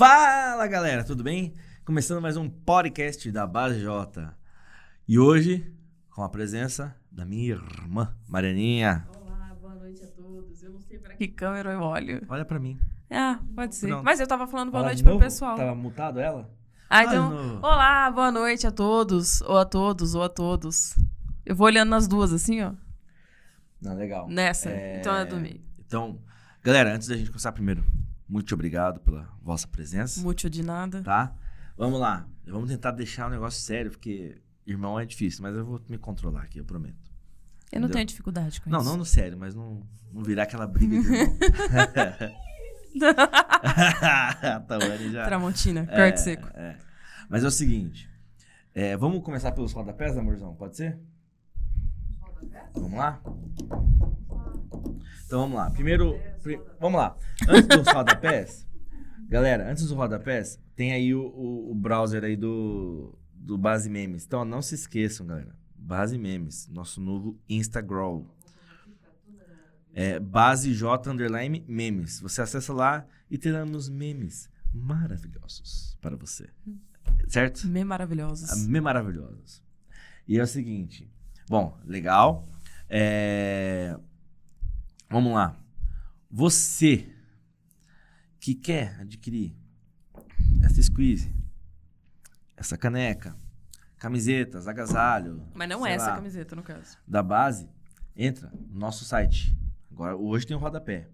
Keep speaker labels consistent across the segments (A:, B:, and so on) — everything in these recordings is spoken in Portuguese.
A: Fala galera, tudo bem? Começando mais um podcast da Base J. E hoje, com a presença da minha irmã, Marianinha.
B: Olá, boa noite a todos. Eu não sei pra que câmera eu olho.
A: Olha pra mim.
B: Ah, pode ser.
A: Pronto.
B: Mas eu tava falando boa
A: Fala
B: noite pro
A: novo?
B: pessoal.
A: Tava mutado ela?
B: Ah, então.
A: novo.
B: Olá, boa noite a todos. Ou a todos, ou a todos. Eu vou olhando nas duas, assim, ó.
A: Não, legal.
B: Nessa.
A: É,
B: Então é do meio.
A: Então, galera, antes da gente começar primeiro, muito obrigado pela vossa presença,
B: Mútil de nada.
A: tá? Vamos lá. Vamos tentar deixar o negócio sério, porque irmão é difícil, mas eu vou me controlar aqui, eu prometo.
B: Eu não
A: Entendeu?
B: tenho dificuldade com
A: Não,
B: isso.
A: não no sério, mas não, não virar aquela briga de irmão. Tawane já.
B: Tramontina,
A: É,
B: corte seco.
A: é. Mas é o seguinte. é, vamos começar pelos rodapés, amorzão? Pode ser? Vamos lá? Então vamos lá. Primeiro. pri- vamos lá. Antes dos rodapés, galera, antes dos rodapés, tem aí o, o, o browser aí do, do Base Memes. Então não se esqueçam, galera. Base Memes, nosso novo Instagram. É base J underline memes. Você acessa lá e teremos memes maravilhosos para você. Certo?
B: Me maravilhosos.
A: Me maravilhosos. E é o seguinte. Bom, legal. É, Vamos lá. Você que quer adquirir essa squeeze, essa caneca, camisetas, agasalho.
B: Mas não é essa
A: lá,
B: camiseta, no caso.
A: da base, entra no nosso site. Agora, hoje tem o rodapé.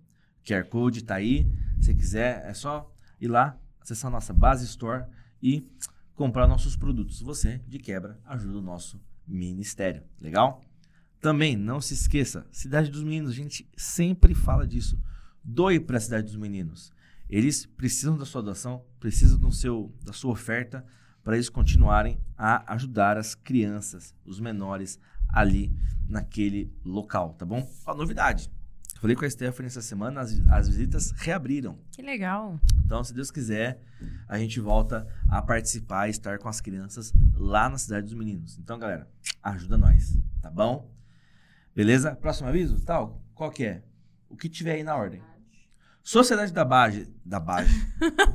A: QR Code tá aí. Se quiser, é só ir lá, acessar a nossa base store e comprar nossos produtos. Você, de quebra, ajuda o nosso ministério. Legal? Também, não se esqueça, Cidade dos Meninos, a gente sempre fala disso. Doe para a Cidade dos Meninos. Eles precisam da sua doação, precisam do seu, da sua oferta para eles continuarem a ajudar as crianças, os menores ali naquele local, tá bom? Ó, novidade. Falei com a Stephanie essa semana, as, as visitas reabriram.
B: Que legal.
A: Então, se Deus quiser, a gente volta a participar e estar com as crianças lá na Cidade dos Meninos. Então, galera, ajuda nós, tá bom? Beleza? Próximo aviso? Tal? Qual que é? O que tiver aí na ordem. Sociedade da Base. Da Base.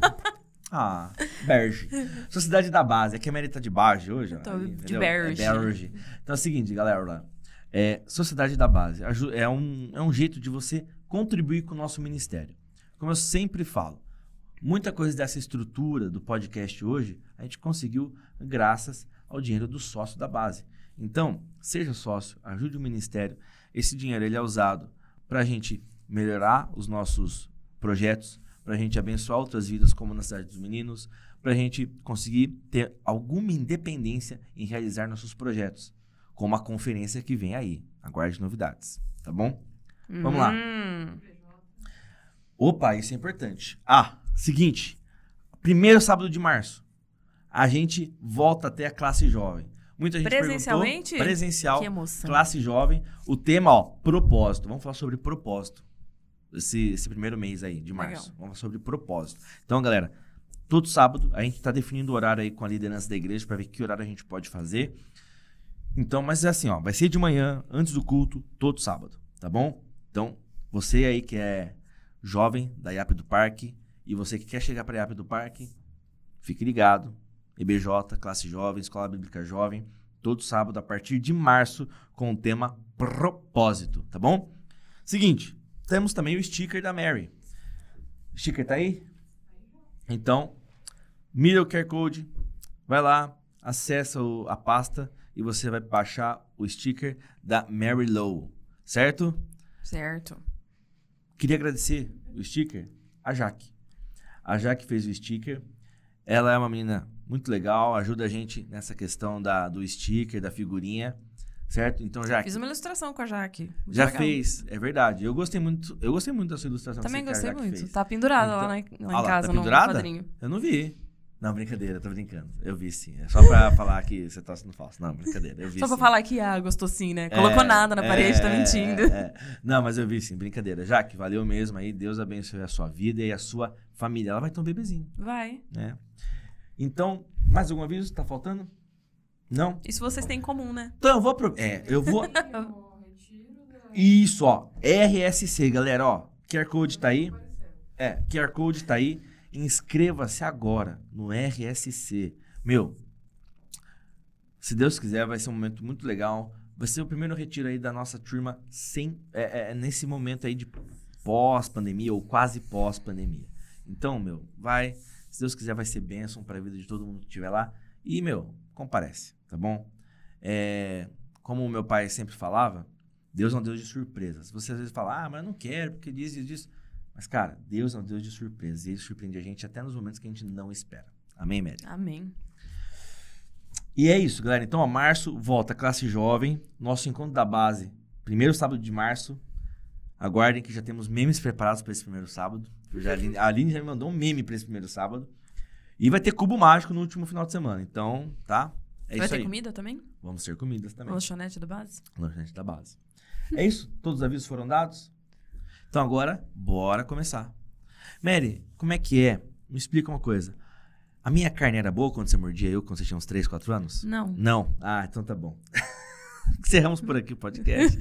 A: ah, Berge. Sociedade da Base. Aqui a Mary tá de Bage hoje.
B: Tô
A: aí,
B: de
A: entendeu?
B: Berge.
A: É Berge. Então é o seguinte, galera. É, Sociedade da Base. É um, é um jeito de você contribuir com o nosso ministério. Como eu sempre falo, muita coisa dessa estrutura do podcast hoje a gente conseguiu graças ao dinheiro do sócio da base. Então, seja sócio, ajude o ministério. Esse dinheiro ele é usado para a gente melhorar os nossos projetos, para a gente abençoar outras vidas, como na Cidade dos Meninos, para a gente conseguir ter alguma independência em realizar nossos projetos, como a conferência que vem aí. Aguarde novidades, tá bom? Vamos lá.
B: Hum.
A: Opa, isso é importante. Ah, seguinte. Primeiro sábado de março, a gente volta até a classe jovem. Muita gente
B: Presencialmente?
A: perguntou. Presencial.
B: Que emoção.
A: Classe jovem. O tema, ó, propósito. Vamos falar sobre propósito. Esse, esse primeiro mês aí, de março.
B: Legal.
A: Vamos falar sobre propósito. Então, galera, todo sábado a gente tá definindo o horário aí com a liderança da igreja para ver que horário a gente pode fazer. Então, mas é assim, ó, vai ser de manhã, antes do culto, todo sábado, tá bom? Então, você aí que é jovem da IAP do Parque e você que quer chegar para a IAP do Parque, fique ligado. EBJ, classe jovem, Escola Bíblica Jovem, todo sábado a partir de março com o tema propósito, tá bom? Seguinte, temos também o sticker da Mary. O sticker tá aí? Então, mira o QR Code, vai lá, acessa o- a pasta e você vai baixar o sticker da Mary Low, certo?
B: Certo.
A: Queria agradecer o sticker a Jaque. A Jaque fez o sticker. Ela é uma menina muito legal, ajuda a gente nessa questão da, do sticker, da figurinha, certo? Então, Jaque,
B: Fiz uma ilustração com a Jaque. Muito
A: já
B: legal.
A: fez, é verdade. Eu gostei muito, eu gostei muito da sua ilustração.
B: Também gostei muito.
A: fez.
B: Tá pendurada lá,
A: Então-
B: na, lá
A: Ah
B: em
A: lá,
B: casa
A: tá
B: no
A: pendurada?
B: quadrinho.
A: Eu não vi. Não, brincadeira, tô brincando. Eu vi sim. É só pra falar que você tá sendo falso. Não, brincadeira. Eu vi
B: Só pra
A: sim.
B: falar que, ah, gostou sim, né? Colocou
A: É,
B: nada na parede, tá
A: é,
B: mentindo.
A: é, é. Não, mas eu vi sim, brincadeira. Jaque, valeu mesmo aí. Deus abençoe a sua vida e a sua família. Ela vai ter um bebezinho,
B: Vai.
A: né? Então, mais algum aviso? Tá faltando? Não?
B: Isso vocês têm em comum, né?
A: Então eu vou. Pro... É, eu vou. Isso, ó. RSC, galera, ó. QR Code tá aí. É, QR Code tá aí. Inscreva-se agora no RSC. Meu, se Deus quiser, vai ser um momento muito legal. Vai ser o primeiro retiro aí da nossa turma sem, é, é, nesse momento aí de pós-pandemia ou quase pós-pandemia. Então, meu, vai. Se Deus quiser, vai ser bênção para a vida de todo mundo que estiver lá. E, meu, comparece, tá bom? É, como o meu pai sempre falava, Deus é um Deus de surpresas. Você às vezes fala, ah, mas eu não quero, porque diz e diz. Mas, cara, Deus é um Deus de surpresas. E ele surpreende a gente até nos momentos que a gente não espera. Amém, Mary?
B: Amém.
A: E é isso, galera. Então, ó, março, volta classe jovem. Nosso encontro da base, primeiro sábado de março. Aguardem que já temos memes preparados para esse primeiro sábado. Já, a, Aline, já me mandou um meme para esse primeiro sábado. E vai ter cubo mágico no último final de semana. Então, tá? É
B: Vai ter
A: aí.
B: comida também?
A: Vamos ter comidas também.
B: Lanchonete da base?
A: Lanchonete da base. É isso? Todos os avisos foram dados? Então agora, bora começar. Mary, como é que é? Me explica uma coisa. A minha carne era boa quando você mordia eu, quando você tinha uns 3, 4 anos?
B: Não.
A: Não. Ah, então tá bom. Encerramos por aqui o podcast.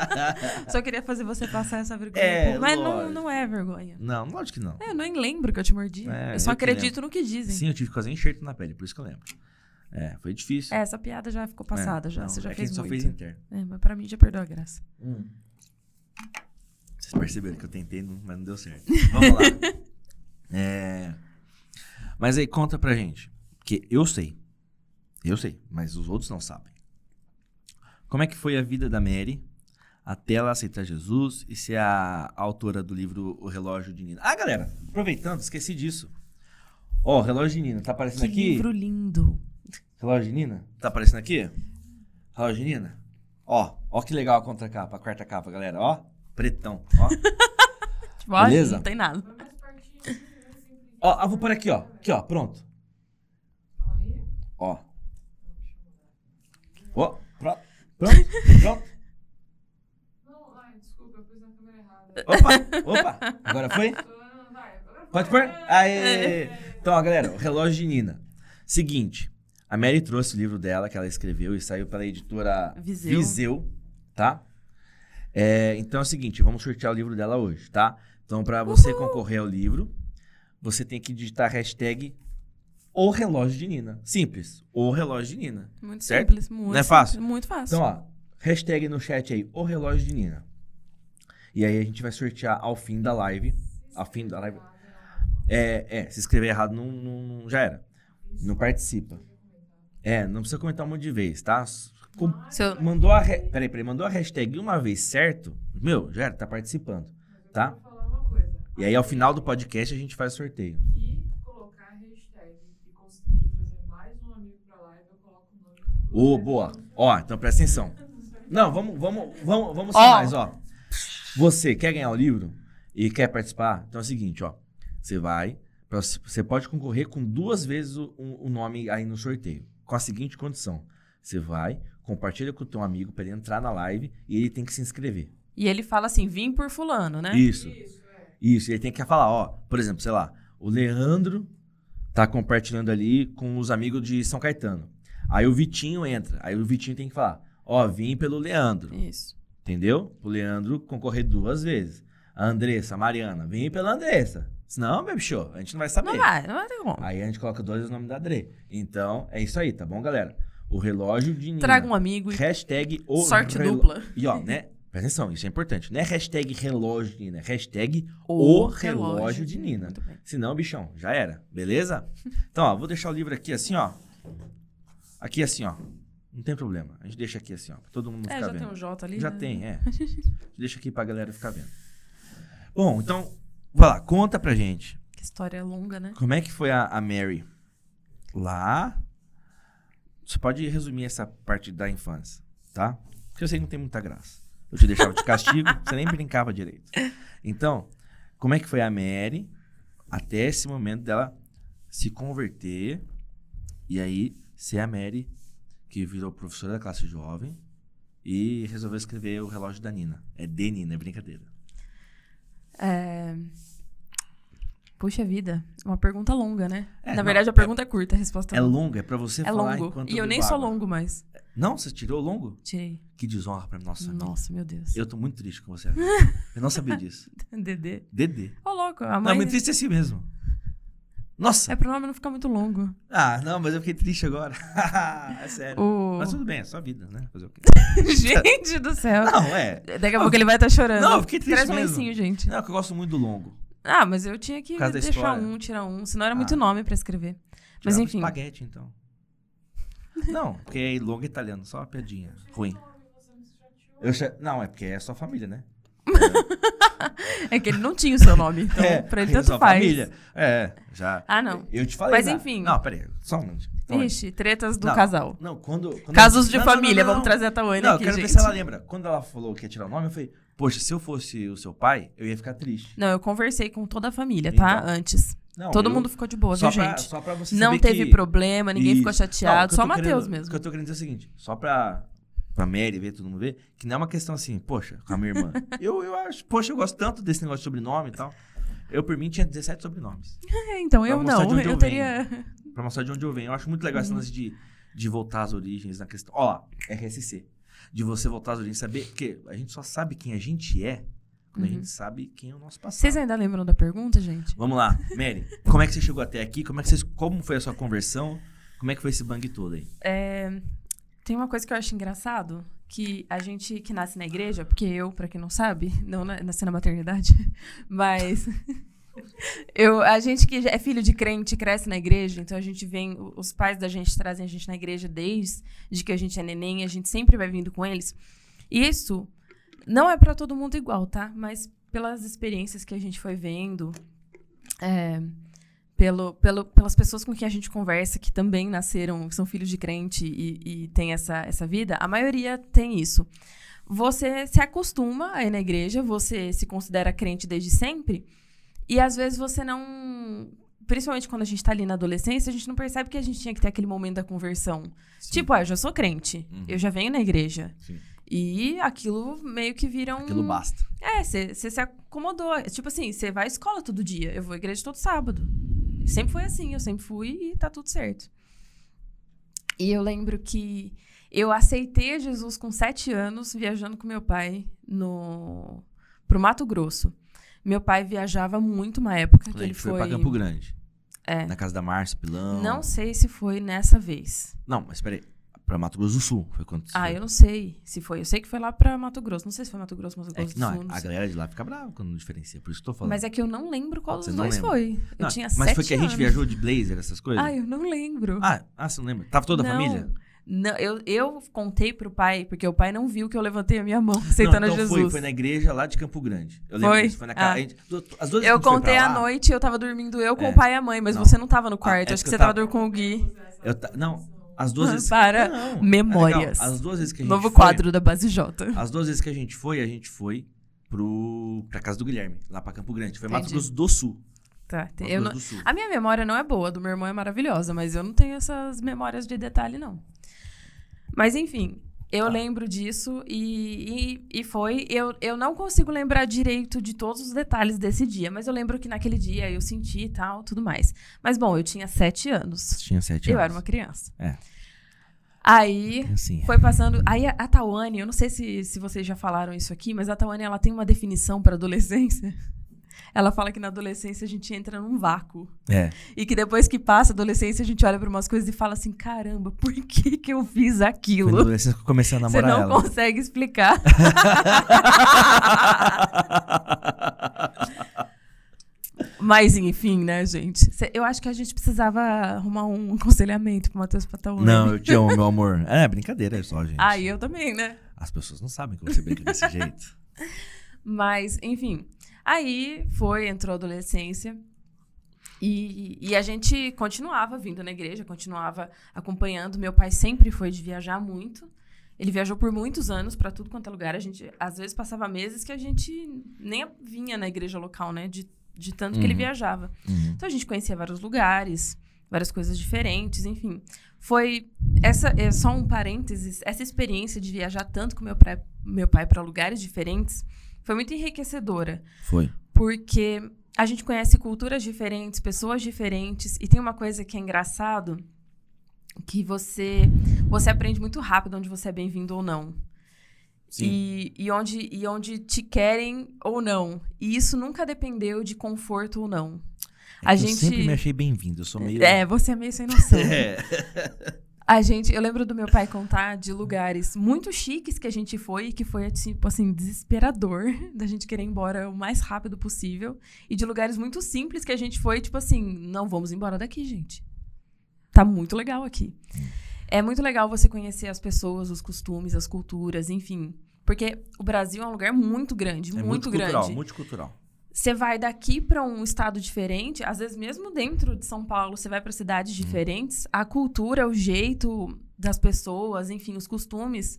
B: Só queria fazer você passar essa vergonha.
A: É,
B: Mas não, não é vergonha.
A: não, lógico que não.
B: É, eu nem lembro que eu te mordi.
A: É,
B: eu só
A: eu
B: acredito no que dizem.
A: Sim, eu tive que fazer enxerto na pele, por isso que eu lembro. É, foi difícil.
B: É, essa piada já ficou passada,
A: É,
B: já.
A: não,
B: Você já
A: é que a
B: fez
A: gente só
B: muito.
A: fez interno.
B: É, mas pra mim já perdeu a graça.
A: Vocês perceberam que eu tentei, mas não deu certo. Vamos lá. É, Mas aí, conta pra gente. Que eu sei. Eu sei, mas os outros não sabem. Como é que foi a vida da Mary até ela aceitar Jesus e ser a autora do livro O Relógio de Nina? Ah, galera, aproveitando, esqueci disso. Ó, o Relógio de Nina, tá aparecendo
B: Que
A: aqui?
B: livro lindo.
A: Relógio de Nina? Tá aparecendo aqui? Relógio de Nina? Ó, ó que legal a contracapa, a quarta capa, galera. Ó, pretão, ó.
B: Tipo,
A: Beleza?
B: não tem nada.
A: Ó, eu vou por aqui, ó. Aqui, ó, pronto. Ó. Ó, pronto. Pronto, pronto.
C: Não, ai, desculpa, eu pus na câmera errada.
A: Opa, opa. Agora foi? Pode pôr? Aê! Então, ó, galera, o relógio de Nina. Seguinte, a Mary trouxe o livro dela que ela escreveu e saiu pela editora
B: Viseu.
A: Viseu tá? É, então é o seguinte, vamos sortear o livro dela hoje, tá? Então, pra você concorrer ao livro, você tem que digitar a hashtag o relógio de Nina. Simples, o relógio de Nina.
B: Muito
A: Certo?
B: simples. Muito
A: Não é
B: simples,
A: fácil?
B: Muito fácil.
A: Então, ó, hashtag no chat aí, o relógio de Nina. E aí a gente vai sortear ao fim da live. Ao fim da live. É, é, se escrever errado não, não- não- já era. Não participa. É, não precisa comentar um monte de vez, tá? Com-
B: eu-
A: mandou a. Re... Peraí, peraí, mandou a hashtag uma vez certo, meu, já era, tá participando, tá?
C: Vou falar uma coisa.
A: E aí ao final do podcast a gente faz o sorteio.
C: Aqui, colocar a hashtag e conseguir trazer mais um amigo pra live, eu coloco
A: Ô, boa. Ó, então presta atenção. Não, vamos, vamos, vamos, vamos ser
B: Ó.
A: mais, ó. Você quer ganhar o livro e quer participar? Então é o seguinte, ó. Você vai, pra- você pode concorrer com duas vezes o, o nome aí no sorteio. Com a seguinte condição: você vai, compartilha com o teu amigo para ele entrar na live e ele tem que se inscrever.
B: E ele fala assim, vim por fulano, né?
A: Isso.
C: Isso, é.
A: Isso, ele tem que falar, ó, por exemplo, sei lá, o Leandro tá compartilhando ali com os amigos de São Caetano. Aí o Vitinho entra, aí o Vitinho tem que falar, ó, vim pelo Leandro,
B: Isso.
A: entendeu? O Leandro concorrer duas vezes. A Andressa, a Mariana, vim pela Andressa. Senão, meu bicho, a gente não vai saber.
B: Não vai, não vai ter como.
A: Aí a gente coloca dois vezes o nome da Dre. Então, é isso aí, tá bom, galera? O relógio de Nina.
B: Traga um amigo e
A: Hashtag o
B: sorte
A: relo-
B: dupla.
A: E ó, né? Presta atenção, isso é importante. Não é hashtag relógio de Nina, é hashtag
B: O
A: o relógio de Nina. Senão, bichão, já era. Beleza? Então, ó, vou deixar o livro aqui assim, ó. Aqui assim, ó. Não tem problema. A gente deixa aqui assim, ó. Pra todo mundo
B: É,
A: ficar
B: já
A: vendo.
B: tem um J ali.
A: Já
B: né?
A: tem, é. deixa aqui pra galera ficar vendo. Bom, então, vai lá, conta pra gente.
B: Que história longa, né?
A: Como é que foi a, a Mary lá? Você pode resumir essa parte da infância, tá? Porque eu sei que não tem muita graça. Eu te deixava de castigo, você nem brincava direito. Então, como é que foi a Mary até esse momento dela se converter e aí ser a Mary que virou professora da classe jovem e resolveu escrever o relógio da Nina. É de Nina, é brincadeira.
B: É... Puxa vida, uma pergunta longa, né?
A: É,
B: Na
A: não,
B: verdade, a
A: é-
B: pergunta é curta, a resposta
A: É longo, é pra você
B: É
A: falar
B: longo.
A: enquanto
B: E eu nem sou longo mais.
A: Não, você tirou o longo?
B: Tirei.
A: Que desonra pra nossa família.
B: Nossa, meu Deus.
A: Eu tô muito triste com você. Eu não sabia disso.
B: Dedê.
A: Dedê.
B: Ô, louco, a
A: Não,
B: mãe...
A: muito triste é assim mesmo. Nossa!
B: É pro nome não ficar muito longo.
A: Ah, não, mas eu fiquei triste agora. é sério.
B: O...
A: Mas tudo bem, é sua vida, né? Fazer o quê?
B: gente do céu.
A: Não, é.
B: Daqui a pouco ele vai estar chorando.
A: Não, eu fiquei triste
B: Traz um lencinho, gente.
A: Não, é que eu gosto muito do longo.
B: Ah, mas eu tinha que deixar um, tirar um. Senão era muito
A: Ah.
B: nome pra escrever. Mas
A: Tirava
B: enfim.
A: Espaguete, então. Não, porque é longo italiano, só uma piadinha. Ruim. Eu cha- Não, é porque é sua família, né?
B: É que ele não tinha o seu nome. Então,
A: é,
B: pra ele tanto faz.
A: família. É, já.
B: Ah, não.
A: Eu te falei.
B: Mas
A: né?
B: enfim.
A: Não, peraí, só um minuto.
B: Ixi, tretas do
A: Não,
B: casal.
A: Não, quando. quando
B: Casos de
A: Não, não,
B: família.
A: não, não,
B: Vamos trazer a Tawane
A: Não, eu
B: aqui,
A: quero
B: gente.
A: ver se ela lembra. Quando ela falou que ia tirar o nome, eu falei, poxa, se eu fosse o seu pai, eu ia ficar triste.
B: Não, eu conversei com toda a família, tá?
A: Então.
B: Antes.
A: Não,
B: Todo
A: eu-
B: mundo ficou de boa,
A: só
B: viu,
A: pra,
B: gente?
A: Só pra você
B: Não teve
A: que...
B: problema, ninguém ficou
A: Isso. Não,
B: chateado.
A: o que eu
B: só o Matheus mesmo.
A: O que eu tô querendo dizer é o seguinte, só pra, pra Mary ver, todo mundo ver, que não é uma questão assim, poxa, com a minha irmã. eu, eu acho, poxa, eu gosto tanto desse negócio de sobrenome e tal. Eu, por mim, tinha 17 sobrenomes.
B: É, então, eu não. Eu
A: eu
B: teria.
A: Pra mostrar de onde eu venho. Eu acho muito legal esse
B: Uhum.
A: lance de, de voltar às origens na questão. Ó, RSC. De você voltar às origens, saber. Porque a gente só sabe quem a gente é quando
B: Uhum.
A: a gente sabe quem é o nosso passado.
B: Vocês ainda lembram da pergunta, gente?
A: Vamos lá, Mary. Como é que você chegou até aqui? Como, é que você, como foi a sua conversão? Como é que foi esse bang todo aí?
B: É, tem uma coisa que eu acho engraçado, que a gente que nasce na igreja, porque eu, pra quem não sabe, não na- nasci na maternidade, mas eu, a gente que é filho de crente cresce na igreja, então a gente vem, os pais da gente trazem a gente na igreja desde que a gente é neném, a gente sempre vai vindo com eles. Isso não é pra todo mundo igual, tá? Mas pelas experiências que a gente foi vendo, é, pelo, pelo, pelas pessoas com quem a gente conversa, que também nasceram, são filhos de crente e, e têm essa, essa vida, a maioria tem isso. Você se acostuma a ir na igreja, você se considera crente desde sempre, e às vezes você não. Principalmente quando a gente tá ali na adolescência, a gente não percebe que a gente tinha que ter aquele momento da conversão. Tipo, ah, eu já sou crente,
A: Uhum.
B: eu já venho na igreja.
A: Sim.
B: E aquilo meio que vira um.
A: Aquilo basta.
B: É, você se acomodou. Tipo assim, você vai à escola todo dia. Eu vou à igreja todo sábado. Sempre foi assim, eu sempre fui e tá tudo certo. E eu lembro que eu aceitei a Jesus com sete anos, viajando com meu pai no pro Mato Grosso. Meu pai viajava muito uma época que ele
A: gente foi
B: foi.
A: pra Campo Grande.
B: É.
A: Na casa da Márcia, Pilão.
B: Não sei se foi nessa vez.
A: Não, mas peraí. Pra Mato Grosso do Sul. Foi quando
B: Ah,
A: foi.
B: eu não sei se foi. Eu sei que foi lá pra Mato Grosso. Não sei se foi Mato Grosso, Mato
A: É
B: Grosso
A: que-
B: do
A: não,
B: Sul. não
A: a
B: sei.
A: galera de lá fica brava quando não diferencia. Por isso que eu tô falando.
B: Mas é que eu não lembro qual dos
A: Você não
B: dois
A: lembra?
B: foi. Eu
A: Não,
B: tinha
A: mas
B: sete
A: foi que a gente
B: anos.
A: viajou de blazer, essas coisas?
B: Ah, eu não lembro.
A: ah, ah, você não lembra? Tava toda a
B: Não.
A: família?
B: Não, eu, eu contei pro pai, porque o pai não viu que eu levantei a minha mão
A: Não,
B: aceitando
A: então
B: a Jesus.
A: Foi, foi na igreja lá de Campo Grande. Eu lembro
B: Foi?
A: disso. Foi na casa.
B: Ah.
A: gente- as duas
B: Eu
A: que
B: contei à noite, eu tava dormindo eu com
A: É.
B: o pai e a mãe, mas
A: Não.
B: você não tava no
A: Ah,
B: quarto.
A: é
B: acho que
A: porque
B: você tava
A: tava-
B: dormindo com o Gui.
A: Eu ta- Não, as duas vezes.
B: Para.
A: Não, é
B: Memórias.
A: legal. As duas vezes que a gente
B: Novo
A: foi,
B: quadro da Base J.
A: As duas vezes que a gente foi, a gente foi pro, pra casa do Guilherme, lá pra Campo Grande. Foi Mato
B: Entendi.
A: Grosso do Sul.
B: Tá,
A: Mato
B: eu
A: Grosso
B: não-
A: do Sul.
B: A minha memória não é boa, do meu irmão é maravilhosa, mas eu não tenho essas memórias de detalhe, não. Mas enfim, eu
A: Tá.
B: lembro disso e, e, e foi. Eu, eu não consigo lembrar direito de todos os detalhes desse dia, mas eu lembro que naquele dia eu senti e tal, tudo mais. Mas bom, eu tinha sete anos.
A: Tinha sete
B: Eu
A: anos.
B: era uma criança.
A: É.
B: Aí
A: Assim,
B: foi passando. Aí a, a Tawane, eu não sei se, se vocês já falaram isso aqui, mas a Tawane ela tem uma definição para adolescência. Ela fala que na adolescência a gente entra num vácuo.
A: é.
B: E que depois que passa a adolescência, a gente olha para umas coisas e fala assim: caramba, por que, que eu fiz
A: Foi na
B: aquilo?
A: adolescência que eu comecei a
B: Você
A: namorar
B: não
A: ela.
B: consegue explicar. Mas enfim, né, gente? Eu acho que a gente precisava arrumar um aconselhamento pro Matheus Pataúna.
A: Não, eu te amo, meu amor. É, brincadeira é só, gente.
B: Ah, eu também, né?
A: As pessoas não sabem que você brinca desse jeito.
B: Mas, enfim. Aí foi, entrou a adolescência. E, e a gente continuava vindo na igreja, continuava acompanhando. Meu pai sempre foi de viajar muito. Ele viajou por muitos anos para tudo quanto é lugar. A gente, às vezes, passava meses que a gente nem vinha na igreja local, né? De, de tanto que ele
A: Uhum.
B: viajava.
A: Uhum.
B: Então a gente conhecia vários lugares, várias coisas diferentes, enfim. Foi essa é só um parênteses, essa experiência de viajar tanto com meu pai, meu pai para lugares diferentes foi muito enriquecedora,
A: Foi.
B: porque a gente conhece culturas diferentes, pessoas diferentes e tem uma coisa que é engraçado que você você aprende muito rápido onde você é bem-vindo ou não.
A: Sim.
B: E, e, onde, e onde te querem ou não. E isso nunca dependeu de conforto ou não.
A: É
B: A
A: que eu
B: gente-
A: sempre me achei bem-vindo. Eu sou meio.
B: É, você é meio sem noção.
A: É.
B: A gente, eu lembro do meu pai contar de lugares muito chiques que a gente foi e que foi, tipo assim, desesperador da gente querer ir embora o mais rápido possível. E de lugares muito simples que a gente foi, tipo assim, não vamos embora daqui, gente. Tá muito legal aqui. É muito legal você conhecer as pessoas, os costumes, as culturas, enfim. Porque o Brasil é um lugar muito grande,
A: É
B: muito,
A: multicultural,
B: grande.
A: multicultural.
B: Você vai daqui para um estado diferente, às vezes mesmo dentro de São Paulo, você vai para
A: Uhum.
B: cidades diferentes, a cultura, o jeito das pessoas, enfim, os costumes,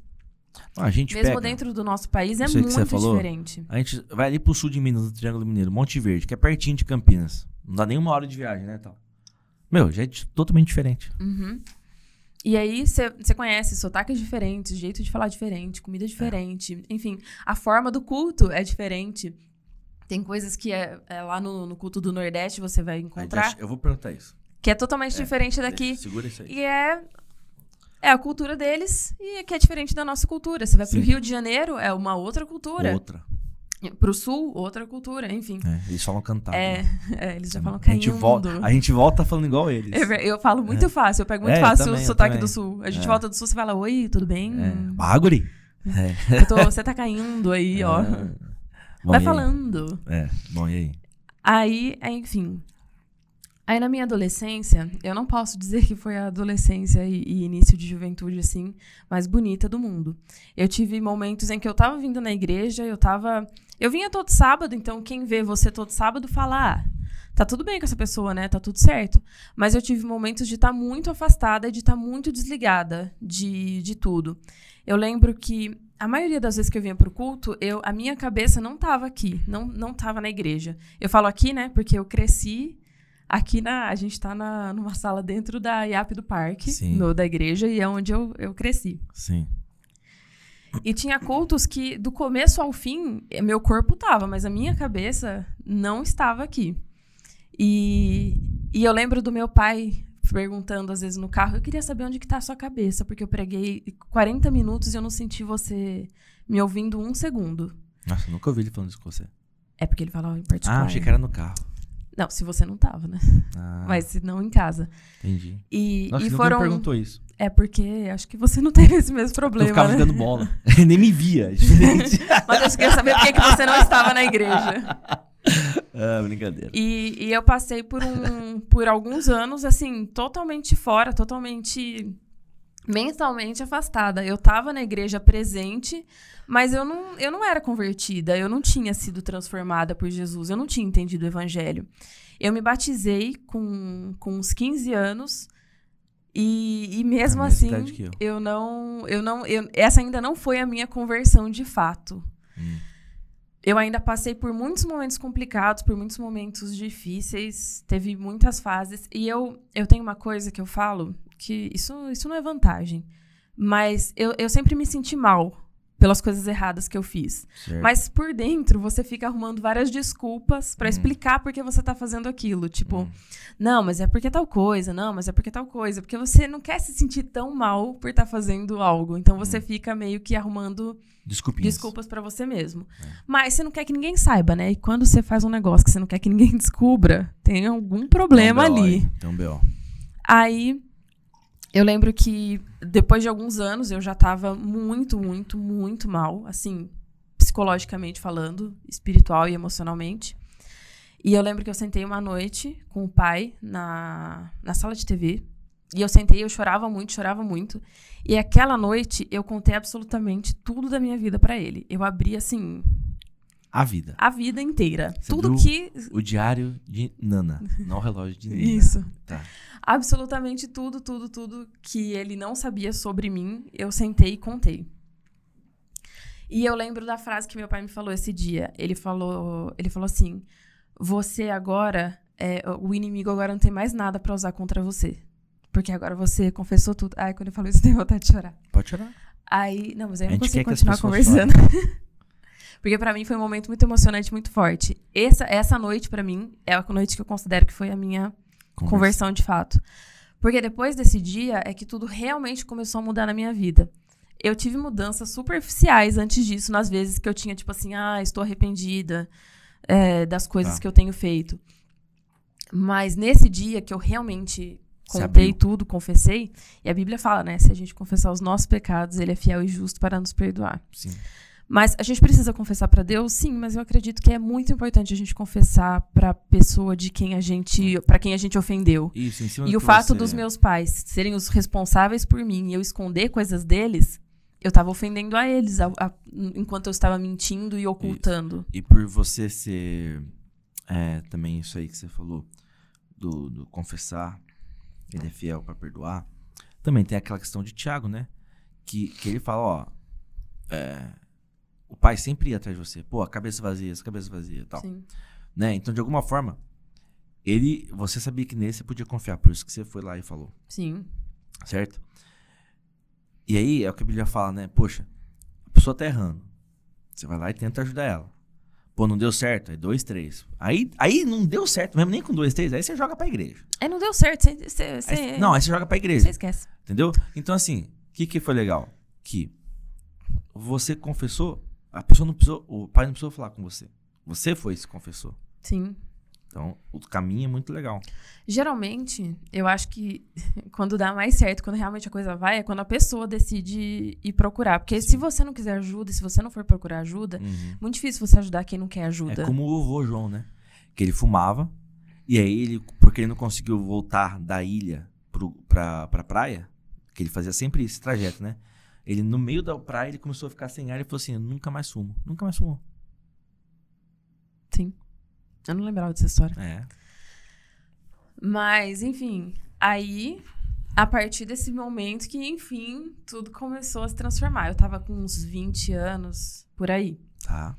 A: Ah, a gente
B: mesmo
A: pega.
B: dentro do nosso país é muito
A: falou.
B: diferente.
A: A gente vai ali pro sul de Minas, no Triângulo Mineiro, Monte Verde, que é pertinho de Campinas. Não dá nem uma hora de viagem, né, tal. Meu, já é totalmente diferente.
B: Uhum. E aí você conhece sotaques diferentes, jeito de falar diferente, comida diferente, enfim, a forma do culto é diferente. Tem coisas que é, é lá no, no culto do Nordeste você vai encontrar,
A: deixa- Eu vou perguntar isso.
B: que é totalmente
A: É,
B: diferente daqui.
A: Deixa, segura isso aí.
B: E é, é a cultura deles e que é diferente da nossa cultura. Você vai pro. Rio de Janeiro, é uma outra cultura.
A: Outra.
B: Pro Sul, outra cultura, enfim.
A: É, eles falam cantado.
B: É,
A: né?
B: é, eles já falam
A: a gente,
B: caindo.
A: volta, a gente volta falando igual eles.
B: É ver- Eu falo muito fácil, eu pego muito
A: É, eu
B: fácil
A: também,
B: o
A: eu
B: sotaque do Sul. A gente
A: É.
B: volta do Sul, você fala, oi, tudo bem?
A: É. Baguri? É.
B: Eu tô- você tá caindo aí, ó.
A: Bom,
B: Vai falando.
A: É, bom, e aí?
B: Aí, enfim. Aí na minha adolescência, eu não posso dizer que foi a adolescência e, e início de juventude, assim, mais bonita do mundo. Eu tive momentos em que eu tava vindo na igreja, eu tava. Eu vinha todo sábado, então quem vê você todo sábado fala. Ah, tá tudo bem com essa pessoa, né? Tá tudo certo. Mas eu tive momentos de estar muito afastada, de estar muito desligada de, de tudo. Eu lembro que a maioria das vezes que eu vinha pro culto, eu, a minha cabeça não tava aqui, não, não tava na igreja. Eu falo aqui, né? Porque eu cresci aqui na. A gente tá na, numa sala dentro da IAP do parque, no, da igreja, e é onde eu, eu cresci.
A: Sim.
B: E tinha cultos que, do começo ao fim, eh, meu corpo tava, mas a minha cabeça não estava aqui. E, e eu lembro do meu pai perguntando, às vezes, no carro, eu queria saber onde que tá a sua cabeça, porque eu preguei 40 minutos e eu não senti você me ouvindo um segundo.
A: Nossa, eu nunca ouvi ele falando isso com você.
B: É porque ele falava em particular.
A: Ah, achei que era no carro.
B: Não, se você não tava, né?
A: Ah,
B: Mas se não em casa.
A: entendi.
B: E,
A: Nossa,
B: e foram.
A: me perguntou isso.
B: É porque acho que você não teve esse mesmo problema.
A: eu ficava
B: né?
A: jogando bola. Nem me via. é.
B: Mas eu queria saber por que você não estava na igreja.
A: ah, brincadeira.
B: E, e eu passei por, um, por alguns anos, assim, totalmente fora, totalmente mentalmente afastada. Eu tava na igreja presente, mas eu não, eu não era convertida, eu não tinha sido transformada por Jesus, eu não tinha entendido o evangelho. Eu me batizei com, com uns 15 anos. E, e mesmo assim,
A: que eu.
B: não, eu não, eu, essa ainda não foi a minha conversão de fato.
A: Hum.
B: Eu ainda passei por muitos momentos complicados, por muitos momentos difíceis, teve muitas fases. E eu, eu tenho uma coisa que eu falo, que isso, isso não é vantagem. Mas eu, eu sempre me senti mal pelas coisas erradas que eu fiz.
A: Certo.
B: Mas por dentro, você fica arrumando várias desculpas pra
A: Hum.
B: explicar por que você tá fazendo aquilo. Tipo,
A: Hum.
B: não, mas é porque tal coisa, não, mas é porque tal coisa. Porque você não quer se sentir tão mal por estar fazendo algo. Então você
A: Hum.
B: fica meio que arrumando
A: Desculpinhas.
B: desculpas pra você mesmo.
A: É.
B: Mas você não quer que ninguém saiba, né? E quando você faz um negócio que você não quer que ninguém descubra, tem algum problema
A: Tem um
B: ali.
A: Tem um B.O.
B: Aí eu lembro que depois de alguns anos eu já tava muito, muito, muito mal, assim, psicologicamente falando, espiritual e emocionalmente. E eu lembro que eu sentei uma noite com o pai na, na sala de TV. E eu sentei, eu chorava muito, chorava muito. E aquela noite eu contei absolutamente tudo da minha vida pra ele. Eu abri assim
A: A vida.
B: a vida inteira.
A: Você
B: tudo que
A: O diário de Nana. Não o relógio de Nina.
B: isso.
A: Tá.
B: absolutamente tudo, tudo, tudo que ele não sabia sobre mim, eu sentei e contei. E eu lembro da frase que meu pai me falou esse dia. Ele falou, ele falou assim: "Você agora, é, o inimigo agora não tem mais nada pra usar contra você, porque agora você confessou tudo". Ai, quando ele falou isso, eu tenho vontade de chorar.
A: Pode chorar.
B: Aí, não, mas aí eu não consigo continuar conversando. Porque pra mim foi um momento muito emocionante, muito forte. Essa, essa noite, pra mim, é a noite que eu considero que foi a minha conversão de fato. Porque depois desse dia é que tudo realmente começou a mudar na minha vida. Eu tive mudanças superficiais antes disso, nas vezes que eu tinha, tipo assim, ah, estou arrependida é, das coisas
A: Tá.
B: que eu tenho feito. Mas nesse dia que eu realmente contei tudo, confessei, e a Bíblia fala, né? Se a gente confessar os nossos pecados, ele é fiel e justo para nos perdoar.
A: Sim.
B: Mas a gente precisa confessar para Deus, sim, mas eu acredito que é muito importante a gente confessar para pessoa de quem a gente, para quem a gente ofendeu.
A: Isso, em cima
B: E o fato
A: você-
B: dos meus pais serem os responsáveis por mim e eu esconder coisas deles, eu tava ofendendo a eles a- a- enquanto eu estava mentindo e ocultando.
A: E por você ser. é, também isso aí que você falou, do, do confessar, ele é fiel pra perdoar. Também tem aquela questão de Tiago, né? Que, que ele fala, ó. é, o pai sempre ia atrás de você. Pô, a cabeça vazia, a cabeça vazia e tal.
B: Sim.
A: Né? Então, de alguma forma, ele. Você sabia que nele você podia confiar, por isso que você foi lá e falou.
B: Sim.
A: Certo? E aí é o que a Bíblia fala, né? Poxa, a pessoa tá errando. Você vai lá e tenta ajudar ela. Pô, não deu certo? Aí dois, três. Aí, aí não deu certo mesmo, nem com dois, três. Aí você joga pra igreja.
B: Aí não deu certo, você- você
A: Aí-
B: você-
A: não, aí você joga pra
B: você
A: igreja.
B: esquece.
A: Entendeu? Então, assim, o que, que foi legal? Que você confessou, a pessoa não precisou, o pai não precisou falar com você. Você foi e se confessou.
B: Sim.
A: Então, o caminho é muito legal.
B: Geralmente, eu acho que quando dá mais certo, quando realmente a coisa vai, é quando a pessoa decide ir procurar. Porque se você não quiser ajuda, se você não for procurar ajuda,
A: Uhum.
B: muito difícil você ajudar quem não quer ajuda.
A: É como o vovô João, né? Que ele fumava, e aí ele, porque ele não conseguiu voltar da ilha pro, pra, pra praia, que ele fazia sempre esse trajeto, né? Ele, no meio da praia, ele começou a ficar sem ar e falou assim: "Eu nunca mais fumo, nunca mais fumo.
B: Sim. Eu não lembrava dessa história.
A: É.
B: Mas, enfim, aí, a partir desse momento que, enfim, tudo começou a se transformar. Eu tava com uns 20 anos por aí.
A: Tá.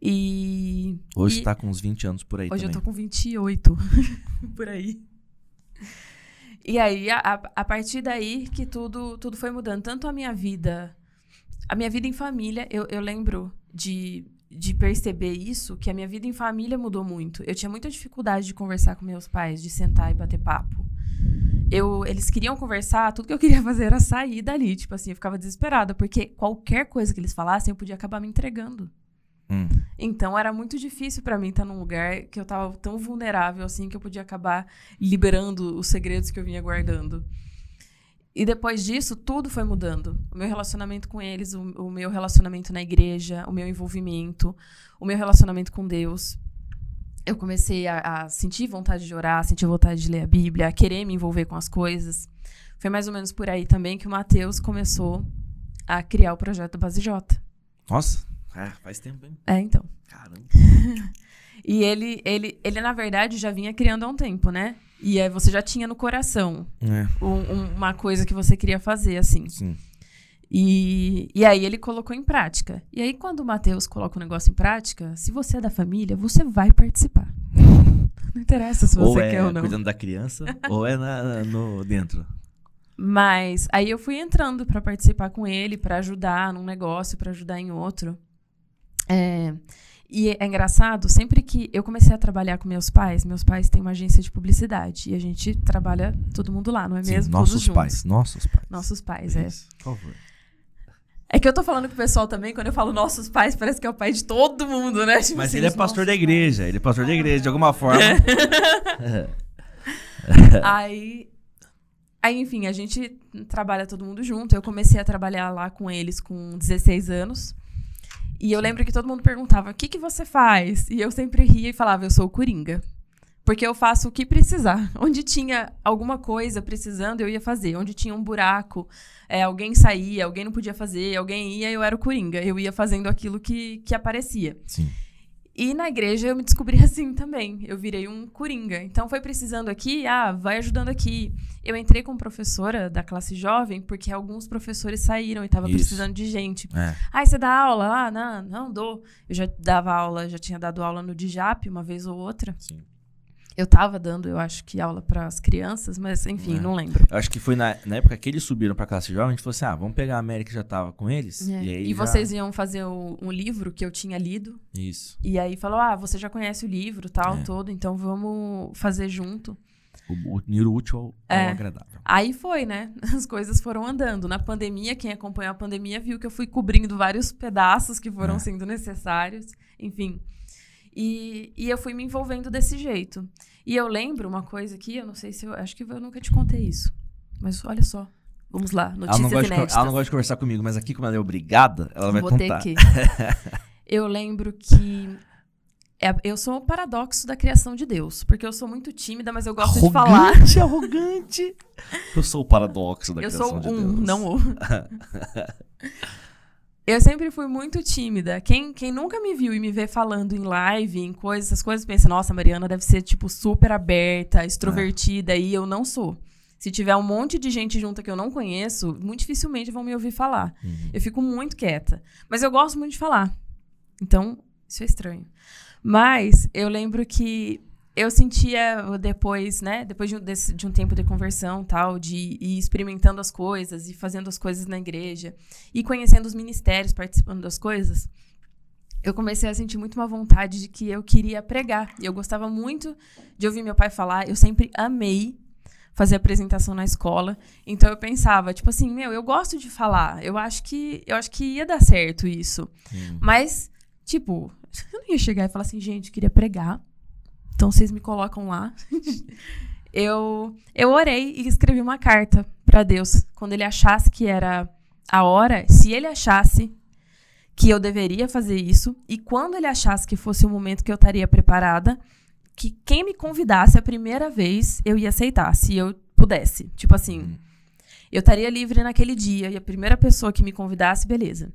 B: E.
A: Hoje
B: e
A: tá com uns 20 anos por aí
B: Hoje eu
A: também.
B: tô com 28 por aí. E aí, a, a- partir daí que tudo, tudo foi mudando. Tanto a minha vida, a minha vida em família, eu, eu lembro de, de perceber isso, que a minha vida em família mudou muito. Eu tinha muita dificuldade de conversar com meus pais, de sentar e bater papo. Eu, eles queriam conversar, tudo que eu queria fazer era sair dali. Tipo assim, eu ficava desesperada, porque qualquer coisa que eles falassem, eu podia acabar me entregando.
A: Hum.
B: Então era muito difícil pra mim estar num lugar que eu tava tão vulnerável assim que eu podia acabar liberando os segredos que eu vinha guardando. E depois disso, tudo foi mudando. O meu relacionamento com eles, o, o meu relacionamento na igreja, o meu envolvimento, o meu relacionamento com Deus. Eu comecei a, a sentir vontade de orar, sentir vontade de ler a Bíblia, a querer me envolver com as coisas. Foi mais ou menos por aí também que o Mateus começou a criar o projeto Base J.
A: Nossa, é, faz tempo, hein?
B: É, então.
A: Caramba.
B: E ele, ele, ele, na verdade, já vinha criando há um tempo, né? E aí você já tinha no coração
A: É,
B: um- um- uma coisa que você queria fazer, assim.
A: sim.
B: E, e aí ele colocou em prática. E aí, quando o Matheus coloca o negócio em prática, se você é da família, você vai participar. Não interessa se você
A: é
B: quer ou não.
A: cuidando da criança, ou é na, no, dentro.
B: Mas aí eu fui entrando pra participar com ele, pra ajudar num negócio, pra ajudar em outro. É, e é engraçado, sempre que eu comecei a trabalhar com meus pais, meus pais têm uma agência de publicidade e a gente trabalha todo mundo lá, não é
A: Sim,
B: mesmo?
A: Nossos pais. Nossos pais.
B: Nossos pais, é.
A: Por favor.
B: É que eu tô falando com o pessoal também, quando eu falo nossos pais, parece que é o pai de todo mundo, né? Tipo
A: Mas
B: assim,
A: ele é pastor da igreja. Ele é pastor da igreja, de alguma forma.
B: Aí, aí, enfim, a gente trabalha todo mundo junto. Eu comecei a trabalhar lá com eles com 16 anos. E eu lembro que todo mundo perguntava: o que, que você faz? E eu sempre ria e falava: eu sou o Coringa. Porque eu faço o que precisar. Onde tinha alguma coisa precisando, eu ia fazer. Onde tinha um buraco, é, alguém saía, alguém não podia fazer, alguém ia, eu era o Coringa. Eu ia fazendo aquilo que, que aparecia.
A: Sim.
B: E na igreja eu me descobri assim também. Eu virei um coringa. Então foi precisando aqui, ah, vai ajudando aqui. Eu entrei como professora da classe jovem porque alguns professores saíram e tava
A: Isso.
B: precisando de gente.
A: É.
B: Ah, você dá aula? Ah, não, não dou. Eu já dava aula, já tinha dado aula no Dijap uma vez ou outra.
A: Sim.
B: Eu tava dando, eu acho que aula para as crianças, mas enfim,
A: É.
B: não lembro.
A: Eu acho que foi na, na época que eles subiram pra classe jovem, a gente falou assim: ah, vamos pegar a América que já tava com eles.
B: É.
A: E aí.
B: E
A: já-
B: vocês iam fazer o- um livro que eu tinha lido.
A: Isso.
B: E aí falou: ah, você já conhece o livro, tal,
A: É.
B: todo, então vamos fazer junto.
A: O, unir o útil ao
B: É.
A: agradável.
B: Aí foi, né? As coisas foram andando. Na pandemia, quem acompanhou a pandemia viu que eu fui cobrindo vários pedaços que foram
A: É.
B: sendo necessários. Enfim. E, e eu fui me envolvendo desse jeito. E eu lembro uma coisa aqui, eu não sei se eu. Acho que eu nunca te contei isso. Mas olha só. Vamos lá,
A: Ela
B: notícias
A: não, gosta de,
B: inéditas.
A: ela não gosta de conversar comigo, mas aqui, como ela é obrigada, ela vai
B: Vou
A: contar.
B: ter que. Eu lembro que. é- eu sou o paradoxo da criação de Deus. Porque eu sou muito tímida, mas eu gosto de falar.
A: Arrogante, arrogante. Eu sou o paradoxo da
B: Eu
A: criação
B: sou
A: de
B: um,
A: Deus.
B: não o. eu sempre fui muito tímida. Quem, quem nunca me viu e me vê falando em live, em coisas, essas coisas, pensa, nossa, a Mariana deve ser, tipo, super aberta, extrovertida, e eu não sou. Se tiver um monte de gente junta que eu não conheço, muito dificilmente vão me ouvir falar.
A: Uhum.
B: Eu fico muito quieta. Mas eu gosto muito de falar. Então, isso é estranho. Mas eu lembro que eu sentia depois, né? Depois de um, desse- de um tempo de conversão, tal, de ir experimentando as coisas e fazendo as coisas na igreja e conhecendo os ministérios, participando das coisas, eu comecei a sentir muito uma vontade de que eu queria pregar. E eu gostava muito de ouvir meu pai falar. Eu sempre amei fazer apresentação na escola. Então eu pensava, tipo assim, meu, eu gosto de falar. Eu acho que eu acho que ia dar certo isso.
A: Hum.
B: Mas, tipo, eu não ia chegar e falar assim, gente, eu queria pregar. Então vocês me colocam lá. eu eu orei e escrevi uma carta pra Deus quando ele achasse que era a hora, se ele achasse que eu deveria fazer isso e quando ele achasse que fosse o momento que eu estaria preparada, que quem me convidasse a primeira vez eu ia aceitar, se eu pudesse. Tipo assim,
A: Hum.
B: eu estaria livre naquele dia e a primeira pessoa que me convidasse, beleza.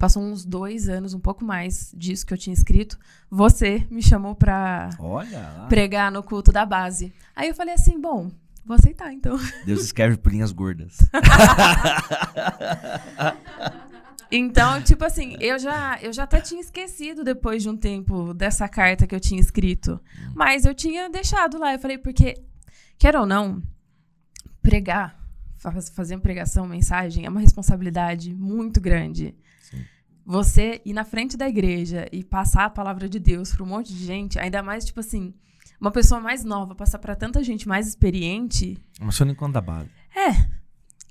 B: Passou uns dois anos, um pouco mais disso que eu tinha escrito. Você me chamou pra pregar no culto da base. Aí eu falei assim, bom, vou aceitar então.
A: Deus escreve por linhas gordas.
B: Então, tipo assim, eu já, eu já até tinha esquecido depois de um tempo dessa carta que eu tinha escrito. Mas eu tinha deixado lá. Eu falei, porque, quer ou não, pregar, fa- fazer uma pregação, mensagem, é uma responsabilidade muito grande. Você ir na frente da igreja e passar a palavra de Deus para um monte de gente, ainda mais, tipo assim, uma pessoa mais nova passar para tanta gente mais experiente,
A: sou nem quando da base.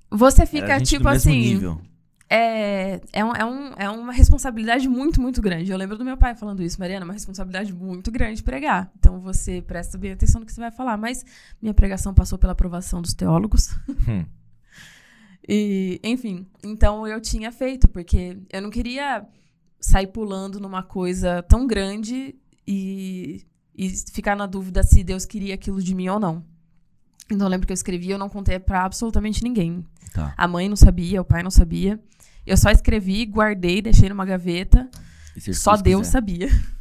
B: você
A: Era
B: fica,
A: gente
B: tipo assim.
A: nível.
B: É, é, um, é, um, é uma responsabilidade muito, muito grande. Eu lembro do meu pai falando isso, Mariana, é uma responsabilidade muito grande pregar. Então você presta bem atenção no que você vai falar. Mas minha pregação passou pela aprovação dos teólogos.
A: Hum.
B: E, enfim, então eu tinha feito, porque eu não queria sair pulando numa coisa tão grande e, e ficar na dúvida se Deus queria aquilo de mim ou não. Então eu lembro que eu escrevi eu não contei pra absolutamente ninguém.
A: Tá.
B: A mãe não sabia, o pai não sabia. Eu só escrevi, guardei, deixei numa gaveta. Só
A: Deus
B: Deus
A: quiser.
B: sabia.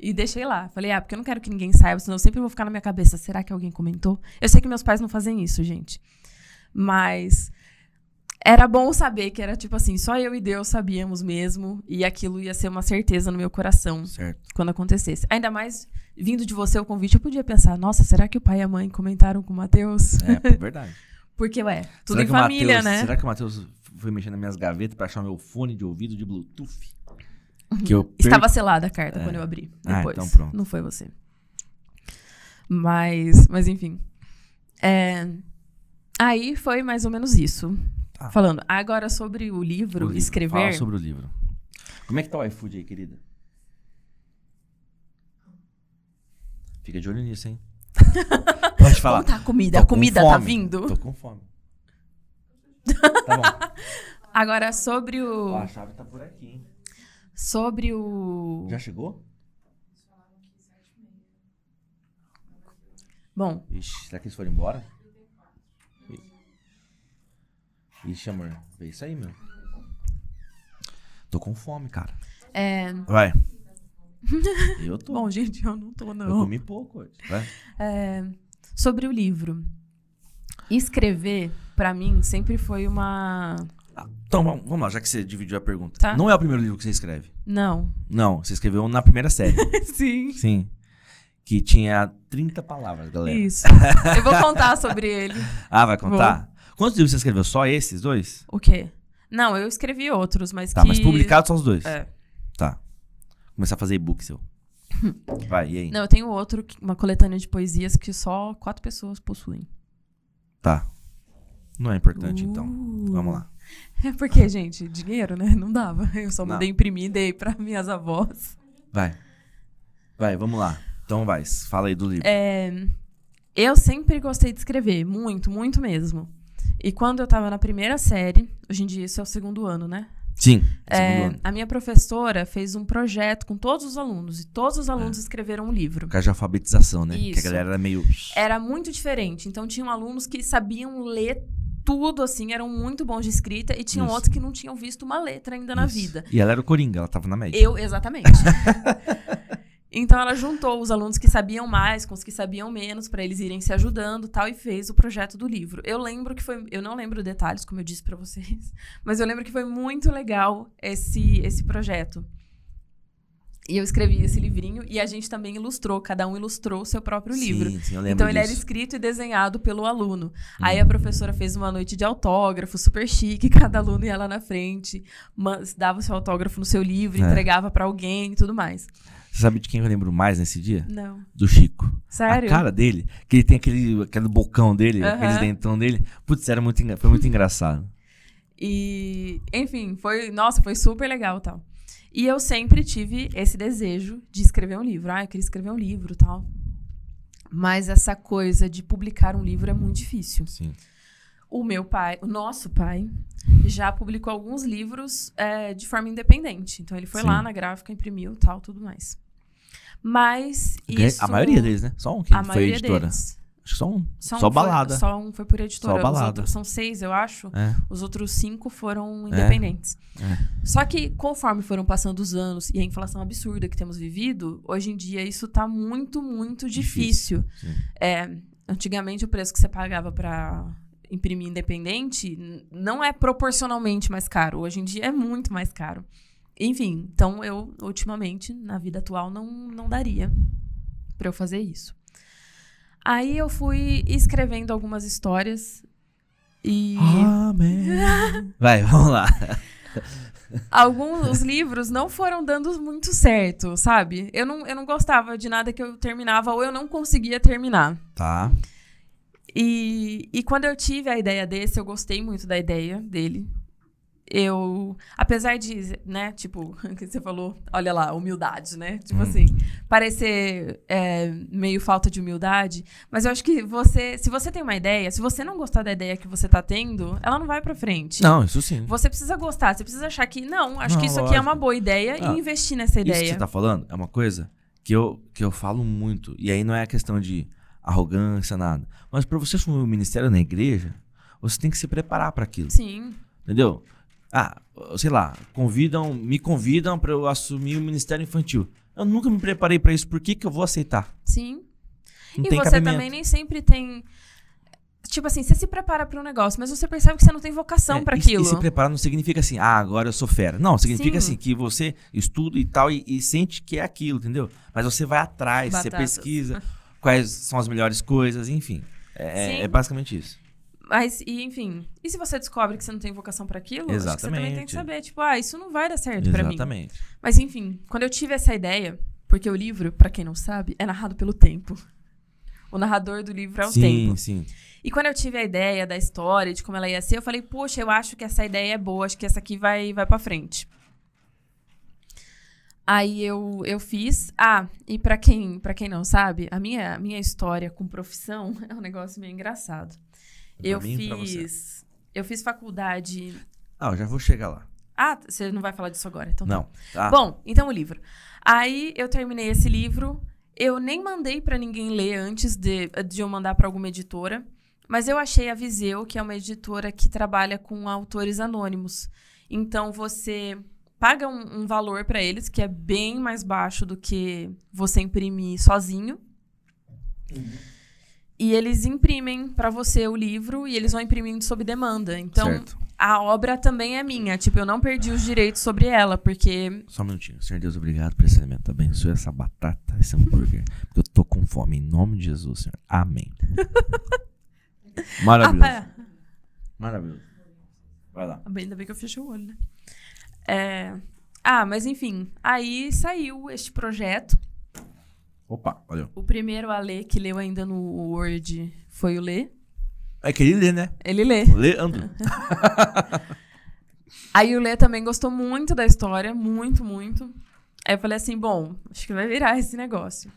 B: E deixei lá. Falei, ah, porque eu não quero que ninguém saiba, senão eu sempre vou ficar na minha cabeça. Será que alguém comentou? Eu sei que meus pais não fazem isso, gente. Mas era bom saber que era tipo assim, só eu e Deus sabíamos mesmo. E aquilo ia ser uma certeza no meu coração
A: Certo.
B: quando acontecesse. Ainda mais vindo de você o convite, eu podia pensar, nossa, será que o pai e a mãe comentaram com o Matheus?
A: É, verdade.
B: Porque, ué, tudo
A: Será
B: em família,
A: Matheus-
B: né?
A: Será que o Matheus foi mexendo nas minhas gavetas pra achar meu fone de ouvido de Bluetooth? Que eu per-
B: Estava selada a carta
A: É.
B: quando eu abri.
A: Ah,
B: Depois.
A: então pronto.
B: Não foi você. Mas, mas enfim. É, Aí foi mais ou menos isso.
A: Tá.
B: Falando. Agora sobre o livro,
A: o livro.
B: escrever.
A: Fala sobre o livro. Como é que tá o iFood aí, querida? Fica de olho nisso, hein? Pode falar.
B: Como tá a comida?
A: Tô
B: a
A: com
B: comida tá vindo?
A: Tô com fome. Tá bom.
B: Agora sobre o.
A: A chave tá por aqui, hein?
B: Sobre o.
A: Já chegou?
B: Bom,
A: Ixi, será que eles foram embora? Ixi, amor. Vê isso aí, meu. Tô com fome, cara.
B: é.
A: Vai. Eu tô.
B: Bom, gente, eu não tô,
A: eu
B: não.
A: comi pouco hoje. Vai.
B: É, sobre o livro. Escrever, pra mim, sempre foi uma.
A: Ah, Então, vamos lá, já que você dividiu a pergunta.
B: Tá.
A: Não é o primeiro livro que você escreve.
B: Não.
A: Não, você escreveu na primeira série.
B: Sim.
A: Sim. Que tinha 30 palavras, galera.
B: Isso. Eu vou contar sobre ele.
A: Ah, vai contar? Quantos livros você escreveu? Só esses dois?
B: O quê? Não, eu escrevi outros, mas
A: Tá,
B: que...
A: mas publicados só os dois?
B: É.
A: Tá. Começar a fazer e-book seu. Vai, e aí?
B: Não, eu tenho outro, uma coletânea de poesias que só quatro pessoas possuem.
A: Tá. Não é importante, então.
B: Uh.
A: Vamos lá.
B: É porque, gente, dinheiro, né? Não dava. Eu só
A: Não.
B: mandei imprimir e dei pra minhas avós.
A: Vai. Vai, vamos lá. Então vai, fala aí do livro.
B: É, eu sempre gostei de escrever, muito, muito mesmo. E quando eu tava na primeira série, hoje em dia isso é o segundo ano, né?
A: Sim,
B: É, a minha professora fez um projeto com todos os alunos, e todos os alunos escreveram um livro.
A: Por causa de alfabetização, né? Que a
B: Isso.
A: galera era meio.
B: Era muito diferente. Então, tinham alunos que sabiam ler tudo, assim, eram muito bons de escrita, e tinham
A: Isso.
B: outros que não tinham visto uma letra ainda na
A: Isso.
B: vida.
A: E ela era o Coringa, ela tava na média.
B: Eu, exatamente. então ela juntou os alunos que sabiam mais com os que sabiam menos para eles irem se ajudando, tal, e fez o projeto do livro. Eu lembro que foi, eu não lembro detalhes, como eu disse para vocês, mas eu lembro que foi muito legal esse esse projeto. E eu escrevi esse livrinho e a gente também ilustrou, cada um ilustrou o seu próprio livro.
A: Sim, lembro
B: Então ele era escrito e desenhado pelo aluno.
A: Hum.
B: Aí a professora fez uma noite de autógrafo, super chique, cada aluno ia lá na frente, mas dava o seu autógrafo no seu livro,
A: É.
B: entregava pra alguém e tudo mais.
A: Você sabe de quem eu lembro mais nesse dia?
B: Não.
A: Do Chico.
B: Sério?
A: A cara dele, que ele tem aquele, aquele bocão dele,
B: Aham.
A: aqueles dentão dele. Putz, era muito, foi muito engraçado.
B: E, enfim, foi, nossa, foi super legal, tal. E eu sempre tive esse desejo de escrever um livro. Ah, eu queria escrever um livro, tal. Mas essa coisa de publicar um livro é muito difícil.
A: Sim.
B: O meu pai, o nosso pai, já publicou alguns livros é, de forma independente. Então ele foi
A: Sim.
B: lá na gráfica, imprimiu, tal, tudo mais. Mas isso,
A: A maioria deles, né? Só um que
B: a
A: foi editora.
B: deles.
A: Acho que só um.
B: Só,
A: Só,
B: um foi-
A: balada.
B: só um foi por editora.
A: Só balada.
B: outros são seis, eu acho.
A: É.
B: Os outros cinco foram independentes.
A: é.
B: Só que conforme foram passando os anos e a inflação absurda que temos vivido, hoje em dia isso tá muito, muito difícil.
A: Sim.
B: É, antigamente o preço que você pagava para imprimir independente não é proporcionalmente mais caro. Hoje em dia é muito mais caro. Enfim, então eu ultimamente na vida atual não não daria para eu fazer isso. Aí eu fui escrevendo algumas histórias e
A: Amém. Vai, vamos lá.
B: alguns livros não foram dando muito certo, sabe? Eu não, eu não gostava de nada que eu terminava ou eu não conseguia terminar.
A: Tá.
B: E, e quando eu tive a ideia desse, eu gostei muito da ideia dele. Eu, apesar de, né, tipo, que você falou, olha lá, humildade, né? Tipo
A: Hum.
B: assim, parecer é, meio falta de humildade, mas eu acho que você, se você tem uma ideia, se você não gostar da ideia que você tá tendo, ela não vai pra frente.
A: Não, isso sim.
B: Você precisa gostar, você precisa achar que, não, acho
A: Não,
B: que isso aqui é
A: lógico.
B: uma boa ideia
A: Ah,
B: e investir nessa
A: Isso que
B: ideia.
A: você tá falando é uma coisa que eu, que eu falo muito. E aí não é questão de arrogância, nada. Mas pra você assumir o ministério na igreja, você tem que se preparar pra aquilo.
B: Sim,
A: Entendeu? Ah, sei lá, convidam, me convidam pra eu assumir o ministério infantil. Eu nunca me preparei pra isso, por que, que eu vou aceitar?
B: sim.
A: Não
B: e você
A: cabimento.
B: também nem sempre tem. Tipo assim, você se prepara para um negócio, mas você percebe que você não tem vocação
A: É,
B: pra
A: e-
B: aquilo.
A: E se preparar não significa assim, ah, agora eu sou fera. Não, significa
B: Sim.
A: assim, que você estuda e tal e, e sente que é aquilo, entendeu? Mas você vai atrás, você pesquisa quais são as melhores coisas, enfim. É,
B: Sim.
A: é basicamente isso.
B: Mas, e, enfim. E se você descobre que você não tem vocação pra aquilo, acho que você também tem
A: Exatamente.
B: que saber, tipo, ah, isso não vai dar certo pra mim.
A: Exatamente.
B: Mas enfim, quando eu tive essa ideia, porque o livro, pra quem não sabe, é narrado pelo tempo. O narrador do livro é o
A: sim,
B: tempo.
A: sim.
B: E quando eu tive a ideia da história, de como ela ia ser, eu falei, poxa, eu acho que essa ideia é boa, acho que essa aqui vai, vai pra frente. Aí eu, eu fiz. Ah, e pra quem, pra quem não sabe, a minha, a minha história com profissão é um negócio meio engraçado.
A: Pra
B: eu
A: mim
B: fiz. Eu fiz faculdade.
A: Ah, eu já vou chegar lá.
B: Ah, você não vai falar disso agora, então tá.
A: Não. Tá.
B: Bom, então o livro. Aí eu terminei esse livro. Eu nem mandei pra ninguém ler antes de, de eu mandar pra alguma editora. Mas eu achei a Viseu, que é uma editora que trabalha com autores anônimos. Então você paga um, um valor pra eles, que é bem mais baixo do que você imprimir sozinho. E eles imprimem pra você o livro e eles vão imprimindo sob demanda. Então,
A: certo.
B: a obra também é minha. Tipo, eu não perdi os direitos sobre ela, porque
A: Só um minutinho. Senhor Deus, obrigado por esse alimento. Abençoe essa batata, esse hambúrguer. Porque eu tô com fome. Em nome de Jesus, Senhor. Amém. Maravilhoso.
B: Ah.
A: Maravilhoso. Vai lá.
B: Ainda bem que eu fechei o olho, né? É, Ah, mas enfim. Aí saiu este projeto.
A: Opa, olha.
B: O primeiro a ler, que leu ainda no Word, foi o Lê.
A: É que ele lê, né?
B: Ele lê.
A: Leandro.
B: Aí o Lê também gostou muito da história. Muito, muito. Aí eu falei assim, bom, acho que vai virar esse negócio.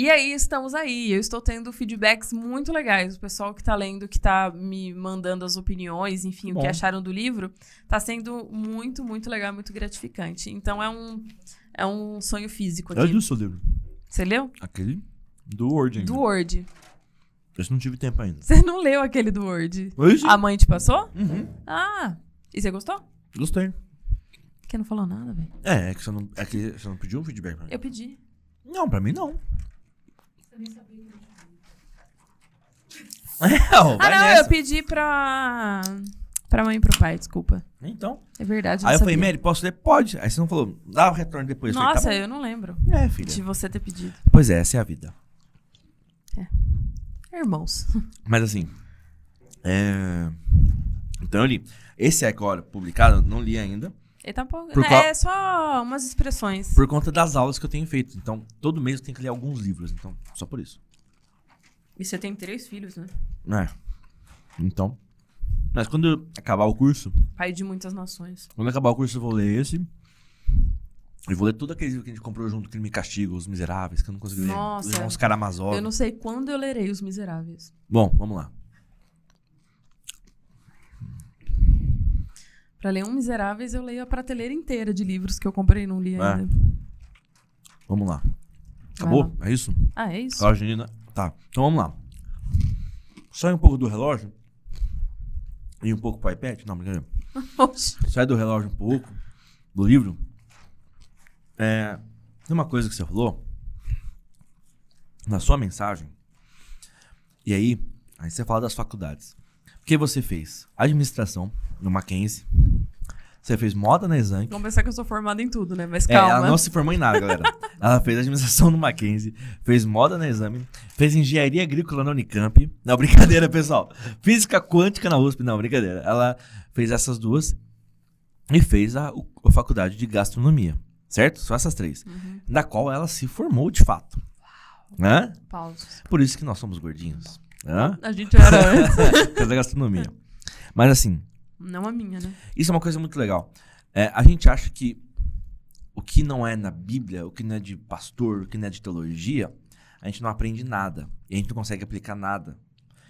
B: E aí estamos aí. Eu estou tendo feedbacks muito legais. O pessoal que tá lendo, que tá me mandando as opiniões, enfim, o
A: Bom.
B: que acharam do livro, tá sendo muito, muito legal, muito gratificante. Então é um, é um sonho físico
A: É
B: aqui.
A: do seu livro.
B: Você leu?
A: Aquele do Word ainda.
B: Do Word.
A: Esse não tive tempo ainda.
B: Você não leu aquele do Word?
A: Hoje?
B: A mãe te passou?
A: Uhum.
B: Ah, e você gostou?
A: Gostei.
B: Que não falou nada, velho.
A: É, é que você não, é que você não pediu um feedback pra mim.
B: Eu pedi.
A: Não, pra mim não.
C: Você nem sabia que ele tinha.
A: É,
B: Ah, não,
A: nessa.
B: eu pedi pra. Pra mãe e pro pai, desculpa.
A: Então.
B: É verdade.
A: Aí eu falei. Mary, posso ler? Pode. Aí você não falou, dá o retorno depois. Eu falei,
B: Nossa,
A: tá
B: eu não lembro.
A: É, filha.
B: de você ter pedido.
A: Pois é, essa é a vida.
B: Irmãos.
A: Mas assim. É... Então eu li. Esse é agora publicado, eu não li ainda.
B: Né,
A: qual-
B: É só umas expressões.
A: Por conta das aulas que eu tenho feito. Então, todo mês eu tenho que ler alguns livros. Então, só por isso.
B: E você tem três filhos, né?
A: É. Então. Mas quando acabar o curso,
B: Pai de muitas nações.
A: quando acabar o curso, eu vou ler esse. E vou ler tudo aqueles livros que a gente comprou junto, Crime e Castigo, Os Miseráveis, que eu não consegui ler.
B: Nossa.
A: Os Karamazov.
B: Eu não sei quando eu lerei Os Miseráveis.
A: Bom, vamos lá.
B: Pra ler um Miseráveis, eu leio a prateleira inteira de livros que eu comprei e não li
A: É.
B: ainda.
A: Vamos lá. Acabou?
B: lá.
A: É isso?
B: Ah, é isso?
A: Relógio, Nina. Tá. Então vamos lá. Sai um pouco do relógio. E um pouco pro iPad. Não, brincadeira. Sai do relógio um pouco. Do livro. É. Tem uma coisa que você falou. Na sua mensagem. E aí. Aí você fala das faculdades. O que você fez? Administração no Mackenzie. Você fez moda na Exanc.
B: Vamos pensar que eu sou formada em tudo, né? Mas
A: É,
B: calma.
A: ela não se formou em nada, galera. ela fez administração no Mackenzie, fez moda na exame, fez engenharia agrícola na Unicamp. Não, brincadeira, pessoal. Física quântica na USP. Não, brincadeira. Ela fez essas duas e fez a, a faculdade de gastronomia. Certo? Só essas três.
B: Uhum.
A: Na qual ela se formou de fato. Hã?
B: Pausos.
A: Por isso que nós somos gordinhos. Hã?
B: A gente era antes.
A: Gastronomia. Mas assim,
B: não a minha, né?
A: Isso é uma coisa muito legal. É, a gente acha que o que não é na Bíblia, o que não é de pastor, o que não é de teologia, a gente não aprende nada. E a gente não consegue aplicar nada.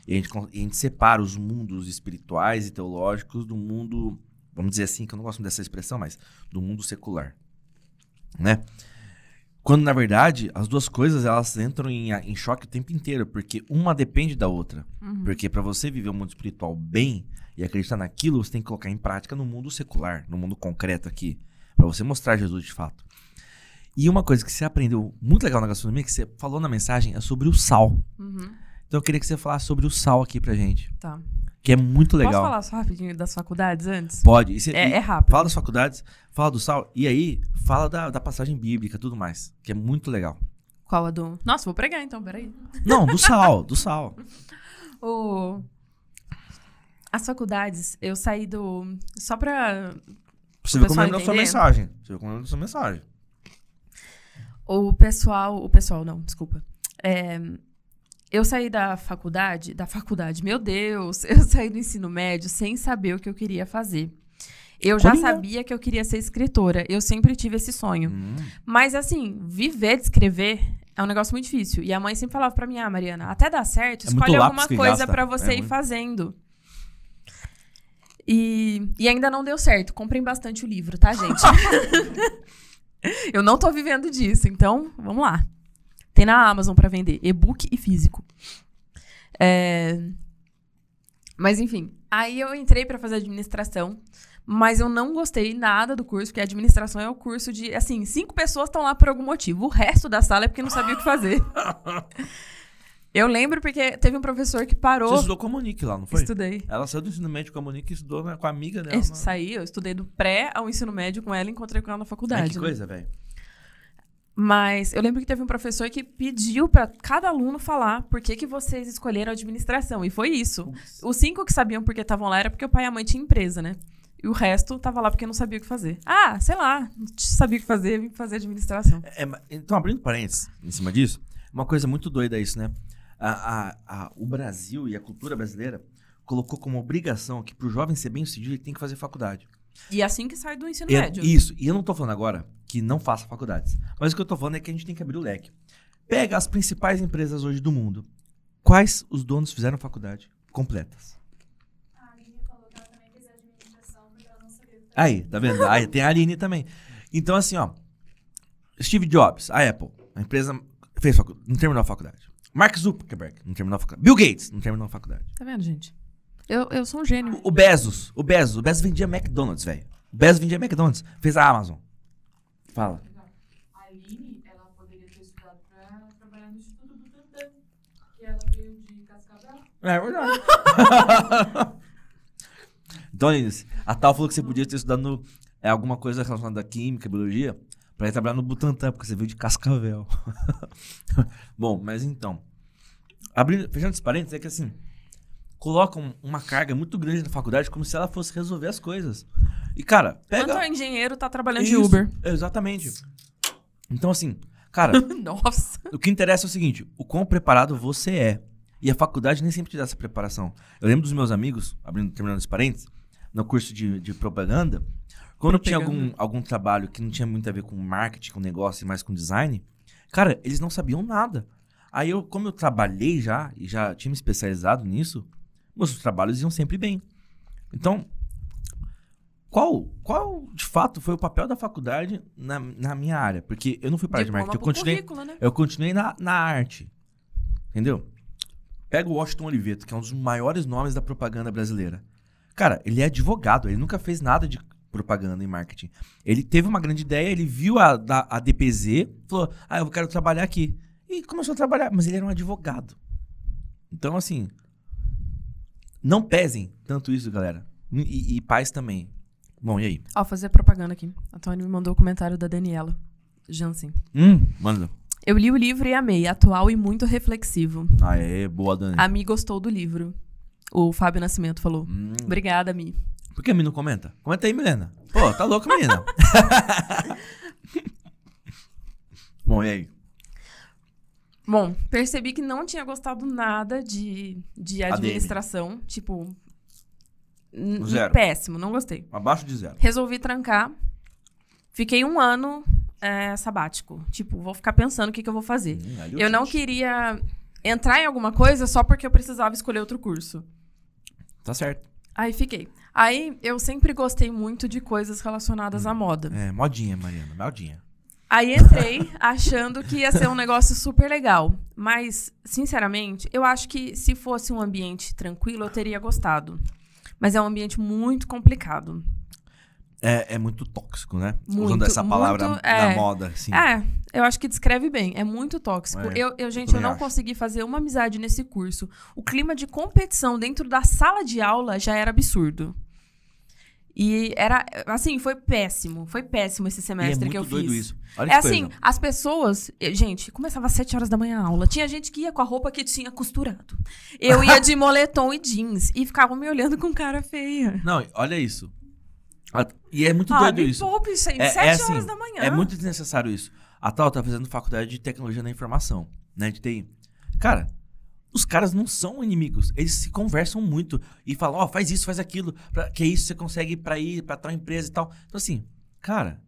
A: E a gente, e a gente separa os mundos espirituais e teológicos do mundo, vamos dizer assim, que eu não gosto dessa expressão, mas do mundo secular. Né? Quando, na verdade, as duas coisas elas entram em, em choque o tempo inteiro, porque uma depende da outra.
B: Uhum.
A: Porque para você viver o mundo espiritual bem e acreditar naquilo, você tem que colocar em prática no mundo secular, no mundo concreto aqui, Pra você mostrar Jesus de fato. E uma coisa que você aprendeu muito legal na gastronomia, que você falou na mensagem, é sobre o sal.
B: Uhum.
A: Então eu queria que você falasse sobre o sal aqui pra gente,
B: Tá.
A: que é muito legal.
B: Posso falar só rapidinho das faculdades antes?
A: Pode.
B: É,
A: e
B: é rápido.
A: Fala das faculdades, fala do sal, e aí fala da, da passagem bíblica tudo mais, que é muito legal.
B: Qual a do. Nossa, vou pregar então, peraí.
A: Não, do sal, do sal.
B: O... As faculdades, eu saí do. Só pra.
A: Você
B: O
A: como da sua mensagem. Você vê como da sua mensagem.
B: O pessoal. O pessoal, não, desculpa. É, Eu saí da faculdade. Da faculdade, meu Deus! Eu saí do ensino médio sem saber o que eu queria fazer. Eu já
A: Coringa.
B: sabia que eu queria ser escritora. Eu sempre tive esse sonho.
A: Hum.
B: Mas assim, viver de escrever é um negócio muito difícil. E a mãe sempre falava pra mim, ah, Mariana, até dar certo,
A: É
B: escolhe alguma coisa pra você
A: É
B: ir
A: muito.
B: fazendo. E, e ainda não deu certo. Comprem bastante o livro, tá, gente? Eu não tô vivendo disso, então vamos lá. Tem na Amazon pra vender, e-book e físico. É, Mas enfim, aí eu entrei pra fazer administração, mas eu não gostei nada do curso, porque administração é o curso de, assim, cinco pessoas estão lá por algum motivo. O resto da sala é porque não sabia o que fazer. Eu lembro porque teve um professor que
A: Você
B: parou.
A: estudou com a Monique lá, não foi?
B: Estudei.
A: Ela saiu do ensino médio com a Monique e estudou né, com a amiga dela.
B: Eu
A: na-
B: saí, eu estudei do pré ao ensino médio com ela e encontrei com ela na faculdade.
A: Ai, que
B: né?
A: coisa, velho.
B: Mas eu lembro que teve um professor que pediu pra cada aluno falar por que, que vocês escolheram administração. E foi isso. Os cinco que sabiam porque estavam lá era porque o pai e a mãe tinham empresa, né? E o resto tava lá porque não sabia o que fazer. Ah, sei lá, não sabia o que fazer, vim fazer administração.
A: É, então, abrindo parênteses em cima disso, uma coisa muito doida é isso, né? A, a- a- o Brasil e a cultura brasileira colocou como obrigação que pro jovem ser bem sucedido ele tem que fazer faculdade.
B: E assim que sai do ensino
A: Eu-
B: médio.
A: isso, e eu não tô falando agora que não faça faculdades. Mas o que eu tô falando é que a gente tem que abrir o leque. Pega as principais empresas hoje do mundo. Quais os donos fizeram faculdade completas?
D: A Aline falou que ela também fez administração, mas ela não sabia. o
A: Aí, tá vendo? Aí tem a Aline também. Então, assim, ó. Steve Jobs, a Apple, a empresa fez faculdade, não terminou a faculdade. Mark Zuckerberg, não terminou a faculdade. Bill Gates, não terminou a faculdade.
B: Tá vendo, gente? Eu, eu sou um gênio.
A: O Bezos, o Bezos, o Bezos vendia McDonald's, velho. O Bezos vendia McDonald's, fez a Amazon. Fala.
C: A Aline, ela poderia ter estudado pra trabalhar no Instituto do Tantan, que ela veio de Cascavel.
A: É verdade. então, Inês, a tal falou que você podia ter estudado no, é, alguma coisa relacionada à química, biologia, pra ir trabalhar no Butantan, porque você veio de Cascavel. Bom, mas então. Abrindo, fechando esse parênteses, é que assim, colocam uma carga muito grande na faculdade como se ela fosse resolver as coisas. E, cara, pega.
B: Quanto engenheiro tá trabalhando de
A: Isso,
B: Uber?
A: Exatamente. Então, assim, cara,
B: Nossa.
A: o que interessa é o seguinte: o quão preparado você é. E a faculdade nem sempre te dá essa preparação. Eu lembro dos meus amigos, abrindo, terminando esse parênteses, no curso de, de propaganda, quando tinha algum, algum trabalho que não tinha muito a ver com marketing, com negócio e mais com design, cara, eles não sabiam nada. Aí eu, como eu trabalhei já, e já tinha me especializado nisso, meus trabalhos iam sempre bem. Então, qual, qual de fato foi o papel da faculdade na, na minha área? Porque eu não fui para a área de marketing, eu continuei,
B: né?
A: eu continuei na, na arte. Entendeu? Pega o Washington Oliveto, que é um dos maiores nomes da propaganda brasileira. Cara, ele é advogado, ele nunca fez nada de propaganda e marketing. Ele teve uma grande ideia, ele viu a, da, a DPZ, falou: Ah, eu quero trabalhar aqui. E começou a trabalhar, mas ele era um advogado. Então, assim. Não pesem tanto isso, galera. E, e pais também. Bom, e aí?
B: Ó, fazer propaganda aqui. A Tony me mandou o comentário da Daniela Jansen.
A: Hum, manda.
B: Eu li o livro e amei, atual e muito reflexivo.
A: Aê, boa, Dani.
B: A Mi gostou do livro. O Fábio Nascimento falou.
A: Hum.
B: Obrigada, Mi.
A: Por que a Mi não comenta? Comenta aí, Milena. Pô, tá louco, menina. Bom, e aí?
B: Bom, percebi que não tinha gostado nada de, de
A: ADM.
B: administração. Tipo. n-
A: Zero.
B: Péssimo, não gostei.
A: Abaixo de zero.
B: Resolvi trancar. Fiquei um ano é, sabático. Tipo, vou ficar pensando o que, que eu vou fazer.
A: Hum,
B: Eu não
A: senti.
B: queria entrar em alguma coisa só porque eu precisava escolher outro curso.
A: Tá certo.
B: Aí fiquei. Aí eu sempre gostei muito de coisas relacionadas à moda.
A: É, modinha, Mariana. Modinha.
B: Aí entrei achando que ia ser um negócio super legal. Mas, sinceramente, eu acho que se fosse um ambiente tranquilo, eu teria gostado. Mas é um ambiente muito complicado.
A: É, é muito tóxico, né? Usando
B: Muito,
A: essa palavra
B: muito,
A: da
B: é.
A: moda, assim.
B: É, eu acho que descreve bem. É muito tóxico.
A: É,
B: eu, eu, gente, eu não
A: acho.
B: consegui fazer uma amizade nesse curso. O clima de competição dentro da sala de aula já era absurdo. E era, assim, foi péssimo. Foi péssimo esse
A: é
B: semestre
A: muito
B: que eu
A: doido
B: fiz.
A: isso. Olha
B: É assim,
A: coisa.
B: as pessoas. eh, Gente, começava às 7 horas da manhã a aula. Tinha gente que ia com a roupa que tinha costurado. Eu ia de moletom e jeans. E ficavam me olhando com cara feia.
A: Não, olha isso. E é muito
B: Ah,
A: doido
B: me
A: isso.
B: poupe, gente.
A: É,
B: 7
A: é assim,
B: horas da manhã.
A: É muito desnecessário isso. A Tal tá fazendo faculdade de tecnologia da informação, né? De TI. Cara, os caras não são inimigos. Eles se conversam muito e falam, ó, faz isso, faz aquilo, pra, que isso você consegue pra ir pra tal empresa e tal. Então, assim, cara,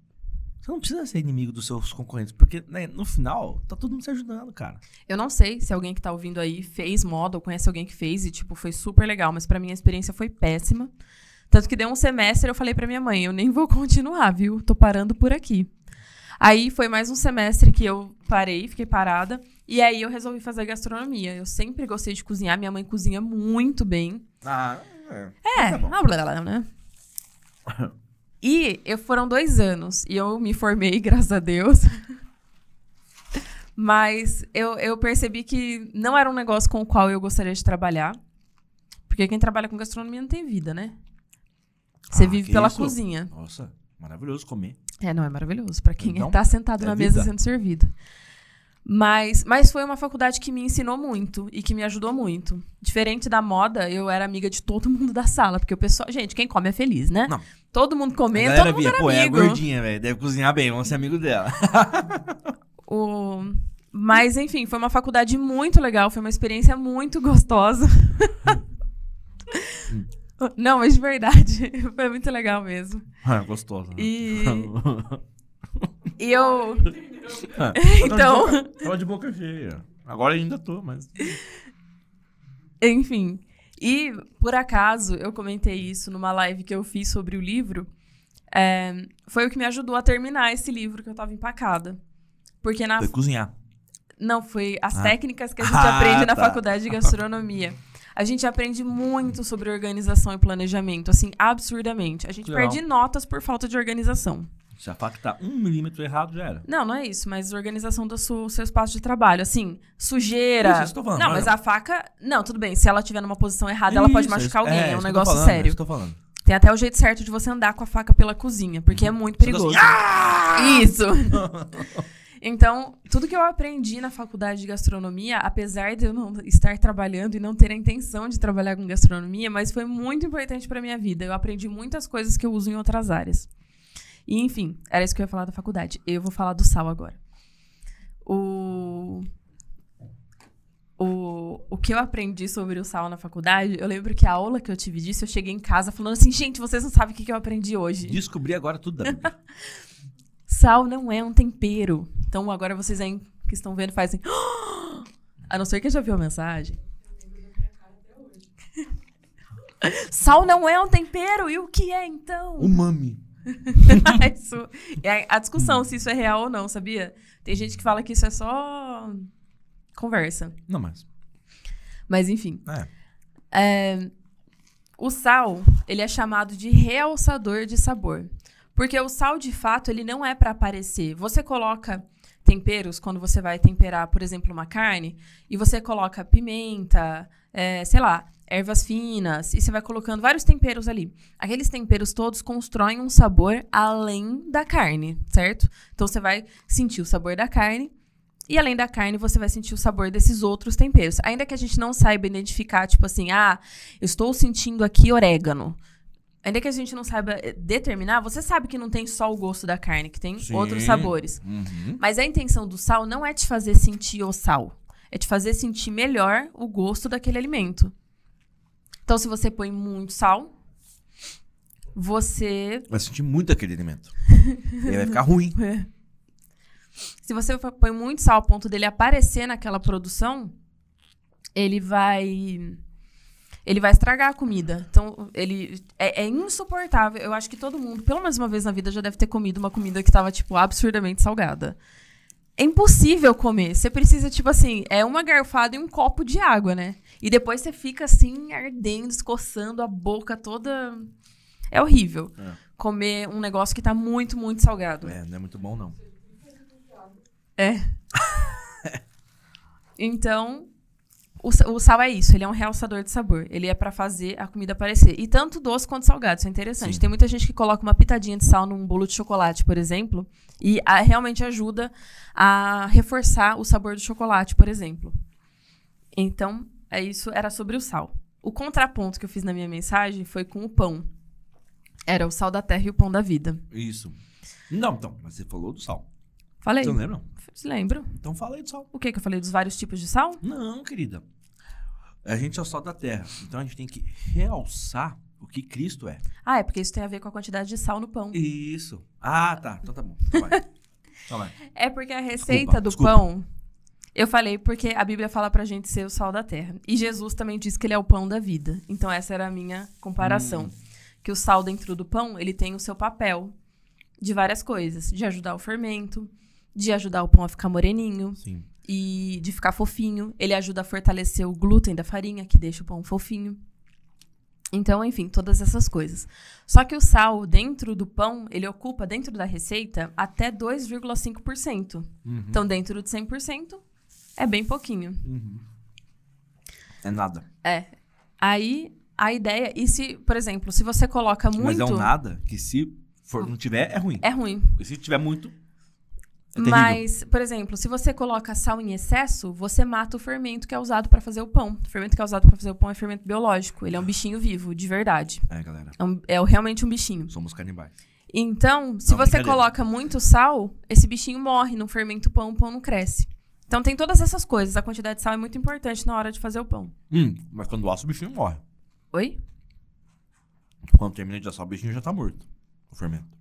A: você não precisa ser inimigo dos seus concorrentes, porque né, no final tá todo mundo se ajudando, cara.
B: Eu não sei se alguém que tá ouvindo aí fez moda ou conhece alguém que fez e, tipo, foi super legal, mas pra mim a experiência foi péssima. Tanto que deu um semestre eu falei pra minha mãe, eu nem vou continuar, viu? Tô parando por aqui. Aí foi mais um semestre que eu parei, fiquei parada. E aí eu resolvi fazer gastronomia. Eu sempre gostei de cozinhar, minha mãe cozinha muito bem.
A: Ah, é.
B: É,
A: Tá bom.
B: blá, blá, blá, né? E eu, foram dois anos e eu me formei, graças a Deus. Mas eu, eu percebi que não era um negócio com o qual eu gostaria de trabalhar. Porque quem trabalha com gastronomia não tem vida, né? Você
A: Ah,
B: vive pela
A: isso?
B: cozinha.
A: Nossa, maravilhoso comer.
B: É, não, é maravilhoso. Pra quem
A: Então,
B: tá sentado
A: é
B: na mesa
A: vida.
B: sendo servido. Mas, mas foi uma faculdade que me ensinou muito e que me ajudou muito. Diferente da moda, eu era amiga de todo mundo da sala. Porque o pessoal. Gente, quem come é feliz, né?
A: Não.
B: Todo mundo comendo, todo mundo
A: via,
B: era
A: pô, é
B: amigo.
A: gordinha, velho. Deve cozinhar bem, vamos ser amigo dela.
B: O... Mas, enfim, foi uma faculdade muito legal, foi uma experiência muito gostosa. Não, mas de verdade, foi muito legal mesmo.
A: Ah, gostoso. né?
B: E, E eu.
A: Ah,
B: Então.
A: Tava de boca- tava de boca cheia. Agora ainda tô, mas.
B: Enfim. E, por acaso, eu comentei isso numa live que eu fiz sobre o livro. é, foi o que me ajudou a terminar esse livro que eu tava empacada. Porque na.
A: Foi cozinhar.
B: Não, foi as
A: Ah.
B: técnicas que a gente
A: Ah,
B: aprende na
A: tá.
B: faculdade de gastronomia. A gente aprende muito sobre organização e planejamento, assim, absurdamente. A gente
A: Legal.
B: perde notas por falta de organização.
A: Se a faca tá um milímetro errado, já era.
B: Não, não é isso, mas organização do seu, seu espaço de trabalho. Assim, sujeira.
A: Isso, isso tô falando,
B: não,
A: mas
B: a faca. Não, tudo bem. Se ela estiver numa posição errada, ela pode
A: Isso,
B: machucar
A: isso-
B: alguém. É, um
A: isso eu tô
B: negócio
A: falando, é
B: sério.
A: isso que eu tô falando.
B: Tem até o jeito certo de você andar com a faca pela cozinha, porque é muito
A: Você tá
B: perigoso.
A: assim!
B: Isso. Então, tudo que eu aprendi na faculdade de gastronomia, apesar de eu não estar trabalhando e não ter a intenção de trabalhar com gastronomia, mas foi muito importante para minha vida. Eu aprendi muitas coisas que eu uso em outras áreas. E, enfim, era isso que eu ia falar da faculdade. Eu vou falar do sal agora. O o, o que eu aprendi sobre o sal na faculdade, eu lembro que a aula que eu tive disso, eu cheguei em casa falando assim, gente, vocês não sabem o que, que eu aprendi hoje.
A: Descobri agora tudo da.
B: Sal não é um tempero. Então agora vocês aí que estão vendo fazem. A não ser que já viu a mensagem. Sal não é um tempero. E o que é então?
A: Umami.
B: isso, é a discussão se isso é real ou não, sabia? Tem gente que fala que isso é só conversa.
A: Não, mas.
B: Mas enfim.
A: É.
B: É, o sal, ele é chamado de realçador de sabor. Porque o sal, de fato, ele não é para aparecer. Você coloca temperos, quando você vai temperar, por exemplo, uma carne, e você coloca pimenta, é, sei lá, ervas finas, e você vai colocando vários temperos ali. Aqueles temperos todos constroem um sabor além da carne, certo? Então você vai sentir o sabor da carne, e além da carne, você vai sentir o sabor desses outros temperos. Ainda que a gente não saiba identificar, tipo assim, ah, eu estou sentindo aqui orégano. Ainda que a gente não saiba eh, determinar, você sabe que não tem só o gosto da carne, que tem
A: Sim.
B: outros sabores.
A: Uhum.
B: Mas a intenção do sal não é te fazer sentir o sal. É te fazer sentir melhor o gosto daquele alimento. Então, se você põe muito sal, você
A: Vai sentir muito aquele alimento. e aí vai ficar ruim.
B: Se você põe muito sal ao ponto dele aparecer naquela produção, ele vai. Ele vai estragar a comida. Então, ele é, é insuportável. Eu acho que todo mundo, pelo menos uma vez na vida, já deve ter comido uma comida que tava, tipo, absurdamente salgada. É impossível comer. Você precisa, tipo assim, é uma garfada e um copo de água, né? E depois você fica assim, ardendo, escoçando a boca toda. É horrível.
A: É.
B: Comer um negócio que tá muito, muito salgado.
A: É, não é muito bom, não.
B: É. então, o, o sal é isso, ele é um realçador de sabor. Ele é pra fazer a comida aparecer. E tanto doce quanto salgado, isso é interessante.
A: Sim.
B: Tem muita gente que coloca uma pitadinha de sal num bolo de chocolate, por exemplo, e a- realmente ajuda a reforçar o sabor do chocolate, por exemplo. Então, é isso, era sobre o sal. O contraponto que eu fiz na minha mensagem foi com o pão. Era o sal da terra e o pão da vida.
A: Isso. Não, então, mas você falou do sal.
B: Falei?
A: Você não lembra?
B: Lembro.
A: Então fala aí do sal.
B: O que que eu falei dos vários tipos de sal?
A: Não, querida. A gente é o sal da terra. Então a gente tem que realçar o que Cristo é.
B: Ah, é porque isso tem a ver com a quantidade de sal no pão.
A: Isso. Ah, tá. Então tá bom. Então vai. Então vai.
B: É porque a receita
A: Desculpa,
B: do
A: desculpa.
B: pão. Eu falei porque a Bíblia fala pra gente ser o sal da terra. E Jesus também diz que ele é o pão da vida. Então essa era a minha comparação.
A: Hum.
B: Que o sal dentro do pão, ele tem o seu papel de várias coisas. De ajudar o fermento, de ajudar o pão a ficar moreninho
A: Sim.
B: e de ficar fofinho. Ele ajuda a fortalecer o glúten da farinha, que deixa o pão fofinho. Então, enfim, todas essas coisas. Só que o sal dentro do pão, ele ocupa dentro da receita até 2,5%.
A: Uhum.
B: Então, dentro de 100%, é bem pouquinho.
A: Uhum. É nada.
B: É. Aí, a ideia... E se, por exemplo, se você coloca muito...
A: Mas é um nada que se for, não tiver, é ruim.
B: É ruim.
A: E se tiver muito, é.
B: Mas, por exemplo, se você coloca sal em excesso, você mata o fermento que é usado para fazer o pão. O fermento que é usado para fazer o pão é fermento biológico. Ele é um bichinho vivo, de verdade.
A: É, galera.
B: É, um- é realmente um bichinho.
A: Somos canibais.
B: Então, se
A: Não,
B: você coloca muito sal, esse bichinho morre, não fermenta o pão, o pão não cresce. Então tem todas essas coisas. A quantidade de sal é muito importante na hora de fazer o pão.
A: Hum, mas quando assa, o bichinho morre.
B: Oi?
A: Quando termina de assar, o bichinho já tá morto. O fermento.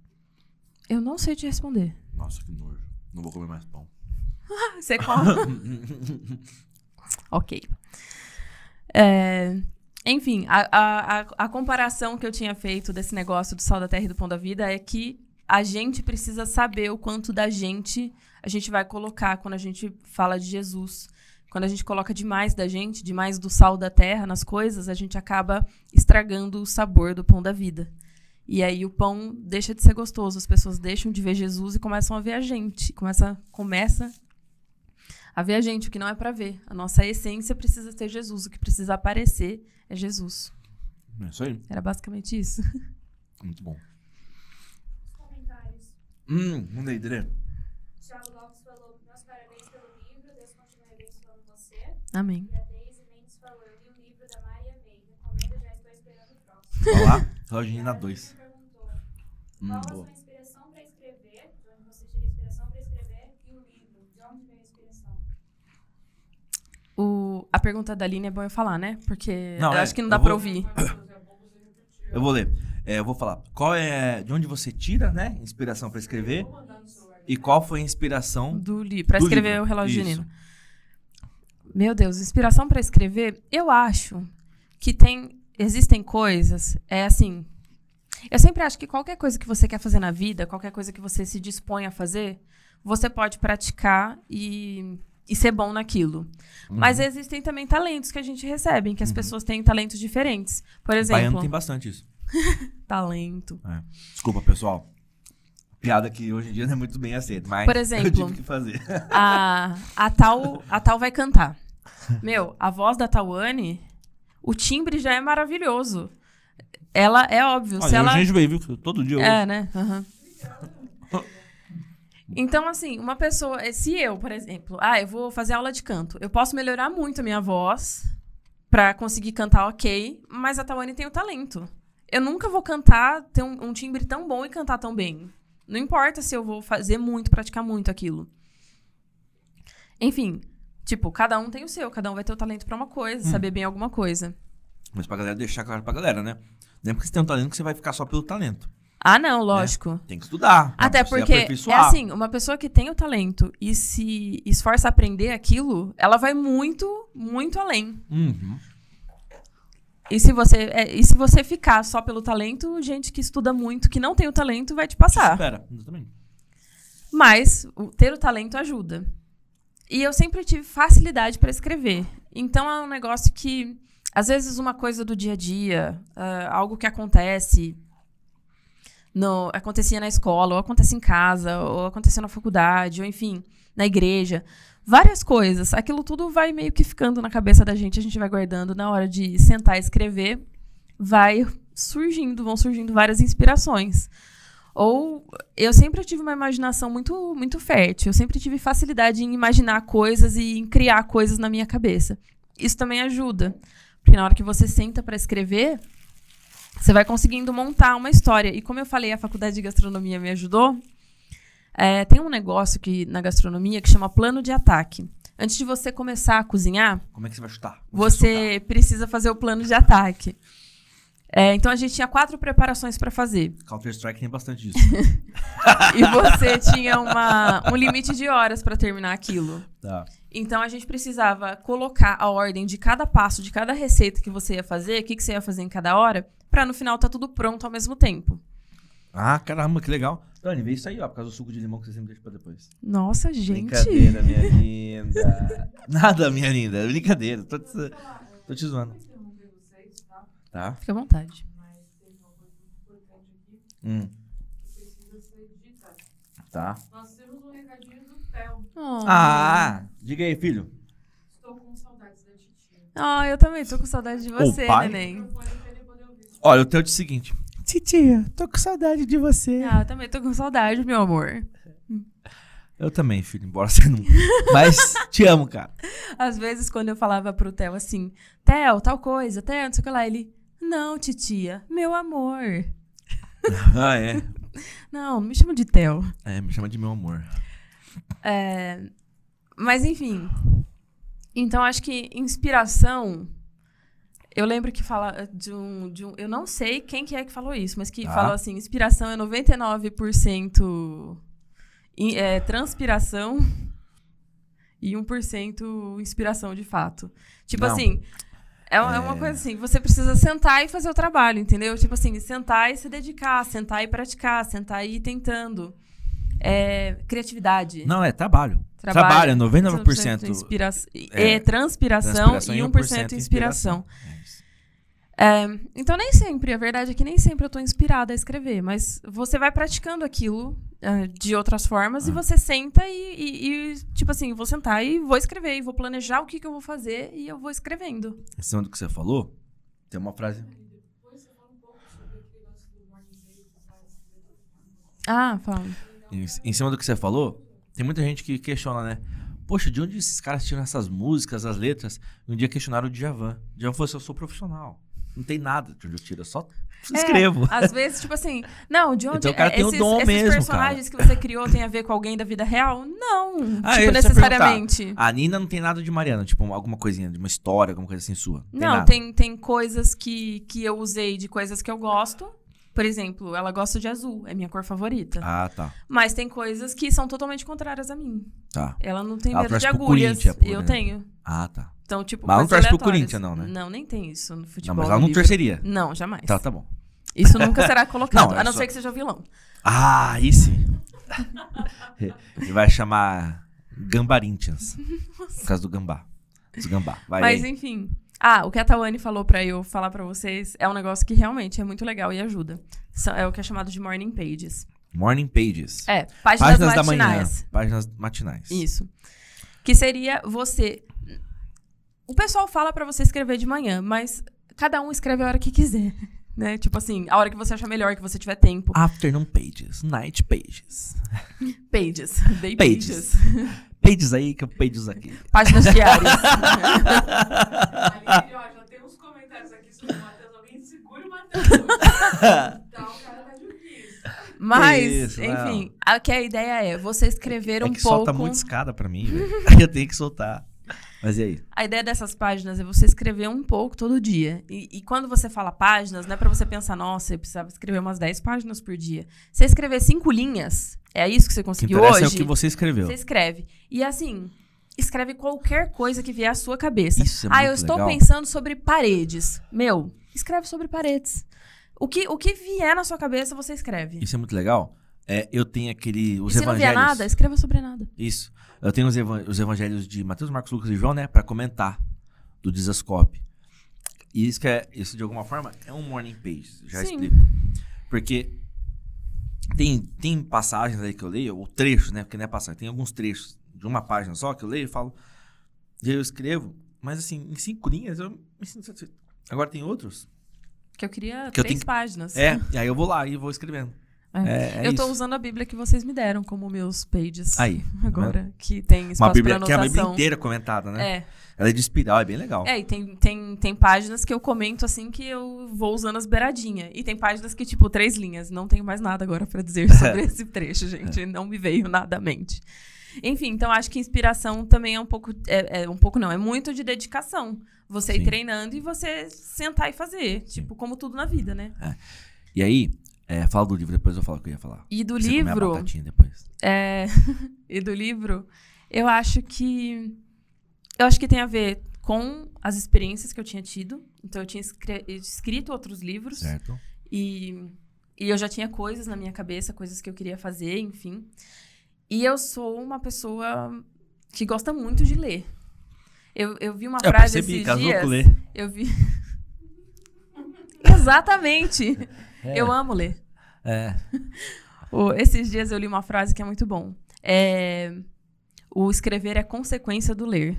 B: Eu não sei te responder.
A: Nossa, que nojo. Não vou comer mais pão.
B: Você come? ok. É, enfim, a, a, a, a comparação que eu tinha feito desse negócio do sal da terra e do pão da vida é que a gente precisa saber o quanto da gente a gente vai colocar quando a gente fala de Jesus. Quando a gente coloca demais da gente, demais do sal da terra nas coisas, a gente acaba estragando o sabor do pão da vida. E aí o pão deixa de ser gostoso, as pessoas deixam de ver Jesus e começam a ver a gente. Começa, começa a ver a gente, o que não é para ver. A nossa essência precisa ter Jesus, o que precisa aparecer é Jesus.
A: É isso aí.
B: Era basicamente isso.
A: Muito bom.
D: Os comentários.
A: Hum, manda aí, Dre.
D: Thiago Lopes falou, meus parabéns pelo livro, Deus continue abençoando você.
B: Amém.
D: E a Deise Mendes falou, eu li o livro da Maria May, recomendo, já estou esperando o próximo.
A: Vamos lá. Lojinha
D: A
A: 2.
D: Lívia perguntou,
A: Hum,
D: qual a
A: boa.
D: sua inspiração para escrever, de onde você tira inspiração para escrever, e o livro, de onde veio a inspiração?
B: O, a pergunta da Aline é bom eu falar, né? Porque
A: Não,
B: eu
A: é,
B: acho que não dá
A: eu
B: pra
A: vou-
B: ouvir.
A: Eu vou ler. É, eu vou falar. Qual é. De onde você tira, né? Inspiração pra escrever? E qual foi a inspiração?
B: Do li para escrever
A: livro,
B: o relógio
A: isso.
B: de Nino. Meu Deus, inspiração para escrever, eu acho que tem existem coisas, é assim, eu sempre acho que qualquer coisa que você quer fazer na vida, qualquer coisa que você se dispõe a fazer, você pode praticar e, e ser bom naquilo.
A: Uhum.
B: Mas existem também talentos que a gente recebe, que as pessoas têm talentos diferentes. Por
A: Baiano
B: exemplo,
A: tem bastante isso.
B: talento.
A: É. Desculpa, pessoal. Piada que hoje em dia não é muito bem aceita, mas
B: Por exemplo,
A: eu tive que fazer.
B: a, a tal a tal vai cantar. Meu, a voz da Tawane, o timbre já é maravilhoso. Ela é óbvio, se
A: Olha,
B: ela
A: a gente veio, viu? Todo dia eu
B: é, né? Aham. Então, assim, uma pessoa. Se eu, por exemplo, ah, eu vou fazer aula de canto, eu posso melhorar muito a minha voz pra conseguir cantar ok, mas a Tawane tem o talento. Eu nunca vou cantar, ter um, um timbre tão bom e cantar tão bem. Não importa se eu vou fazer muito, praticar muito aquilo. Enfim, tipo, cada um tem o seu, cada um vai ter o talento pra uma coisa,
A: Hum.
B: saber bem alguma coisa.
A: Mas pra galera deixar claro pra galera, né? Não é porque você tem um talento que você vai ficar só pelo talento.
B: Ah, não, lógico.
A: Tem que estudar.
B: Até porque é assim, uma pessoa que tem o talento e se esforça a aprender aquilo, ela vai muito, muito além.
A: Uhum.
B: E se você, é, e se você ficar só pelo talento, gente que estuda muito, que não tem o talento, vai te passar.
A: Espera, exatamente.
B: Mas o- ter o talento ajuda. E eu sempre tive facilidade para escrever. Então é um negócio que, às vezes, uma coisa do dia a dia, ah, algo que acontece, no, acontecia na escola, ou acontece em casa, ou aconteceu na faculdade, ou enfim, na igreja. Várias coisas. Aquilo tudo vai meio que ficando na cabeça da gente, a gente vai guardando na hora de sentar e escrever, vai surgindo, vão surgindo várias inspirações. Ou eu sempre tive uma imaginação muito, muito fértil. Eu sempre tive facilidade em imaginar coisas e em criar coisas na minha cabeça. Isso também ajuda. Porque na hora que você senta para escrever, você vai conseguindo montar uma história. E como eu falei, a faculdade de gastronomia me ajudou. É, tem um negócio que, na gastronomia que chama plano de ataque. Antes de você começar a cozinhar,
A: Como é que você vai chutar?
B: você precisa fazer o plano de ataque. É, então a gente tinha quatro preparações para fazer.
A: Counter-Strike tem bastante disso.
B: E você tinha uma, um limite de horas para terminar aquilo.
A: tá.
B: Então a gente precisava colocar a ordem de cada passo, de cada receita que você ia fazer, o que, que você ia fazer em cada hora, para no final tá tudo pronto ao mesmo tempo.
A: Ah, caramba, que legal. Dani, vê isso aí, ó, por causa do suco de limão que você sempre deixa pra depois.
B: Nossa, gente.
A: Brincadeira, minha linda. Nada, minha linda. Brincadeira. Tô te, tô te zoando.
C: Vou interromper vocês, tá?
A: Tá?
B: Fica à vontade.
C: Mas teve uma coisa muito importante aqui
A: Hum,
C: que precisa ser dita.
A: tá.
C: Nós temos um recadinho do Theo.
B: Oh.
A: Ah, diga aí, filho.
C: Estou com saudades da titia.
B: Ah, eu também tô com saudade de você, neném.
A: Olha, eu tenho o seguinte. Titia, tô com saudade de você.
B: Ah, eu também tô com saudade, meu amor.
A: Eu também, filho, embora você não. Mas te amo, cara.
B: Às vezes, quando eu falava pro Theo assim, Theo, tal coisa, Theo, não sei o que lá, ele, não, titia, meu amor.
A: Ah, é.
B: Não, me chama de Theo.
A: É, me chama de meu amor.
B: É, mas enfim. Então acho que inspiração Eu lembro que fala de um, de um. Eu não sei quem que é que falou isso, mas que
A: Tá.
B: falou assim: inspiração é 99% in- é, transpiração e 1% inspiração de fato. Tipo
A: Não.
B: assim. É uma, é uma coisa assim, você precisa sentar e fazer o trabalho, entendeu? Tipo assim, sentar e se dedicar, sentar e praticar, sentar e ir tentando. É, criatividade.
A: Não, é trabalho.
B: Trabalho.
A: Trabalho, é 99%.
B: Inspira
A: é,
B: é, transpiração, e 1% inspiração.
A: É isso.
B: É, então, nem sempre, a verdade é que nem sempre eu tô inspirada a escrever, mas você vai praticando aquilo é, de outras formas
A: Ah.
B: e você senta e, e- e, tipo assim, vou sentar e vou escrever, e vou planejar o que, que eu vou fazer e eu vou escrevendo.
A: Em cima do que você falou, tem uma frase.
C: Um.
B: Ah, fala.
A: Em, em cima do que você falou, tem muita gente que questiona, né? Poxa, de onde esses caras tiram essas músicas, as letras? Um dia questionaram o Djavan. Djavan falou assim, eu sou profissional. Não tem nada de onde eu tiro, eu só escrevo.
B: É, às vezes, tipo assim, não, de onde
A: Então o cara
B: é,
A: tem o
B: esses,
A: dom
B: esses
A: mesmo,
B: personagens que você criou tem a ver com alguém da vida real? Não,
A: Ah,
B: tipo,
A: ia
B: necessariamente.
A: A Nina não tem nada de Mariana, tipo, alguma coisinha, de uma história, alguma coisa assim sua. Tem
B: Não,
A: nada.
B: tem, tem coisas que, que eu usei de coisas que eu gosto. Por exemplo, ela gosta de azul, é minha cor favorita.
A: Ah, tá.
B: Mas tem coisas que são totalmente contrárias a mim.
A: Tá.
B: Ela não tem
A: Ela
B: medo de agulhas. Eu tenho.
A: Ah, tá.
B: Então, tipo,
A: Mas ela não torce pro. Corinthians, não, né?
B: Não, nem tem isso no
A: Não,
B: futebol.
A: mas ela não
B: livre.
A: torceria.
B: Não, jamais.
A: Tá, tá bom.
B: Isso nunca será colocado,
A: Não,
B: a não
A: só-
B: ser que seja vilão.
A: Ah, aí sim. Ele vai chamar Gambarintians. Por causa do gambá. Dos gambá. Vai
B: Mas
A: aí.
B: enfim. Ah, o que a Tawane falou pra eu falar pra vocês é um negócio que realmente é muito legal e ajuda. É o que é chamado de morning pages.
A: Morning Pages.
B: É, páginas,
A: Páginas da manhã.
B: matinais.
A: Páginas matinais.
B: Isso. Que seria você. O pessoal fala pra você escrever de manhã, mas cada um escreve a hora que quiser. Né? Tipo assim, a hora que você achar melhor, que você tiver tempo.
A: Afternoon Pages. Night Pages.
B: Pages. Day
A: Pages.
B: pages.
A: Pages aí que eu pages aqui.
B: Páginas diárias.
C: Ali, ó, já tem uns comentários aqui sobre o Matheus. Alguém segura o Matheus. Tá, o cara tá difícil.
B: Mas,
A: Isso, não.
B: enfim, a que a ideia é você escrever
A: é
B: um
A: que
B: pouco.
A: solta muito escada pra mim, velho. Eu tenho que soltar. Mas e aí?
B: A ideia dessas páginas é você escrever um pouco todo dia. E, e quando você fala páginas, não é pra você pensar, nossa, eu precisava escrever umas 10 páginas por dia. Você escrever cinco linhas, é isso que você
A: que
B: conseguiu
A: interessa
B: hoje?
A: é o que você escreveu.
B: Você escreve. E assim, escreve qualquer coisa que vier à sua cabeça.
A: Isso é
B: ah, eu estou
A: legal.
B: pensando sobre paredes. Meu, escreve sobre paredes. O que, o que vier na sua cabeça, você escreve.
A: Isso é muito legal. É, eu tenho aquele. Os
B: e se não vier
A: evangelhos.
B: nada, escreva sobre nada.
A: Isso. Eu tenho os, evan- os evangelhos de Mateus, Marcos, Lucas e João, né? Pra comentar do Disascope. E isso que é, isso de alguma forma é um morning page. Já
B: Sim.
A: explico. Porque tem, tem passagens aí que eu leio, ou trechos, né? Porque não é passagem, tem alguns trechos de uma página só que eu leio e falo. E aí eu escrevo, mas assim, em cinco linhas eu me sinto satisfeito. Agora tem outros.
B: Que eu queria
A: Que eu
B: três
A: tenho que-
B: páginas.
A: É, e aí eu vou lá e vou escrevendo.
B: É.
A: É, é
B: eu tô
A: isso.
B: usando a Bíblia que vocês me deram como meus pages.
A: Aí.
B: Agora, que tem espaço
A: Uma Bíblia, que é a. Bíblia inteira comentada, né?
B: É,
A: Ela é de espiral, é bem legal.
B: é, e tem, tem, tem páginas que eu comento assim que eu vou usando as beiradinhas. E tem páginas que, tipo, três linhas. Não tenho mais nada agora pra dizer sobre esse trecho, gente. Não me veio nada à mente. Enfim, então acho que inspiração também é um pouco. É, é um pouco não, é muito de dedicação. Você ir
A: Sim.
B: treinando e você sentar e fazer. Tipo, como tudo na vida, né?
A: E aí, é, fala do livro, depois eu falo o que eu ia falar.
B: E do
A: Você a
B: livro.
A: batatinha depois.
B: É, e do livro, eu acho que. Eu acho que tem a ver com as experiências que eu tinha tido. Então, eu tinha escrito outros livros.
A: Certo?
B: E, e eu já tinha coisas na minha cabeça, coisas que eu queria fazer, enfim. E eu sou uma pessoa que gosta muito de ler. Eu, eu vi uma
A: Eu
B: frase
A: percebi,
B: esses
A: casou
B: dias.
A: com ler.
B: Eu vi. Exatamente!
A: É.
B: Eu amo ler.
A: É.
B: O- esses dias eu li uma frase que é muito bom. É, o escrever é consequência do ler.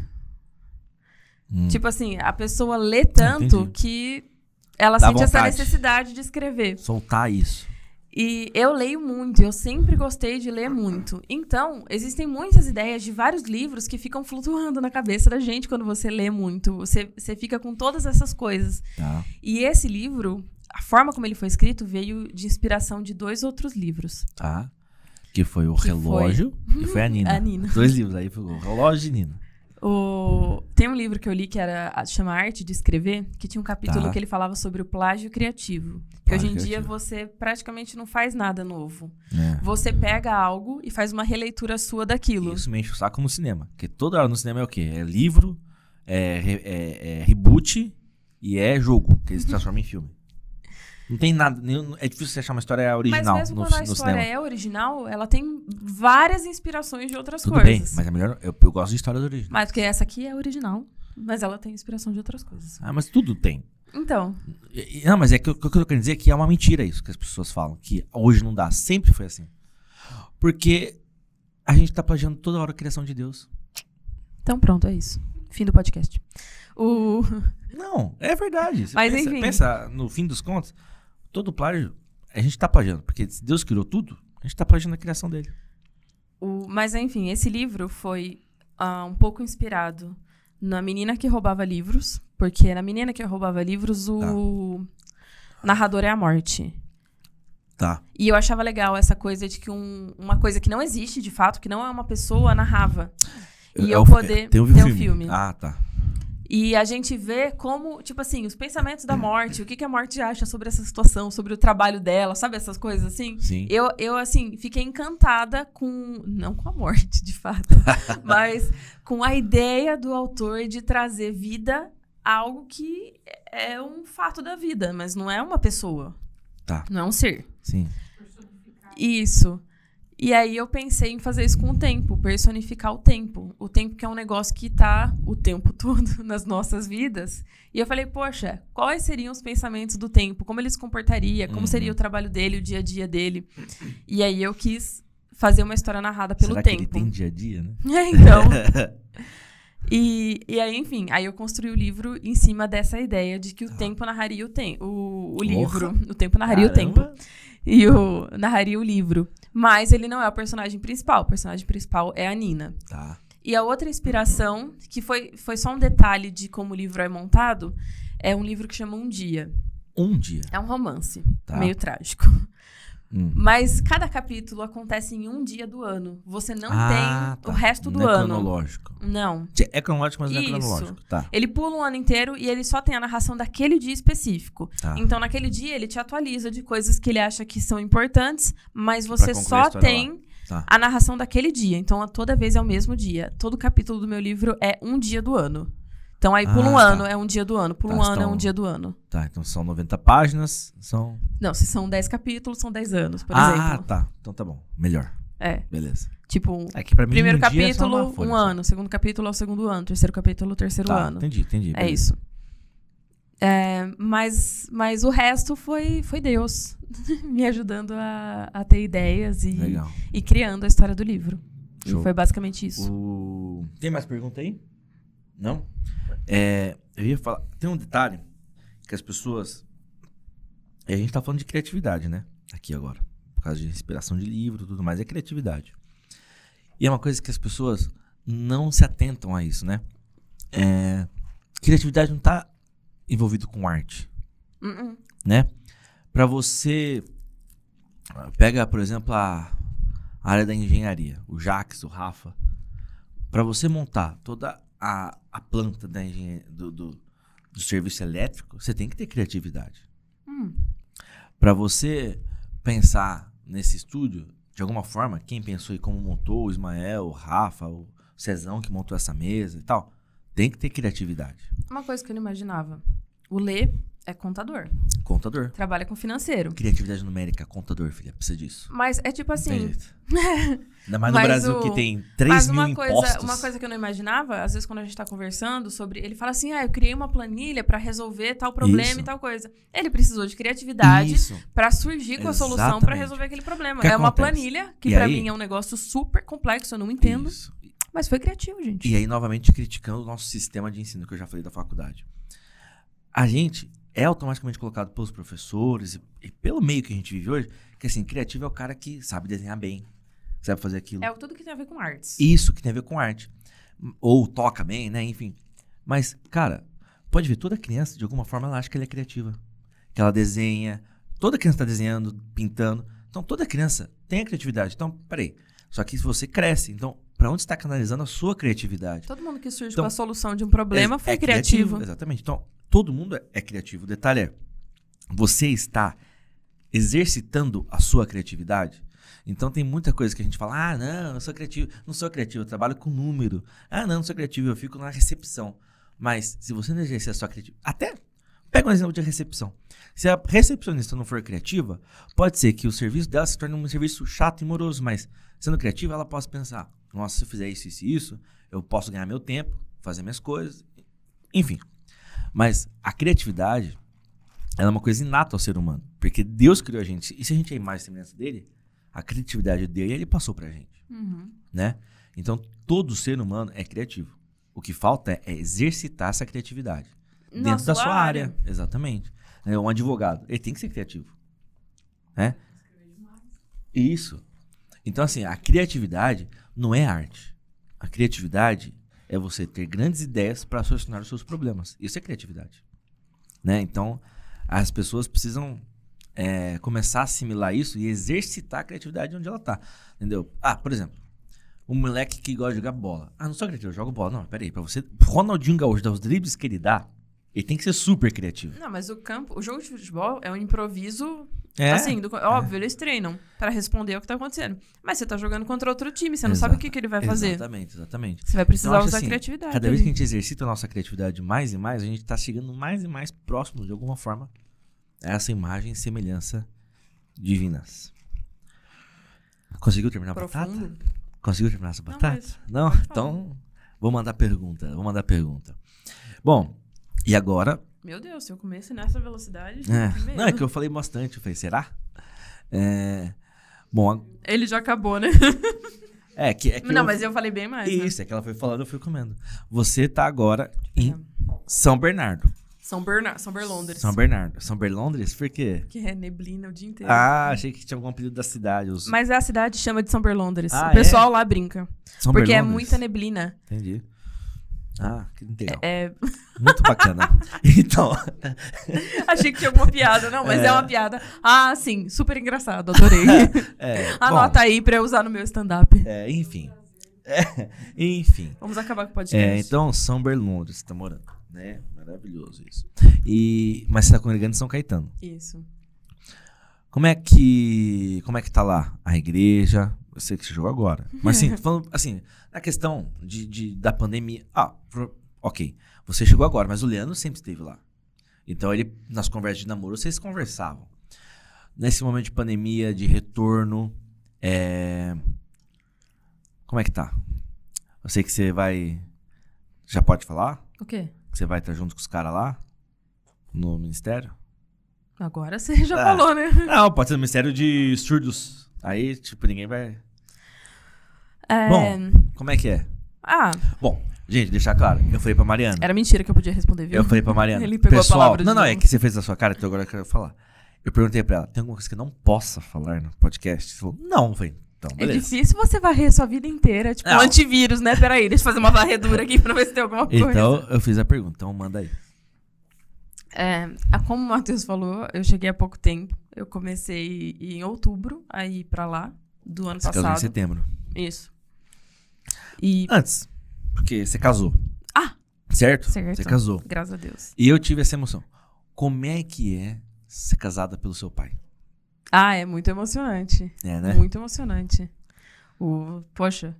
A: Hum.
B: Tipo assim, a pessoa lê tanto
A: entendi.
B: que ela
A: Dá
B: sente essa necessidade de escrever.
A: Soltar isso.
B: E eu leio muito, eu sempre gostei de ler muito. Então, existem muitas ideias de vários livros que ficam flutuando na cabeça da gente quando você lê muito. Você, você fica com todas essas coisas.
A: Tá.
B: E esse livro, a forma como ele foi escrito, veio de inspiração de dois outros livros.
A: Tá. Que foi o
B: Que
A: relógio e foi a Nina.
B: A Nina.
A: Dois livros aí, foi o relógio de Nina.
B: O... Tem um livro que eu li que era chama Arte de Escrever, que tinha um capítulo
A: Tá.
B: que ele falava sobre o plágio criativo. Que
A: Plágio
B: hoje em dia
A: criativo.
B: você praticamente não faz nada novo.
A: É.
B: Você pega algo e faz uma releitura sua daquilo.
A: Isso me enche o saco no cinema. Porque toda hora no cinema é o quê? É livro, é, é- é reboot e é jogo, que eles transformam em filme. Não tem nada. nenhum- é difícil você achar uma história
B: Mas
A: original
B: mesmo
A: no,
B: quando a história é original, ela tem várias inspirações de outras
A: Tudo
B: coisas.
A: bem, mas é melhor. Eu, eu gosto de histórias originais.
B: Mas porque essa aqui é original, mas ela tem inspiração de outras coisas.
A: Ah, mas tudo tem.
B: Então,
A: Não, mas é que o que eu quero dizer é que é uma mentira isso que as pessoas falam. Que hoje não dá. Sempre foi assim. Porque a gente tá plagiando toda hora a criação de Deus.
B: então pronto, é isso. Fim do podcast. O...
A: Não, é verdade. Você
B: Mas,
A: pensa,
B: enfim.
A: pensa, no fim dos contos, todo plágio, a gente tá plagiando. Porque se Deus criou tudo, a gente tá plagiando a criação dele.
B: O- mas enfim, esse livro foi ah, um pouco inspirado na menina que roubava livros, porque na menina que roubava livros o narrador é a morte.
A: Tá.
B: E eu achava legal essa coisa de que um- uma coisa que não existe de fato, que não é uma pessoa, narrava. E
A: É
B: eu
A: o-
B: poder
A: tem o
B: ter um
A: filme.
B: filme.
A: Ah, tá.
B: E a gente vê como, tipo assim, os pensamentos da morte, o que, que a morte acha sobre essa situação, sobre o trabalho dela, sabe essas coisas assim?
A: Sim.
B: Eu, eu, assim, fiquei encantada com. Não com a morte, de fato. mas com a ideia do autor de trazer vida a algo que é um fato da vida, mas não é uma pessoa.
A: Tá.
B: Não é um ser.
A: Sim.
B: Isso. E aí eu pensei em fazer isso com o tempo, personificar o tempo. O tempo que é um negócio que tá o tempo todo nas nossas vidas. E eu falei, poxa, quais seriam os pensamentos do tempo? Como ele se comportaria? Como
A: Uhum.
B: seria o trabalho dele, o dia a dia dele? E aí eu quis fazer uma história narrada pelo
A: Será que ele
B: tempo.
A: tem dia a dia, né?
B: É, então. E, e aí, enfim, aí eu construí o livro em cima dessa ideia de que o
A: Tá.
B: tempo narraria o tempo. O, o livro. O tempo narraria o tempo
A: Caramba.
B: e o narraria o livro. Mas ele não é o personagem principal. O personagem principal é a Nina.
A: Tá.
B: E a outra inspiração, que foi, foi só um detalhe de como o livro é montado, é um livro que chama Um Dia.
A: Um dia.
B: É um romance,
A: Tá.
B: meio trágico.
A: Hum.
B: Mas cada capítulo acontece em um dia do ano. Você não
A: Ah,
B: tem
A: tá.
B: o resto do
A: não é
B: ano.
A: cronológico.
B: Não.
A: É cronológico, mas não é cronológico. Tá.
B: Ele pula um ano inteiro e ele só tem a narração daquele dia específico.
A: Tá.
B: Então, naquele dia, ele te atualiza de coisas que ele acha que são importantes, mas você
A: a
B: só tem
A: Tá.
B: a narração daquele dia. Então, toda vez é o mesmo dia. Todo capítulo do meu livro é um dia do ano. Então, aí pula
A: Ah,
B: um
A: tá.
B: ano, é um dia do ano. Pula
A: Tá,
B: um ano, é
A: então-
B: um dia do ano.
A: Tá, então são 90 páginas, são...
B: Não, se são 10 capítulos, são 10 anos, por
A: ah,
B: exemplo.
A: tá. Então tá bom. Melhor.
B: É,
A: Beleza.
B: tipo,
A: É que pra mim
B: primeiro
A: um dia é
B: capítulo,
A: folha
B: um
A: só.
B: ano. Segundo capítulo é o segundo ano. Terceiro capítulo, o terceiro
A: Tá,
B: ano.
A: entendi, entendi.
B: É
A: beleza.
B: isso. É, mas, mas o resto foi, foi Deus me ajudando a, a ter ideias e,
A: Legal.
B: e criando a história do livro.
A: Show.
B: E foi basicamente isso.
A: O... Tem mais pergunta aí? Não? É, eu ia falar. Tem um detalhe que as pessoas. A gente tá falando de criatividade, né? Aqui agora. Por causa de inspiração de livro e tudo mais. É criatividade. E é uma coisa que as pessoas não se atentam a isso, né? É, criatividade não tá envolvido com arte
B: Uh-uh.
A: né? Para você pega, por exemplo, a área da engenharia, o Jax, o Rafa, para você montar toda a, a planta da do, do, do serviço elétrico, você tem que ter criatividade.
B: Hum.
A: Para você pensar nesse estúdio, de alguma forma, quem pensou e como montou, o Ismael, o Rafa, o Cezão que montou essa mesa e tal, tem que ter criatividade.
B: Uma coisa que eu não imaginava. O Lê é contador.
A: Contador.
B: Trabalha com financeiro.
A: Criatividade numérica, contador, filha, precisa disso.
B: Mas é tipo assim.
A: Ainda mais no Brasil
B: o-
A: que tem 3
B: Mas
A: mil
B: uma coisa,
A: impostos.
B: uma coisa que eu não imaginava, às vezes quando a gente tá conversando sobre. Ele fala assim: ah, eu criei uma planilha pra resolver tal problema
A: Isso.
B: e tal coisa. Ele precisou de criatividade pra surgir com a solução
A: Exatamente.
B: resolver aquele problema.
A: Que
B: é uma
A: acontece?
B: planilha que
A: aí-
B: mim é um negócio super complexo, eu não entendo.
A: Isso.
B: Mas foi criativo, gente.
A: E aí, novamente, criticando o nosso sistema de ensino que eu já falei da faculdade. A gente é automaticamente colocado pelos professores e, e pelo meio que a gente vive hoje, que assim, criativo é o cara que sabe desenhar bem, sabe fazer aquilo.
B: É tudo que tem a ver com artes.
A: Isso que tem a ver com arte. Ou toca bem, né? Enfim. Mas, cara, pode ver, toda criança, de alguma forma, ela acha que ela é criativa. Que ela desenha. Toda criança tá desenhando, pintando. Então, toda criança tem a criatividade. Então, peraí. Só que se você cresce. Então, Pra onde está canalizando a sua criatividade.
B: Todo mundo que surge
A: Então,
B: com a solução de um problema
A: É-
B: foi
A: é
B: criativo.
A: Exatamente. Então, todo mundo é- é criativo. O detalhe é, você está exercitando a sua criatividade? Então tem muita coisa que a gente fala, ah, não, eu sou criativo. Não sou criativo, eu trabalho com número. Ah, não, não sou criativo, eu fico na recepção. Mas se você não exercer a sua criatividade, até pega um exemplo de recepção. Se a recepcionista não for criativa, pode ser que o serviço dela se torne um serviço chato e moroso, mas sendo criativa, ela possa pensar, nossa, se eu fizer isso, isso e isso, eu posso ganhar meu tempo, fazer minhas coisas, enfim. Mas a criatividade, ela é uma coisa inata ao ser humano. Porque Deus criou a gente. E se a gente é e semelhança dele, a criatividade dele, ele passou pra gente.
B: Uhum.
A: Né? Então, todo ser humano é criativo. O que falta é, exercitar essa criatividade. Dentro da sua área. Exatamente. É, um advogado, ele tem que ser criativo. Né? Isso. Então, assim, a criatividade não é arte. A criatividade é você ter grandes ideias para solucionar os seus problemas. Isso é criatividade. Né? Então, as pessoas precisam é, começar a assimilar isso e exercitar a criatividade onde ela tá. Entendeu? Ah, por exemplo, um moleque que gosta de jogar bola. Ah, não sou criativo, eu jogo bola. Não, peraí, pra você. Ronaldinho Gaúcho, dar os dribles que ele dá, ele tem que ser super criativo.
B: Não, mas o campo, o jogo de futebol é um improviso.
A: É.
B: Assim, do- óbvio, eles treinam pra responder ao que tá acontecendo. Mas você tá jogando contra outro time, você não sabe o que, que ele vai fazer.
A: Exatamente, exatamente.
B: Você vai precisar
A: Então,
B: usar
A: assim,
B: criatividade.
A: Cada vez que a gente exercita a nossa criatividade mais e mais, a gente tá chegando mais e mais próximo, de alguma forma, a essa imagem e semelhança divinas. Conseguiu terminar a batata?
B: Profundo.
A: Conseguiu terminar essa
B: Não,
A: batata?
B: mas
A: Não?
B: pode falar.
A: Então, vou mandar pergunta. Vou mandar pergunta. Bom, e agora
B: Meu Deus, se eu comesse nessa velocidade.
A: É, não, é que eu falei bastante. Eu falei, será? É, bom, a-
B: Ele já acabou, né?
A: é que, é que
B: não,
A: eu-
B: mas eu falei bem mais. né?
A: Isso, é que ela foi falando, eu fui comendo. Você tá agora em
B: É.
A: São Bernardo.
B: São, Berna São Berlondres.
A: São Bernardo. São Berlondres? Por quê?
B: Que é neblina o dia inteiro.
A: Ah, achei que tinha algum apelido da cidade. Os...
B: Mas a cidade chama de São Berlondres.
A: Ah,
B: o pessoal lá brinca.
A: São
B: porque é
A: Berlondres?
B: muita neblina.
A: Entendi. Ah, que legal.
B: É,
A: Muito bacana. então,
B: achei que tinha alguma piada. Não, mas é.
A: É.
B: uma piada. Ah, sim, super engraçado. Adorei.
A: é,
B: Anota aí pra eu usar no meu stand-up.
A: bom, é, enfim. É, enfim.
B: Vamos acabar com o podcast.
A: É, então, São Berlondres, você tá morando, né? Maravilhoso isso. E, mas você tá congregando em São Caetano.
B: Isso.
A: Como é que. Como é que tá lá? A igreja? Eu sei que você jogou agora. Mas assim, falando assim, na questão de, de- da pandemia. Ah, pro- ok. Você chegou agora, mas o Leandro sempre esteve lá. Então ele, nas conversas de namoro, vocês conversavam. Nesse momento de pandemia, de retorno, é... como é que tá? Eu sei que você vai. Já pode falar?
B: O quê?
A: Que você vai estar junto com os caras lá? No ministério?
B: Agora você já
A: Ah.
B: falou, né?
A: Não, pode ser no Ministério de Surdos. Aí, tipo, ninguém vai.
B: É...
A: Bom. Como é que é?
B: Ah,
A: Bom, gente, deixar claro. Eu falei pra Mariana.
B: era mentira que eu podia responder, viu?
A: Eu falei pra Mariana.
B: Ele pegou a
A: pessoal,
B: palavra de
A: Não, não, é que você fez da sua cara, então agora eu quero falar. Eu perguntei pra ela: tem alguma coisa que eu não possa falar no podcast? Você falou: não. Falei: então,
B: É difícil você varrer a sua vida inteira. Tipo, um antivírus, né? Peraí, deixa eu fazer uma varredura aqui pra ver se tem alguma coisa.
A: Então, eu fiz a pergunta. Então, manda aí.
B: É, como o Matheus falou, eu cheguei há pouco tempo. Eu comecei em outubro a ir pra lá, do ano
A: Você casou em
B: passado.
A: setembro.
B: Isso. E,
A: Antes, porque você casou.
B: Ah!
A: Certo?
B: Certo.
A: Você casou.
B: graças a Deus.
A: E eu tive essa emoção. Como é que é ser casada pelo seu pai?
B: Ah, é muito emocionante.
A: É, né?
B: Muito emocionante. O, poxa,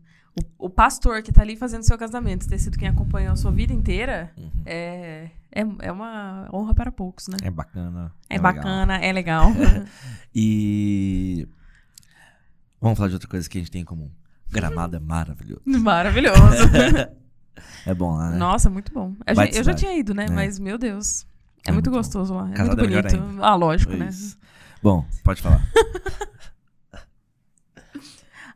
B: o, o pastor que tá ali fazendo seu casamento, ter sido quem acompanhou a sua vida inteira,
A: Uhum.
B: é, é, é uma honra para poucos, né?
A: É bacana.
B: É,
A: legal.
B: bacana, é legal.
A: E. Vamos falar de outra coisa que a gente tem em comum. Gramado é maravilhoso.
B: Maravilhoso.
A: É bom lá, né?
B: Nossa, muito bom. Eu já tinha ido, né?
A: É.
B: Mas, meu Deus. É,
A: É
B: muito
A: muito
B: gostoso lá. É
A: Casada é
B: muito
A: melhor
B: bonito. Ah, lógico, né?
A: Isso. Bom, pode falar.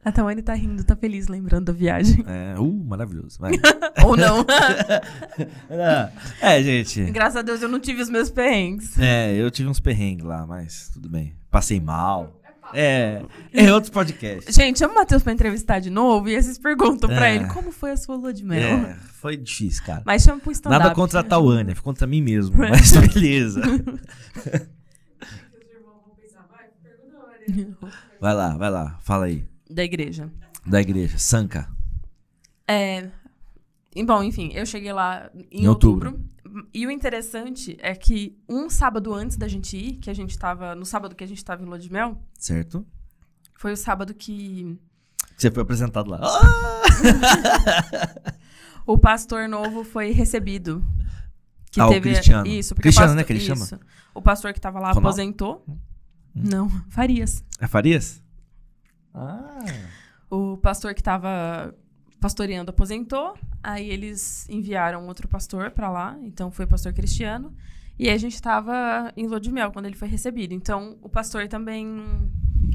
B: A Tawane tá rindo, tá feliz lembrando da viagem.
A: É, uh, maravilhoso.
B: Ou não.
A: é, gente.
B: Graças a Deus eu não tive os meus perrengues.
A: É, eu tive uns perrengues lá, mas tudo bem. Passei mal. É, é outros podcasts.
B: Gente, chama o Matheus pra entrevistar de novo e aí vocês perguntam pra
A: É.
B: ele como foi a sua lua de mel.
A: É, foi difícil, cara.
B: Mas chama pro stand-up.
A: Nada contra a Tauânia, contra mim mesmo, mas beleza.
C: Vai
A: lá, vai lá, fala aí.
B: Da igreja.
A: Da igreja, Sanca.
B: É. e, Bom, enfim, eu cheguei lá em,
A: Em outubro.
B: outubro. E o interessante é que um sábado antes da gente ir, que a gente tava. No sábado que a gente tava em Lua de Mel,
A: Certo?
B: foi o sábado que
A: Você foi apresentado lá. Ah!
B: o pastor novo foi recebido. Que
A: Ah, o
B: teve
A: Cristiano.
B: Isso, porque
A: Cristiano,
B: o pastor,
A: né, que ele
B: isso.
A: chama?
B: O pastor que tava lá
A: Ronaldo?
B: aposentou. Não, Farias.
A: É Farias? Ah.
B: O pastor que tava pastoreando aposentou. Aí eles enviaram outro pastor pra lá. Então foi o pastor Cristiano. E a gente tava em Lua de Mel quando ele foi recebido. Então o pastor também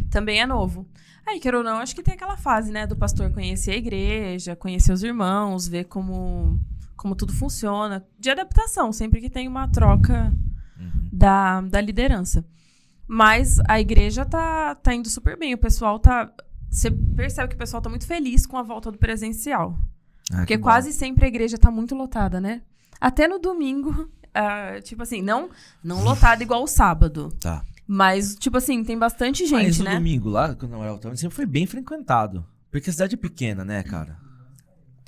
B: também é novo. Aí, quer ou não, acho que tem aquela fase, né, do pastor conhecer a igreja, conhecer os irmãos, ver como, como tudo funciona. De adaptação, sempre que tem uma troca
A: Uhum.
B: da, da liderança. Mas a igreja tá, tá indo super bem. O pessoal tá. Você percebe que o pessoal tá muito feliz com a volta do presencial.
A: Ah,
B: Porque
A: que bom.
B: quase sempre a igreja tá muito lotada, né? Até no domingo, ah, tipo assim, não, não lotada igual o sábado.
A: Tá.
B: Mas, tipo assim, tem bastante gente,
A: Mas no
B: né?
A: domingo lá, quando eu autônomo, sempre foi bem frequentado. Porque a cidade é pequena, né, cara?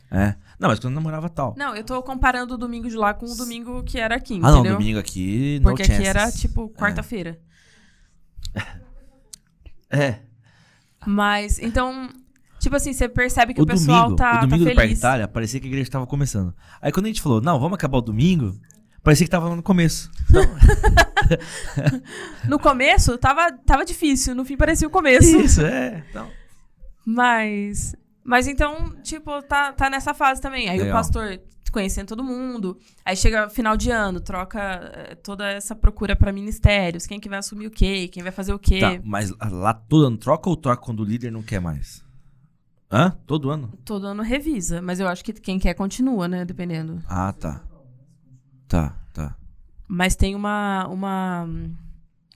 A: É. Não, mas quando eu namorava tal.
B: Não, eu tô comparando o domingo de lá com o domingo que era aqui,
A: ah, não,
B: entendeu?
A: domingo aqui, no
B: Porque aqui era, tipo, quarta-feira.
A: É.
B: Mas, então, tipo assim, você percebe que o,
A: O
B: pessoal
A: domingo,
B: tá,
A: o domingo
B: tá
A: do Parque. Itália, parecia que a igreja tava começando. Aí quando a gente falou, não, vamos acabar o domingo, parecia que tava no começo. Então,
B: No começo, tava, tava difícil. No fim, parecia o começo.
A: isso, é. Então,
B: Mas. Mas então, tipo, tá, tá nessa fase também. Aí o
A: Legal.
B: pastor conhecendo todo mundo. Aí chega final de ano, troca eh, toda essa procura pra ministérios. Quem que vai assumir o quê? Quem vai fazer o quê?
A: tá, mas lá todo ano troca ou troca quando o líder não quer mais? Hã? Todo ano?
B: Todo ano revisa. Mas eu acho que quem quer continua, né? Dependendo.
A: Ah, tá. Tá, tá.
B: Mas tem uma, uma,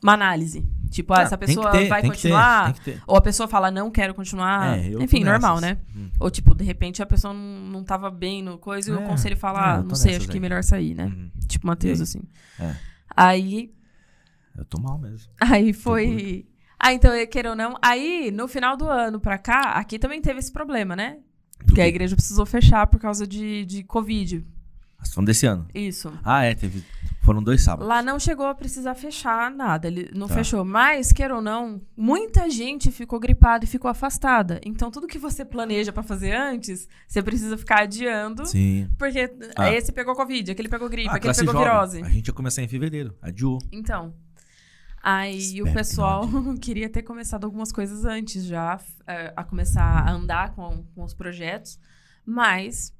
B: uma análise. Tipo, ah,
A: Ah,
B: essa pessoa
A: ter,
B: vai
A: ter,
B: continuar.
A: que ter.
B: Ou a pessoa fala, não quero continuar.
A: É,
B: Enfim, normal,
A: nessas.
B: né?
A: Hum.
B: Ou, tipo, de repente a pessoa não, não tava bem no coisa e o
A: É,
B: conselho fala,
A: é,
B: ah, não sei, acho que é
A: aí.
B: melhor sair, né?
A: Uhum.
B: Tipo Matheus,
A: aí?
B: assim.
A: É.
B: Aí,
A: Eu tô mal mesmo.
B: aí foi... Ah, então, queira ou não, aí no final do ano pra cá, aqui também teve esse problema, né? Porque a igreja precisou fechar por causa de, de Covid.
A: Vocês falando desse ano.
B: Isso.
A: Ah, é, teve. Foram dois sábados.
B: Lá não chegou a precisar fechar nada, ele não
A: Tá.
B: fechou. Mas, queira ou não, muita gente ficou gripada e ficou afastada. Então, tudo que você planeja pra fazer antes, você precisa ficar adiando.
A: Sim.
B: Porque
A: Ah.
B: esse pegou Covid, aquele pegou gripe,
A: Ah,
B: aquele pegou
A: jovem.
B: virose.
A: A gente ia começar em fevereiro. Adiou.
B: Então. Aí
A: Espero
B: o
A: que
B: pessoal
A: não
B: queria ter começado algumas coisas antes já, eh, a começar a andar com, com os projetos, mas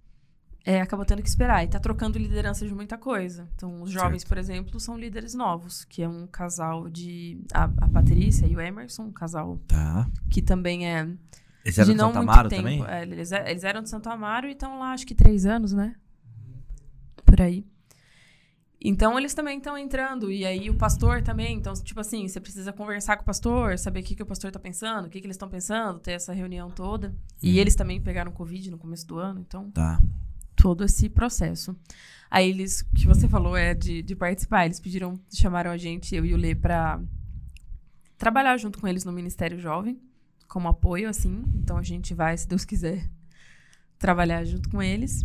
B: acabou tendo que esperar. E tá trocando liderança de muita coisa. Então, os jovens,
A: Certo.
B: por exemplo, são líderes novos, que é um casal de. A, a Patrícia e o Emerson, um casal
A: Tá.
B: que também é.
A: Eles eram
B: de
A: de
B: muito
A: Amaro
B: tempo.
A: também?
B: É, eles, é- eles eram de Santo Amaro e estão lá, acho que três anos, né? Por aí. Então, eles também estão entrando. E aí, o pastor também. Então, tipo assim, você precisa conversar com o pastor, saber o que, que o pastor tá pensando, o que, que eles estão pensando, ter essa reunião toda. E
A: Uhum.
B: eles também pegaram Covid no começo do ano, então,
A: Tá.
B: Todo esse processo. Aí, eles, o que você falou é de, de participar. Eles pediram, chamaram a gente, eu e o Lê, pra trabalhar junto com eles no Ministério Jovem, como apoio, assim. Então, a gente vai, se Deus quiser, trabalhar junto com eles.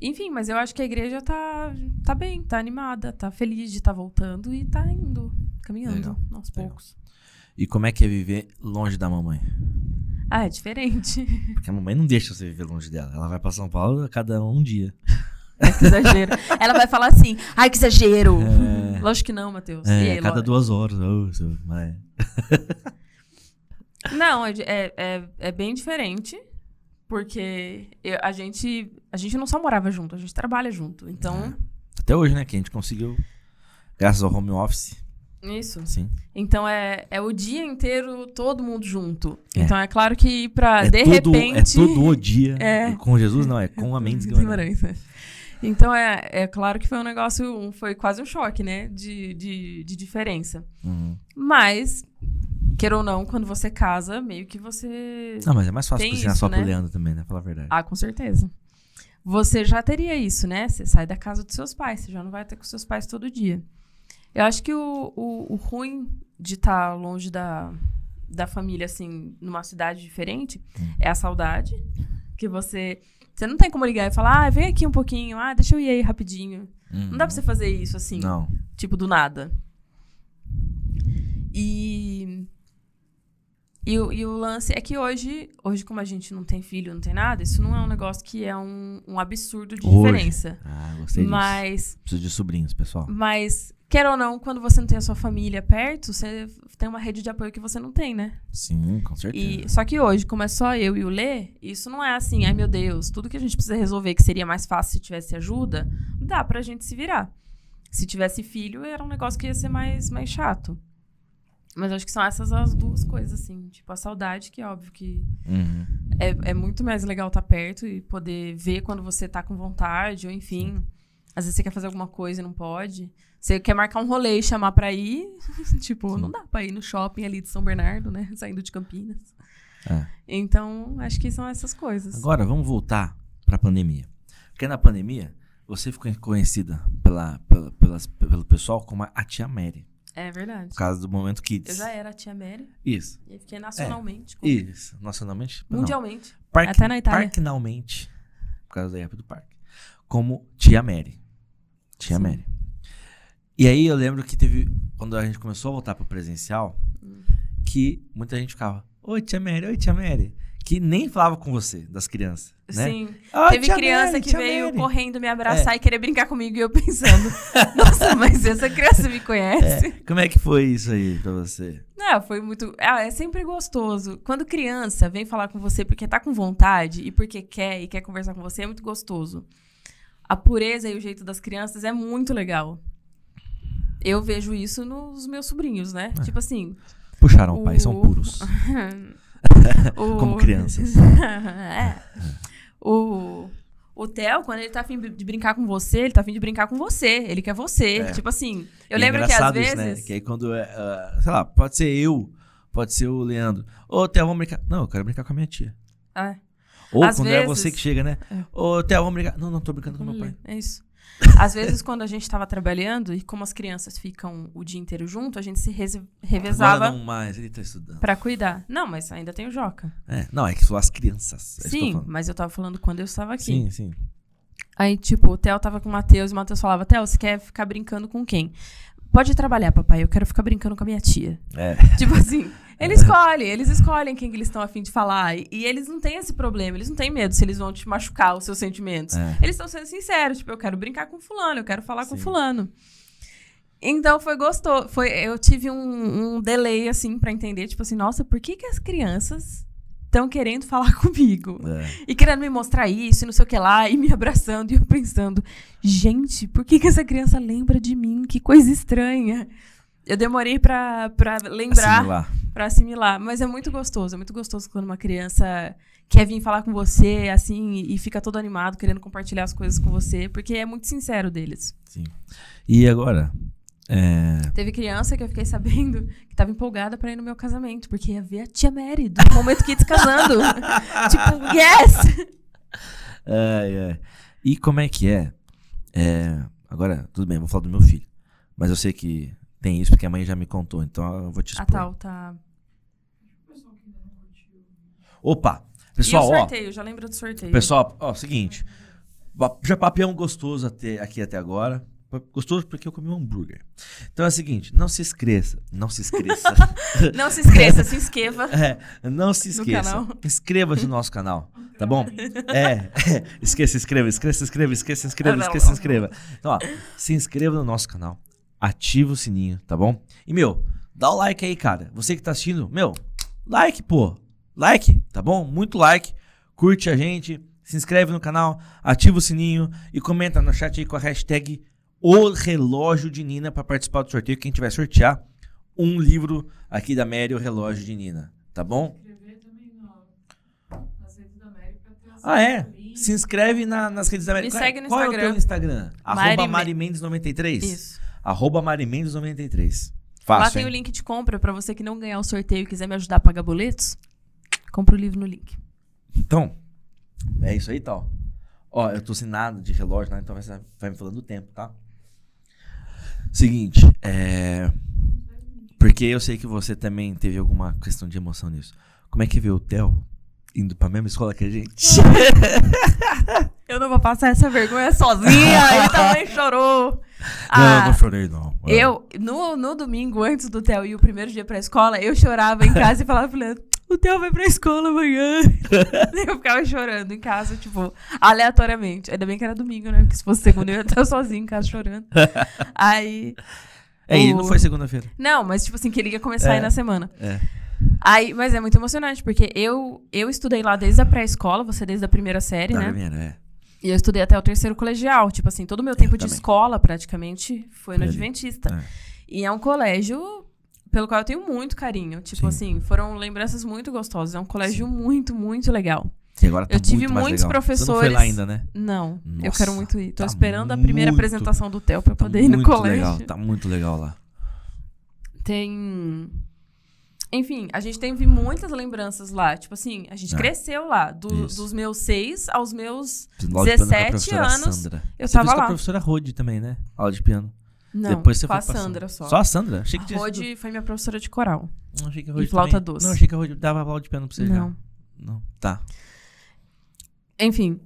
B: Enfim, mas eu acho que a igreja tá, tá bem, tá animada, tá feliz de estar voltando e tá indo, caminhando
A: Legal,
B: aos
A: legal.
B: poucos.
A: E como é que é viver longe da mamãe?
B: Ah, é diferente.
A: Porque a mamãe não deixa você viver longe dela. Ela vai pra São Paulo a cada um dia.
B: Ai, que exagero. Ela vai falar assim, ai, que exagero.
A: É.
B: Lógico que não, Matheus.
A: É,
B: aí,
A: a cada duas horas. Seu- mas-
B: Não, é, é, é, é bem diferente, porque eu- a, gente, a gente não só morava junto, a gente trabalha junto. Então,
A: Até hoje, né? Que a gente conseguiu, graças ao home office.
B: Isso.
A: Sim.
B: Então é, é o dia inteiro todo mundo junto.
A: É.
B: Então é claro que pra,
A: é
B: de
A: todo,
B: repente.
A: É todo o dia.
B: É.
A: Com Jesus, não. É com a Mendes Guimarães.
B: Então é, é claro que foi um negócio, foi quase um choque, né? De, de, de diferença.
A: Uhum.
B: Mas, queira ou não, quando você casa, meio que você.
A: Não, mas é mais fácil cozinhar
B: isso,
A: só
B: né?
A: pro Leandro também, né? Falar a verdade.
B: Ah, com certeza. Você já teria isso, né? Você sai da casa dos seus pais, você já não vai estar com seus pais todo dia. Eu acho que o, o, o ruim de estar longe da, da família, assim, numa cidade diferente,
A: Hum.
B: é a saudade. Que você Você não tem como ligar e falar, ah, vem aqui um pouquinho, ah, deixa eu ir aí rapidinho. Não dá pra você fazer isso assim,
A: Não.
B: tipo, do nada. E. E o, e o lance é que hoje, hoje, como a gente não tem filho, não tem nada, isso não é um negócio que é um, um absurdo de
A: Hoje.
B: diferença.
A: Ah, gostei disso.
B: Mas
A: Preciso de sobrinhos, pessoal.
B: Mas, quer ou não, quando você não tem a sua família perto, você tem uma rede de apoio que você não tem, né?
A: Sim, com certeza.
B: E, só que hoje, como é só eu e o Lê, isso não é assim, ai meu Deus, tudo que a gente precisa resolver que seria mais fácil se tivesse ajuda, dá pra gente se virar. Se tivesse filho, era um negócio que ia ser mais, mais chato. Mas acho que são essas as duas coisas, assim. Tipo, a saudade, que é óbvio que
A: Uhum.
B: é, é muito mais legal estar perto e poder ver quando você tá com vontade, ou enfim. Às vezes você quer fazer alguma coisa e não pode. Você quer marcar um rolê e chamar pra ir. tipo, não dá pra ir no shopping ali de São Bernardo, né? Saindo de Campinas.
A: É.
B: Então, acho que são essas coisas.
A: Agora, vamos voltar pra pandemia. Porque na pandemia, você ficou conhecida pela, pela- pelas- pelo pessoal como a tia Mary.
B: É verdade.
A: Por causa do momento Kids.
B: Eu já era a tia Mary
A: Isso.
B: e fiquei nacionalmente. com-
A: Isso. Nacionalmente?
B: Mundialmente.
A: Parque,
B: Até na Itália.
A: Parquinalmente. Por causa da época do parque. Como Tia Mary. Tia
B: Sim.
A: Mary. E aí eu lembro que teve. Quando a gente começou a voltar pro presencial,
B: Hum.
A: que muita gente ficava. Oi, Tia Mary, oi, Tia Mary. Que nem falava com você, das crianças. Né?
B: Sim.
A: "Oi,
B: Teve criança
A: Mary,
B: que veio
A: Mary." É.
B: correndo me abraçar e querer brincar comigo e eu pensando, nossa, mas essa criança me conhece.
A: É, Como é que foi isso aí pra você?
B: Não, foi muito. Ah, é sempre gostoso. Quando criança vem falar com você porque tá com vontade e porque quer e quer conversar com você, é muito gostoso. A pureza e o jeito das crianças é muito legal. Eu vejo isso nos meus sobrinhos, né?
A: É.
B: Tipo assim.
A: Puxaram o pai, são puros.
B: o...
A: Como crianças.
B: é. O. O Theo, quando ele tá afim de brincar com você, ele tá afim de brincar com você. Ele quer você.
A: É.
B: Tipo assim, eu
A: E é
B: lembro que às
A: engraçado
B: vezes.
A: isso, né? Que aí quando é. ah, sei lá, pode ser eu, pode ser o Leandro. Ô, Theo, vamos brincar. Não, eu quero brincar com a minha tia.
B: É.
A: Ou
B: Às
A: quando é
B: vezes-
A: você que chega, né?
B: É.
A: Ô, Theo, vamos brincar. Não, não, tô brincando com meu pai.
B: É isso. Às vezes, quando a gente tava trabalhando, e como as crianças ficam o dia inteiro junto, a gente se revezava
A: Agora não mais, ele tá estudando.
B: pra cuidar. Não, mas ainda tem o Joca.
A: É, não, é que são as crianças. é eu
B: sim,
A: falando.
B: mas eu tava falando quando eu estava aqui.
A: Sim, sim.
B: Aí, tipo, o Theo tava com o Matheus e o Matheus falava: Theo, você quer ficar brincando com quem? Pode trabalhar, papai, eu quero ficar brincando com a minha tia.
A: É.
B: Tipo assim, ele escolhe, eles escolhem quem que eles estão afim de falar. E, e eles não têm esse problema, eles não têm medo se eles vão te machucar os seus sentimentos.
A: É.
B: Eles estão sendo sinceros, tipo, eu quero brincar com fulano, eu quero falar com
A: Sim.
B: fulano. Então foi gostoso. Foi, eu tive um, um delay, assim, pra entender, tipo assim, nossa, por que, que as crianças estão querendo falar comigo?
A: é.
B: E querendo me mostrar isso, e não sei o que lá, e me abraçando, e eu pensando, gente, por que, que essa criança lembra de mim? Que coisa estranha. Eu demorei pra, pra lembrar,
A: Assimilar.
B: pra assimilar. Mas é muito gostoso, é muito gostoso quando uma criança quer vir falar com você, assim, e, fica todo animado, querendo compartilhar as coisas com você, porque é muito sincero deles.
A: Sim. E agora? É.
B: Teve criança que eu fiquei sabendo que tava empolgada pra ir no meu casamento, porque ia ver a tia Mary do Momento Kids casando. tipo, yes!
A: Ai, ai. E como é que é? É, Agora, tudo bem, vou falar do meu filho. Mas eu sei que tem isso porque a mãe já me contou, então eu vou te
B: A
A: expor.
B: tal tá.
C: O pessoal que ainda não curtiu.
A: Opa!
B: e
A: Pessoal,
B: o
A: ó.
B: sorteio, já lembra do sorteio.
A: Pessoal, ó, seguinte. Já papião gostoso até, aqui até agora. Gostoso porque eu comi um hambúrguer. Então é o seguinte, não se esqueça. Não se esqueça.
B: Não se esqueça, se inscreva.
A: é, não se esqueça. Inscreva-se no nosso canal, tá bom? É, esqueça, inscreva, esqueça, inscreva, esqueça, inscreva, esqueça, inscreva. Então, ó, se inscreva no nosso canal. Ativa o sininho, tá bom? E, meu, dá o like aí, cara. Você que tá assistindo, meu, like, pô. Like, tá bom? Muito like. Curte a gente, se inscreve no canal, ativa o sininho e comenta no chat aí com a hashtag O Relógio de Nina pra participar do sorteio. Quem tiver sortear um livro aqui da Mary, O Relógio de Nina, tá bom? Ah, é? Se inscreve na- nas redes da América.
B: Me segue no
A: Qual é o
B: Instagram.
A: teu Instagram?
B: Mari
A: Arroba
B: Me-
A: Marimendes93?
B: Isso.
A: Arroba Marimendes93.
B: Lá
A: Fácil,
B: tem o
A: hein?
B: link de compra pra você que não ganhar o sorteio e quiser me ajudar a pagar boletos. Compra o livro no link.
A: Então, é isso aí, tal. Ó, eu tô sem nada de relógio, né? Então vai, vai me falando do tempo, tá? Seguinte, é... Porque eu sei que você também teve alguma questão de emoção nisso. Como é que veio o Theo indo pra mesma escola que a gente.
B: Eu não vou passar essa vergonha sozinha. Ele também chorou. Ah,
A: eu não chorei, não.
B: Eu, no, no domingo, antes do Theo ir o primeiro dia pra escola, eu chorava em casa e falava pro Leandro, o Theo vai pra escola amanhã. eu ficava chorando em casa, tipo, aleatoriamente. Ainda bem que era domingo, né? Porque se fosse segunda, eu ia estar sozinho em casa chorando. Aí.
A: É, e
B: o-
A: não foi segunda-feira.
B: Não, mas tipo assim, que ele ia começar
A: É.
B: aí na semana.
A: É.
B: Aí, mas é muito emocionante, porque eu, eu estudei lá desde a pré-escola, você desde a primeira série,
A: Da
B: né?
A: primeira, é.
B: E eu estudei até o terceiro colegial. Tipo assim, todo o meu tempo de
A: também.
B: escola, praticamente, foi no. Adventista.
A: É.
B: E é um colégio pelo qual eu tenho muito carinho. Tipo
A: Sim.
B: assim, foram lembranças muito gostosas. É um colégio muito, muito legal.
A: E agora tá
B: Eu tive
A: muito
B: muitos
A: legal. Você não foi
B: professores-
A: lá ainda, né?
B: Não, eu
A: Nossa,
B: quero muito ir. Tô
A: tá
B: esperando a primeira
A: muito-
B: apresentação do Theo pra
A: Tá
B: poder ir no
A: muito
B: colégio.
A: legal, tá muito legal lá.
B: Tem. Enfim, a gente teve muitas lembranças lá. Tipo assim, a gente
A: É.
B: cresceu lá. Do- dos meus seis aos meus.
A: Aula de piano com a
B: 17
A: professora
B: anos,
A: Sandra.
B: Eu
A: Você
B: tava
A: fez com a
B: lá.
A: professora Rode também, né? Aula de piano.
B: Não,
A: Depois você
B: com a Sandra só.
A: Só a Sandra? Achei que
B: A
A: tinha
B: Rode foi minha professora de coral.
A: Não, achei que a
B: E
A: Rode
B: flauta
A: também-
B: doce.
A: Não, achei que a Rode dava aula de piano pra você já.
B: Não.
A: Não. Tá.
B: Enfim.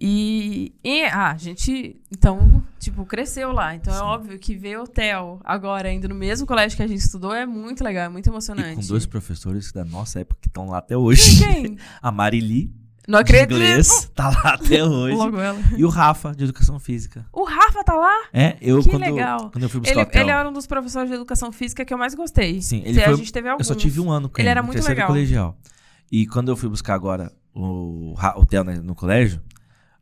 B: E, e, ah, a gente, então, tipo, cresceu lá. Então é
A: Sim.
B: óbvio que ver o Theo agora indo no mesmo colégio que a gente estudou é muito legal, é muito
A: E
B: emocionante.
A: com dois professores da nossa época que estão lá até hoje.
B: Quem?
A: A Marili,
B: Não acredito.
A: inglês, tá lá até hoje.
B: Logo ela.
A: E o Rafa, de educação física.
B: O Rafa tá lá?
A: É, eu
B: Que
A: quando,
B: legal.
A: quando eu fui buscar
B: Ele,
A: o
B: ele era um dos professores de educação física que eu mais gostei.
A: Sim, ele
B: a
A: foi-
B: gente teve
A: Eu
B: alguns.
A: só tive um ano com
B: Ele
A: ele,
B: era muito legal.
A: colegial. E quando eu fui buscar agora o, o Theo né, no colégio,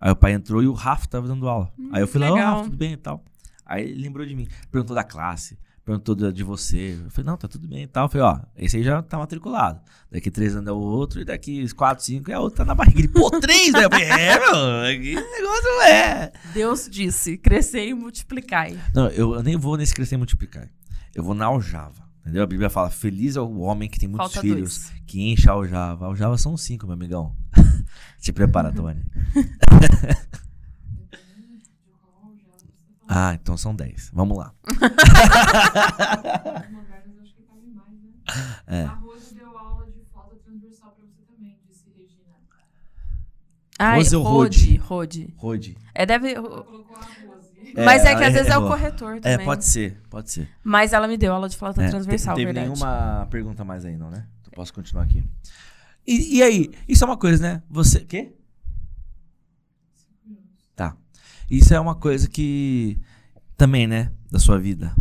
A: aí o pai entrou e o Rafa tava dando aula. aí eu fui lá, ô
B: Hum.
A: Rafa, tudo bem e tal. Aí ele lembrou de mim, perguntou da classe, perguntou de você. Eu falei, não, tá tudo bem e tal. Eu falei, ó, esse aí já tá matriculado. Daqui três anos é o outro, e daqui quatro, cinco é o outro, tá na barriga. Ele, pô, três, né? Eu falei, é, meu, que negócio é.
B: Deus disse, crescer e multiplicai.
A: Não, eu, eu nem vou nesse crescer e multiplicar. Eu vou na aljava. Entendeu? A Bíblia fala: Feliz é o homem que tem muitos
B: Falta
A: filhos,
B: dois.
A: que enche a aljava. A aljava são cinco, meu amigão. Te prepara, Tony. ah, então são dez. Vamos lá.
C: Que?
A: É.
C: A Rose deu aula de flauta transversal pra você também, disse Regina.
B: Ai,
A: Rose ou
B: Rode, Rode.
A: Rode.
B: É, deve...
C: Rose.
B: Mas é que
A: ela
B: às vezes é o
A: errou.
B: corretor
A: É,
B: também.
A: pode ser, pode ser.
B: Mas ela me deu aula de flauta
A: É,
B: transversal,
A: te- Teve
B: verdade.
A: nenhuma pergunta mais aí, não, né? Eu posso continuar aqui. E, e aí? Isso é uma coisa, né? Você. Quê? Tá. Isso é uma coisa que. Também, né? Da sua vida.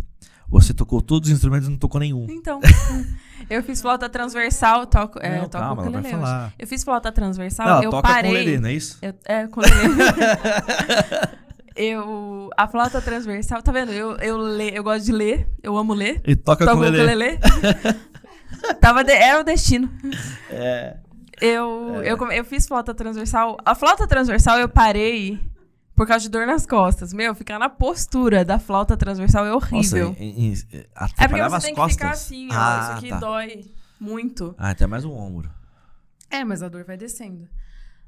A: Você tocou todos os instrumentos e não tocou nenhum.
B: Então, eu fiz flauta transversal, toco, é,
A: não,
B: toco
A: calma, ela vai falar.
B: Eu fiz flauta transversal,
A: Não,
B: eu
A: toca
B: parei.
A: com o Lelê, não é isso?
B: Eu, é, com lelê. eu a flauta transversal, tá vendo? Eu, eu, lê, eu gosto de ler, eu amo ler.
A: E toca
B: Toco
A: com o Lelê.
B: ukulele. Tava de, era o destino.
A: É.
B: Eu, eu, come- eu fiz flauta transversal. A flauta transversal eu parei por causa de dor nas costas. Meu, ficar na postura da flauta transversal é
A: Nossa,
B: horrível.
A: em, em,
B: é porque você
A: as
B: tem que
A: costas.
B: ficar assim, ó.
A: ah,
B: Isso aqui
A: tá.
B: dói muito.
A: Ah, até mais um ombro.
B: É, mas a dor vai descendo.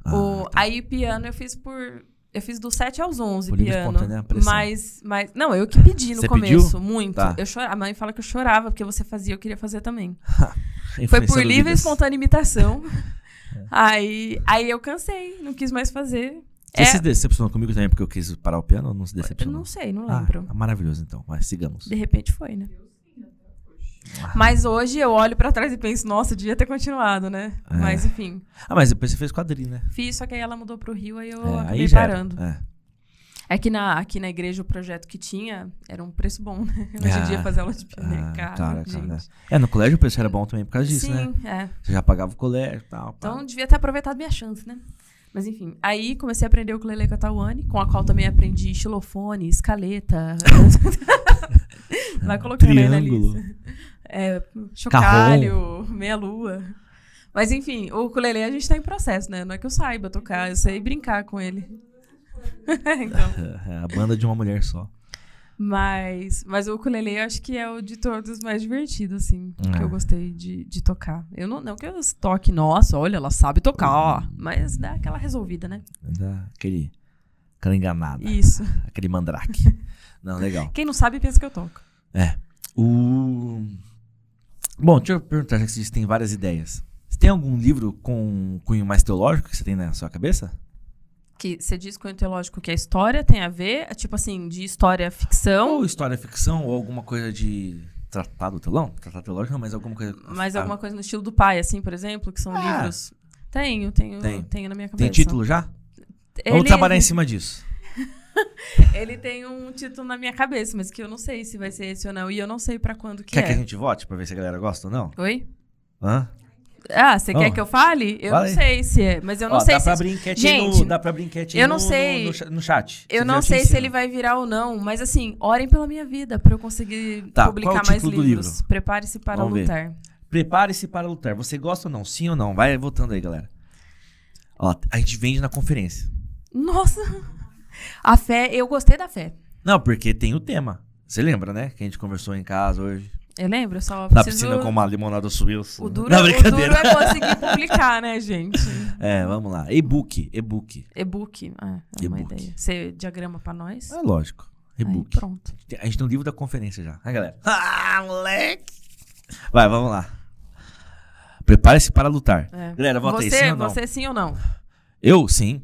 A: Ah,
B: o,
A: tá.
B: Aí piano eu fiz por. Eu fiz do 7 aos 11
A: Por
B: piano.
A: pressão.
B: Mas, mas. Não, eu que pedi no
A: Você
B: começo,
A: pediu?
B: muito.
A: Tá.
B: Eu a mãe fala que eu chorava, porque você fazia, eu queria fazer também. Foi por livre e espontânea imitação. aí, aí eu cansei, não quis mais fazer.
A: Você
B: É,
A: se decepcionou comigo também porque eu quis parar o piano ou não se
B: eu
A: decepcionou?
B: não sei, não
A: Ah,
B: lembro.
A: maravilhoso então. Mas sigamos.
B: De repente foi, né? Mas hoje eu olho pra trás e penso, nossa, devia ter continuado, né?
A: É.
B: Mas enfim,
A: Ah, mas depois você fez quadrilha, né?
B: fiz, só que aí ela mudou pro Rio, aí eu
A: É,
B: acabei
A: aí era.
B: parando.
A: É.
B: Aqui na, aqui na igreja o projeto que tinha era um preço bom, né? Hoje em
A: Ah,
B: dia fazer aula de piano
A: ah,
B: é caro,
A: cara, cara. É, no colégio o preço era bom também por causa disso,
B: Sim,
A: né?
B: é.
A: Você já pagava o colégio e tal. pá.
B: Então devia ter aproveitado minha chance, né? Mas enfim, aí comecei a aprender o ukulele com a Tawane, com a qual também aprendi xilofone, escaleta. Vai colocando aí na
A: Triângulo.
B: lista. É, chocalho, meia-lua. Mas enfim, o ukulele a gente tá em processo, né? Não é que eu saiba tocar, eu sei brincar com ele. então,
A: É, a banda de uma mulher só.
B: mas, mas o ukulele eu acho que é o de todos mais divertido, assim, que
A: É.
B: eu gostei de, de tocar. Eu não, não que eu toque, nossa, olha, ela sabe tocar, ó. Mas dá aquela resolvida, né?
A: Dá Aquele, aquela enganada.
B: Isso.
A: Aquele mandrake. não, legal.
B: Quem não sabe pensa que eu toco.
A: É. O... Bom, deixa eu perguntar, já que vocês têm várias ideias. tem algum livro com cunho mais teológico que você tem na sua cabeça?
B: Que você diz com o teológico que a história tem a ver, é tipo assim, de história ficção,
A: Ou história ficção, ou alguma coisa de tratado telão? Tratado teológico não, mas alguma coisa...
B: mas
A: Ah,
B: alguma coisa no estilo do pai, assim, por exemplo, que são
A: Ah.
B: livros. Tenho, tenho,
A: Tem.
B: tenho na minha cabeça.
A: Tem título já?
B: Ele,
A: Vamos trabalhar em cima disso.
B: Ele tem um título na minha cabeça, mas que eu não sei se vai ser esse ou não. E eu não sei pra quando que
A: Quer
B: é.
A: que a gente vote pra ver se a galera gosta ou não?
B: Oi?
A: Hã?
B: Ah, você
A: Oh.
B: quer que eu fale? Eu não sei se é, mas eu não
A: Ó,
B: sei
A: dá
B: se
A: pra abrir enquete
B: Gente,
A: no, dá pra abrir enquete
B: eu
A: no,
B: não sei.
A: No, no, cha- no chat.
B: Eu não sei se ele vai virar ou não, mas assim, orem pela minha vida pra eu conseguir
A: Tá,
B: publicar
A: é
B: mais livros.
A: livro?
B: Prepare-se para
A: Vamos
B: lutar.
A: Prepare-se para lutar. Você gosta ou não? Sim ou não? Vai votando aí, galera. Ó, a gente vende na conferência.
B: Nossa! A fé, eu gostei da fé.
A: Não, porque tem o tema. Você lembra, né? Que a gente conversou em casa hoje.
B: Eu lembro, só
A: Na
B: preciso...
A: piscina com uma limonada subiu.
B: O duro,
A: Não,
B: o duro
A: brincadeira.
B: é conseguir publicar, né, gente?
A: É, vamos lá. E-book, e-book.
B: E-book, ah, é uma ideia. Você diagrama pra nós?
A: É lógico.
B: Aí,
A: E-book.
B: pronto.
A: A gente tem um livro da conferência já. Ah, galera. Ah, moleque! Vai, vamos lá. Prepare-se para lutar.
B: É.
A: Galera, vota aí,
B: você,
A: sim ou não?
B: você sim ou não?
A: Eu, sim.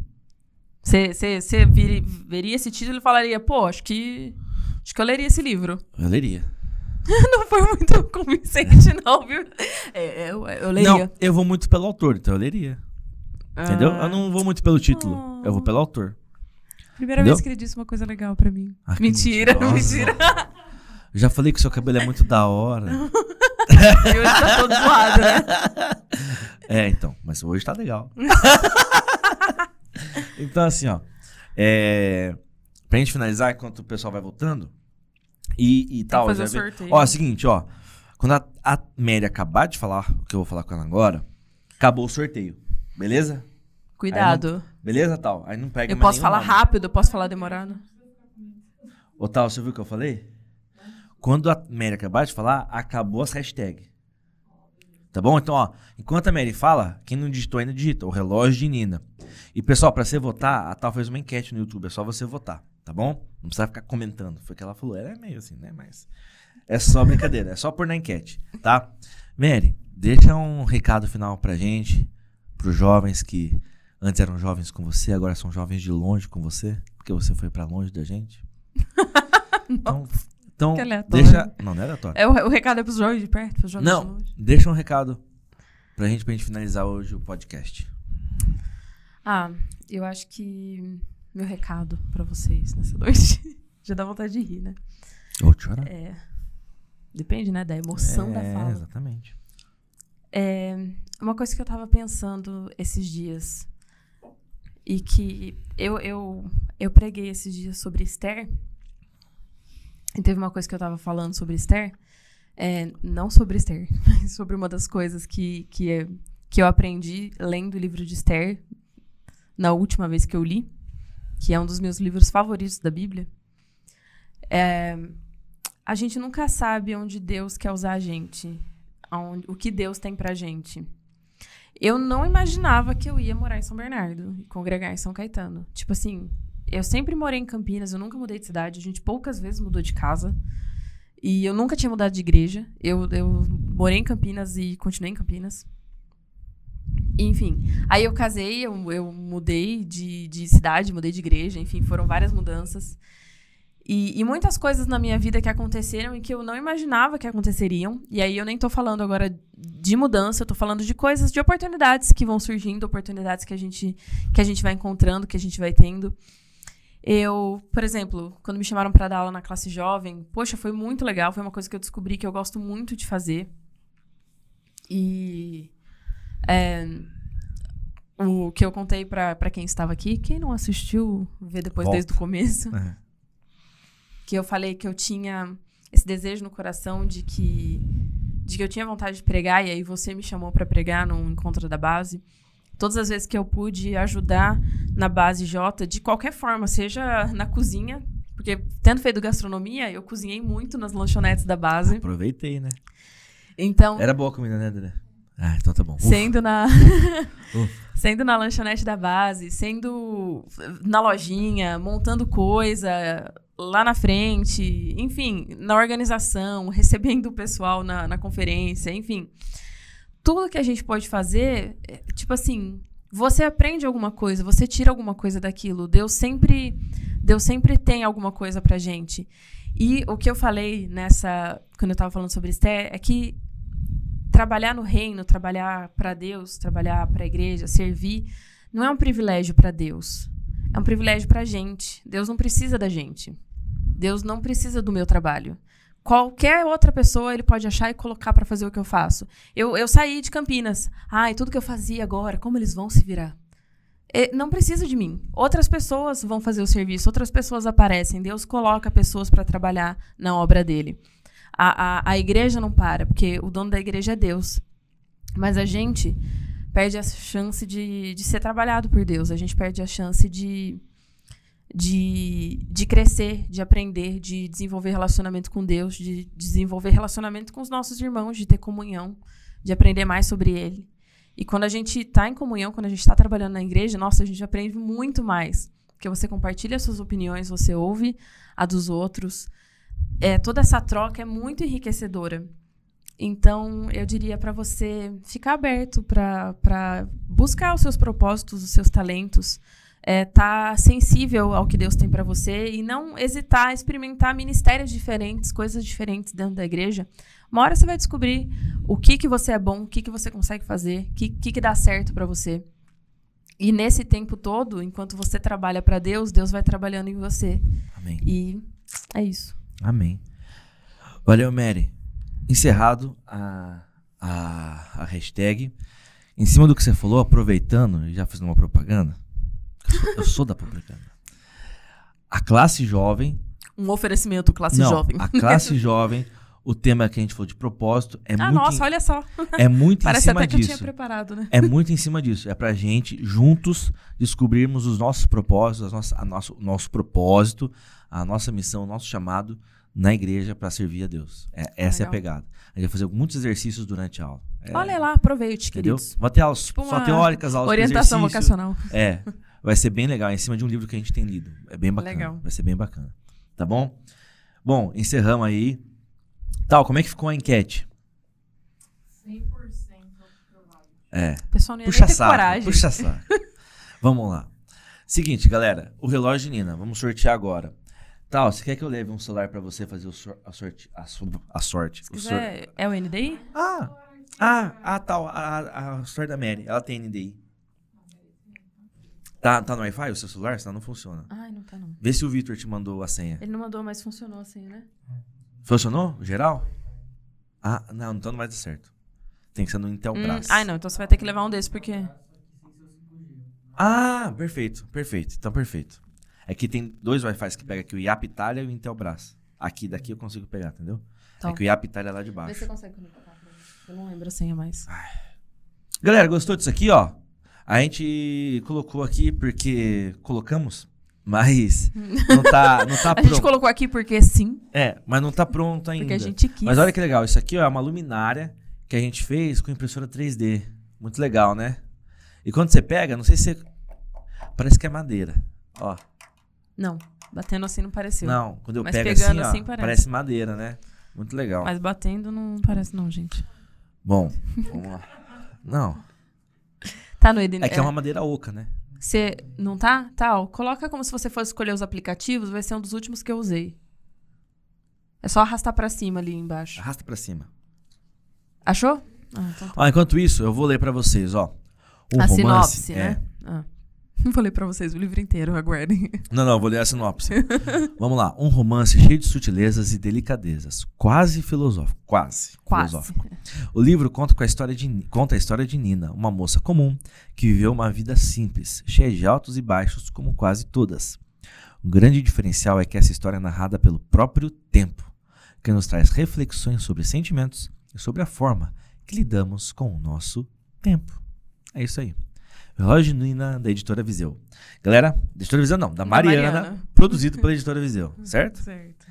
B: Você, veria esse título e falaria, pô, acho que. Acho que eu leria esse livro.
A: Eu leria.
B: Não foi muito convincente, não, viu? É, eu, eu leria.
A: Não, eu vou muito pelo autor, então eu leria. Entendeu?
B: Ah,
A: Eu não vou muito pelo título. Eu vou pelo autor.
B: Primeira
A: entendeu?
B: vez que ele disse uma coisa legal pra mim.
A: Ah,
B: mentira, mentira.
A: Eu já falei que seu cabelo é muito da hora.
B: E hoje tá todo zoado, né?
A: É, então. Mas hoje tá legal. então, assim, ó. É, pra gente finalizar, enquanto o pessoal vai voltando. E, e tal.
B: fazer
A: já
B: sorteio.
A: Ó, é o seguinte, ó. Quando a, a Mary acabar de falar o que eu vou falar com ela agora, acabou o sorteio. Beleza?
B: Cuidado.
A: Beleza, tal? Aí não pega
B: Eu posso falar
A: nome.
B: rápido, eu posso falar demorado.
A: Ô, Tal, você viu o que eu falei? Quando a Mary acabar de falar, acabou as hashtags. Tá bom? Então, ó, enquanto a Mary fala, quem não digitou ainda digita, o relógio de Nina. E, pessoal, pra você votar, a Tal fez uma enquete no YouTube, é só você votar, tá bom? Não precisa ficar comentando. Foi o que ela falou, era meio assim, né? Mas é só brincadeira, é só pôr na enquete, tá? Mary, deixa um recado final pra gente, pros jovens que antes eram jovens com você, agora são jovens de longe com você, porque você foi pra longe da gente. Então, então
B: Que aleatório.
A: deixa. Não, não é aleatório.
B: É, o, o recado é pros jovens de perto, pros jovens de
A: Não,
B: longe.
A: deixa um recado pra gente, pra gente finalizar hoje o podcast.
B: Ah, eu acho que meu recado pra vocês nessa noite. Já dá vontade de rir, né?
A: Vou chorar.
B: É. Depende, né? Da emoção da
A: É,
B: fala.
A: exatamente.
B: É uma coisa que eu tava pensando esses dias e que eu, eu, eu preguei esses dias sobre Esther. E teve uma coisa que eu tava falando sobre Esther. É, não sobre Esther, mas sobre uma das coisas que, que, é- que eu aprendi lendo o livro de Esther na última vez que eu li, que é um dos meus livros favoritos da Bíblia. É, a gente nunca sabe onde Deus quer usar a gente o que Deus tem pra gente. Eu não imaginava que eu ia morar em São Bernardo e congregar em São Caetano. Tipo assim, eu sempre morei em Campinas, eu nunca mudei de cidade, a gente poucas vezes mudou de casa. E eu nunca tinha mudado de igreja. Eu, eu morei em Campinas e continuei em Campinas. Enfim, aí eu casei, eu, eu mudei de, de cidade, mudei de igreja, enfim, foram várias mudanças. E, e muitas coisas na minha vida que aconteceram e que eu não imaginava que aconteceriam. E aí eu nem tô falando agora de mudança, eu tô falando de coisas, de oportunidades que vão surgindo, oportunidades que a gente, que a gente vai encontrando, que a gente vai tendo. Eu, por exemplo, quando me chamaram para dar aula na classe jovem, poxa, foi muito legal, foi uma coisa que eu descobri que eu gosto muito de fazer. E é, o que eu contei para quem estava aqui, quem não assistiu, vê depois
A: Volta.
B: desde o começo
A: É.
B: que eu falei que eu tinha esse desejo no coração de que de que eu tinha vontade de pregar e aí você me chamou para pregar num encontro da base. Todas as vezes que eu pude ajudar na base J, de qualquer forma, seja na cozinha, porque tendo feito gastronomia, eu cozinhei muito nas lanchonetes da base.
A: Aproveitei, né?
B: Então,
A: Era boa a comida, né, André? Ah, então tá bom. Ufa.
B: sendo na sendo na lanchonete da base, sendo na lojinha, montando coisa lá na frente, enfim, na organização, recebendo o pessoal na, na conferência, enfim. Tudo que a gente pode fazer, é, tipo assim, você aprende alguma coisa, você tira alguma coisa daquilo. Deus sempre, Deus sempre tem alguma coisa pra gente. E o que eu falei nessa, quando eu tava falando sobre Esther, é que trabalhar no reino, trabalhar para Deus, trabalhar para a igreja, servir, não é um privilégio para Deus. É um privilégio para a gente. Deus não precisa da gente. Deus não precisa do meu trabalho. Qualquer outra pessoa ele pode achar e colocar para fazer o que eu faço. Eu, eu saí de Campinas. Ai, tudo que eu fazia agora, como eles vão se virar? E não precisa de mim. Outras pessoas vão fazer o serviço, outras pessoas aparecem. Deus coloca pessoas para trabalhar na obra dele. A, a, a igreja não para, porque o dono da igreja é Deus. Mas a gente perde a chance de, de ser trabalhado por Deus. A gente perde a chance de, de, de crescer, de aprender, de desenvolver relacionamento com Deus, de desenvolver relacionamento com os nossos irmãos, de ter comunhão, de aprender mais sobre Ele. E quando a gente está em comunhão, quando a gente está trabalhando na igreja, nossa, a gente aprende muito mais. Porque você compartilha suas opiniões, você ouve a dos outros. É, toda essa troca é muito enriquecedora. Então, eu diria para você ficar aberto para buscar os seus propósitos, os seus talentos, é, tá sensível ao que Deus tem para você e não hesitar, experimentar ministérios diferentes, coisas diferentes dentro da igreja. Uma hora você vai descobrir o que que você é bom, o que que você consegue fazer, o que, que que dá certo para você. E nesse tempo todo, enquanto você trabalha para Deus, Deus vai trabalhando em você.
A: Amém.
B: E é isso.
A: Amém. Valeu, Mary. Encerrado a, a, a hashtag. Em cima do que você falou, aproveitando, já fiz uma propaganda. Eu sou, da propaganda. A classe jovem.
B: Um oferecimento classe
A: não,
B: jovem.
A: a classe jovem, o tema que a gente falou de propósito é
B: ah,
A: muito.
B: nossa,
A: em-
B: olha só.
A: é muito em
B: Parece
A: cima
B: até que eu tinha preparado, né?
A: É muito em cima disso. É pra gente, juntos, descobrirmos os nossos propósitos, as nossas, a nosso, o nosso propósito, a nossa missão, o nosso chamado na igreja pra servir a Deus. É, essa é a
B: Legal.
A: pegada. A gente vai fazer muitos exercícios durante a aula. É,
B: Olha lá, aproveite,
A: Entendeu?
B: queridos.
A: Vai ter aulas
B: Tipo
A: só teóricas, aulas
B: Orientação vocacional.
A: É. Vai ser bem legal, em cima de um livro que a gente tem lido. É bem bacana.
B: Legal.
A: Vai ser bem bacana. Tá bom? Bom, encerramos aí. Tal, como é que ficou a enquete?
C: 100% aprovado.
A: É.
B: O pessoal não ia
A: Puxa
B: nem
A: saco,
B: coragem.
A: puxa saco. Vamos lá. Seguinte, galera, o relógio de Nina, vamos sortear agora. Tal, você quer que eu leve um celular pra você fazer o sor- a sorte, a, so- a sorte?
B: Se
A: o sor-
B: quiser, é o NDI?
A: Ah, ah, ah, tal, a, a sorte da Mary, ela tem NDI. Tá, tá no Wi-Fi o seu celular? Senão não funciona.
B: Ai, não tá não.
A: Vê se o Victor te mandou a senha.
B: Ele não mandou, mas funcionou assim, né?
A: Funcionou? Geral? Ah, não, então não vai dar certo. Tem que ser no Intelbras.
B: Hum, ai, não. Então você vai ter que levar um desses, porque...
A: Ah, perfeito, perfeito. Então, perfeito. É que tem dois Wi-Fi que pega aqui, o IAP Itália e o Intelbras. Aqui, daqui eu consigo pegar, entendeu?
B: Tá.
A: É que o IAP Itália é lá de
B: Vê se
A: baixo.
B: você consegue conectar. Eu não lembro a senha mais.
A: Galera, gostou disso aqui, ó? A gente colocou aqui porque colocamos, mas não tá, não tá
B: A gente
A: pronto.
B: colocou aqui porque sim,
A: É, mas não tá pronto ainda.
B: porque a gente quis.
A: Mas olha que legal, isso aqui ó, é uma luminária que a gente fez com impressora 3D. Muito legal, né? E quando você pega, não sei se você... Parece que é madeira. Ó,
B: Não, batendo assim não pareceu.
A: não, quando eu
B: Mas
A: pego assim, ó,
B: assim parece.
A: parece madeira, né? Muito legal.
B: Mas batendo não parece não, gente.
A: Bom, vamos lá. Não,
B: Tá no
A: é que é uma madeira oca, né?
B: Você não tá? Tá, ó. Coloca como se você fosse escolher os aplicativos, vai ser um dos últimos que eu usei. É só arrastar pra cima ali embaixo.
A: Arrasta pra cima.
B: Achou? Ah, então tá.
A: Ó, enquanto isso, eu vou ler pra vocês, ó. Um
B: a
A: romance,
B: sinopse,
A: é.
B: né? Ah. Não falei pra vocês o livro inteiro, aguardem.
A: Não, não, vou ler a sinopse. Vamos lá. Um romance cheio de sutilezas e delicadezas. Quase filosófico. Quase.
B: Quase.
A: Filosófico. O livro conta, com a, história de, conta a história de Nina, uma moça comum que viveu uma vida simples, cheia de altos e baixos, como quase todas. Um grande diferencial é que essa história é narrada pelo próprio tempo, que nos traz reflexões sobre sentimentos e sobre a forma que lidamos com o nosso tempo. É isso aí. Relógio de Nina, da editora Viseu. Galera, da editora Viseu não, da
B: Da
A: Mariana,
B: Mariana.
A: produzido pela editora Viseu, certo?
B: Certo.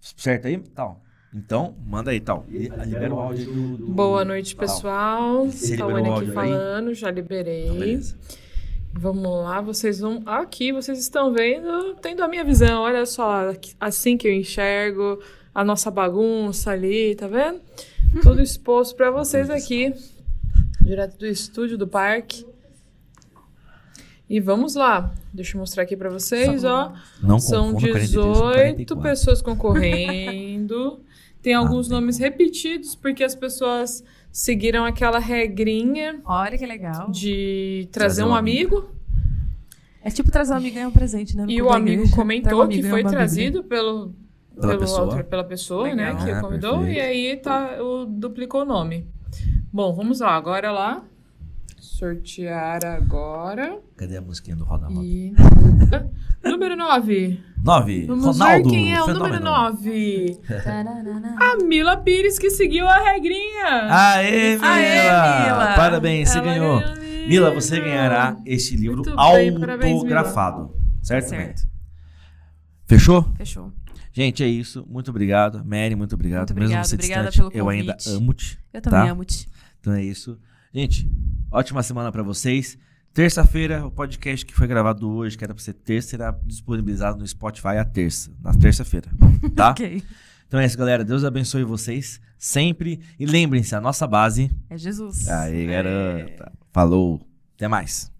A: Certo aí? Tal. Então, manda aí, tal. Li- Libera o áudio do. do-
C: Boa noite, pessoal.
A: Você
C: Tawane
A: liberou o
C: aqui
A: áudio aí?
C: falando, já liberei.
A: Então, beleza.
C: Vamos lá, vocês vão. Aqui vocês estão vendo, tendo a minha visão. Olha só, aqui- assim que eu enxergo a nossa bagunça ali, tá vendo? Tudo exposto pra vocês aqui.
E: Direto do estúdio do parque. E vamos lá. Deixa eu mostrar aqui pra vocês, ó.
A: Não
E: São
A: confunda 43 com
E: 18
A: 44.
E: pessoas concorrendo. Tem alguns
A: tem
E: nomes repetidos, porque as pessoas seguiram aquela regrinha
B: Olha que legal.
E: de trazer um amigo.
B: É tipo trazer um amigo e ganhar um presente, né? no
E: E o amigo
B: igreja.
E: Comentou
B: um amigo
E: que foi trazido pelo,
A: Pela
E: pelo
A: pessoa.
E: pela pessoa, né?
B: Legal.
E: Que
A: Ah,
E: convidou.
A: perfeito.
E: E aí tá, o, duplicou o nome. Bom, vamos lá. Agora lá. Sortear agora.
A: Cadê a musiquinha do Roda Roda?
E: E. número 9.
A: 9.
E: Vamos
A: Ronaldo.
E: ver quem é o
A: fenômeno.
E: número 9.
B: Tararana.
E: A Mila Pires, que seguiu a regrinha.
A: Aê, Mila!
B: Aê, Mila!
A: Parabéns, você
E: Ela
A: ganhou.
E: ganhou.
A: Mila, você ganhará este livro
E: Muito bem, parabéns,
A: autografado. Certo,
B: Certo.
A: Fechou?
B: Fechou.
A: Gente, é isso. Muito obrigado. Mary, muito obrigado.
B: Muito
A: Mesmo
B: obrigada,
A: você
B: obrigada
A: distante,
B: pelo
A: eu ainda
B: convite.
A: amo-te.
B: Eu também
A: Tá.
B: amo-te.
A: Então é isso. Gente, ótima semana pra vocês. Terça-feira, o podcast que foi gravado hoje, que era pra ser terça, será disponibilizado no Spotify à terça, na terça-feira, tá?
B: Ok.
A: Então é isso, galera. Deus abençoe vocês sempre. E lembrem-se, a nossa base.
B: É Jesus.
A: Aí, garota. Falou. Até mais.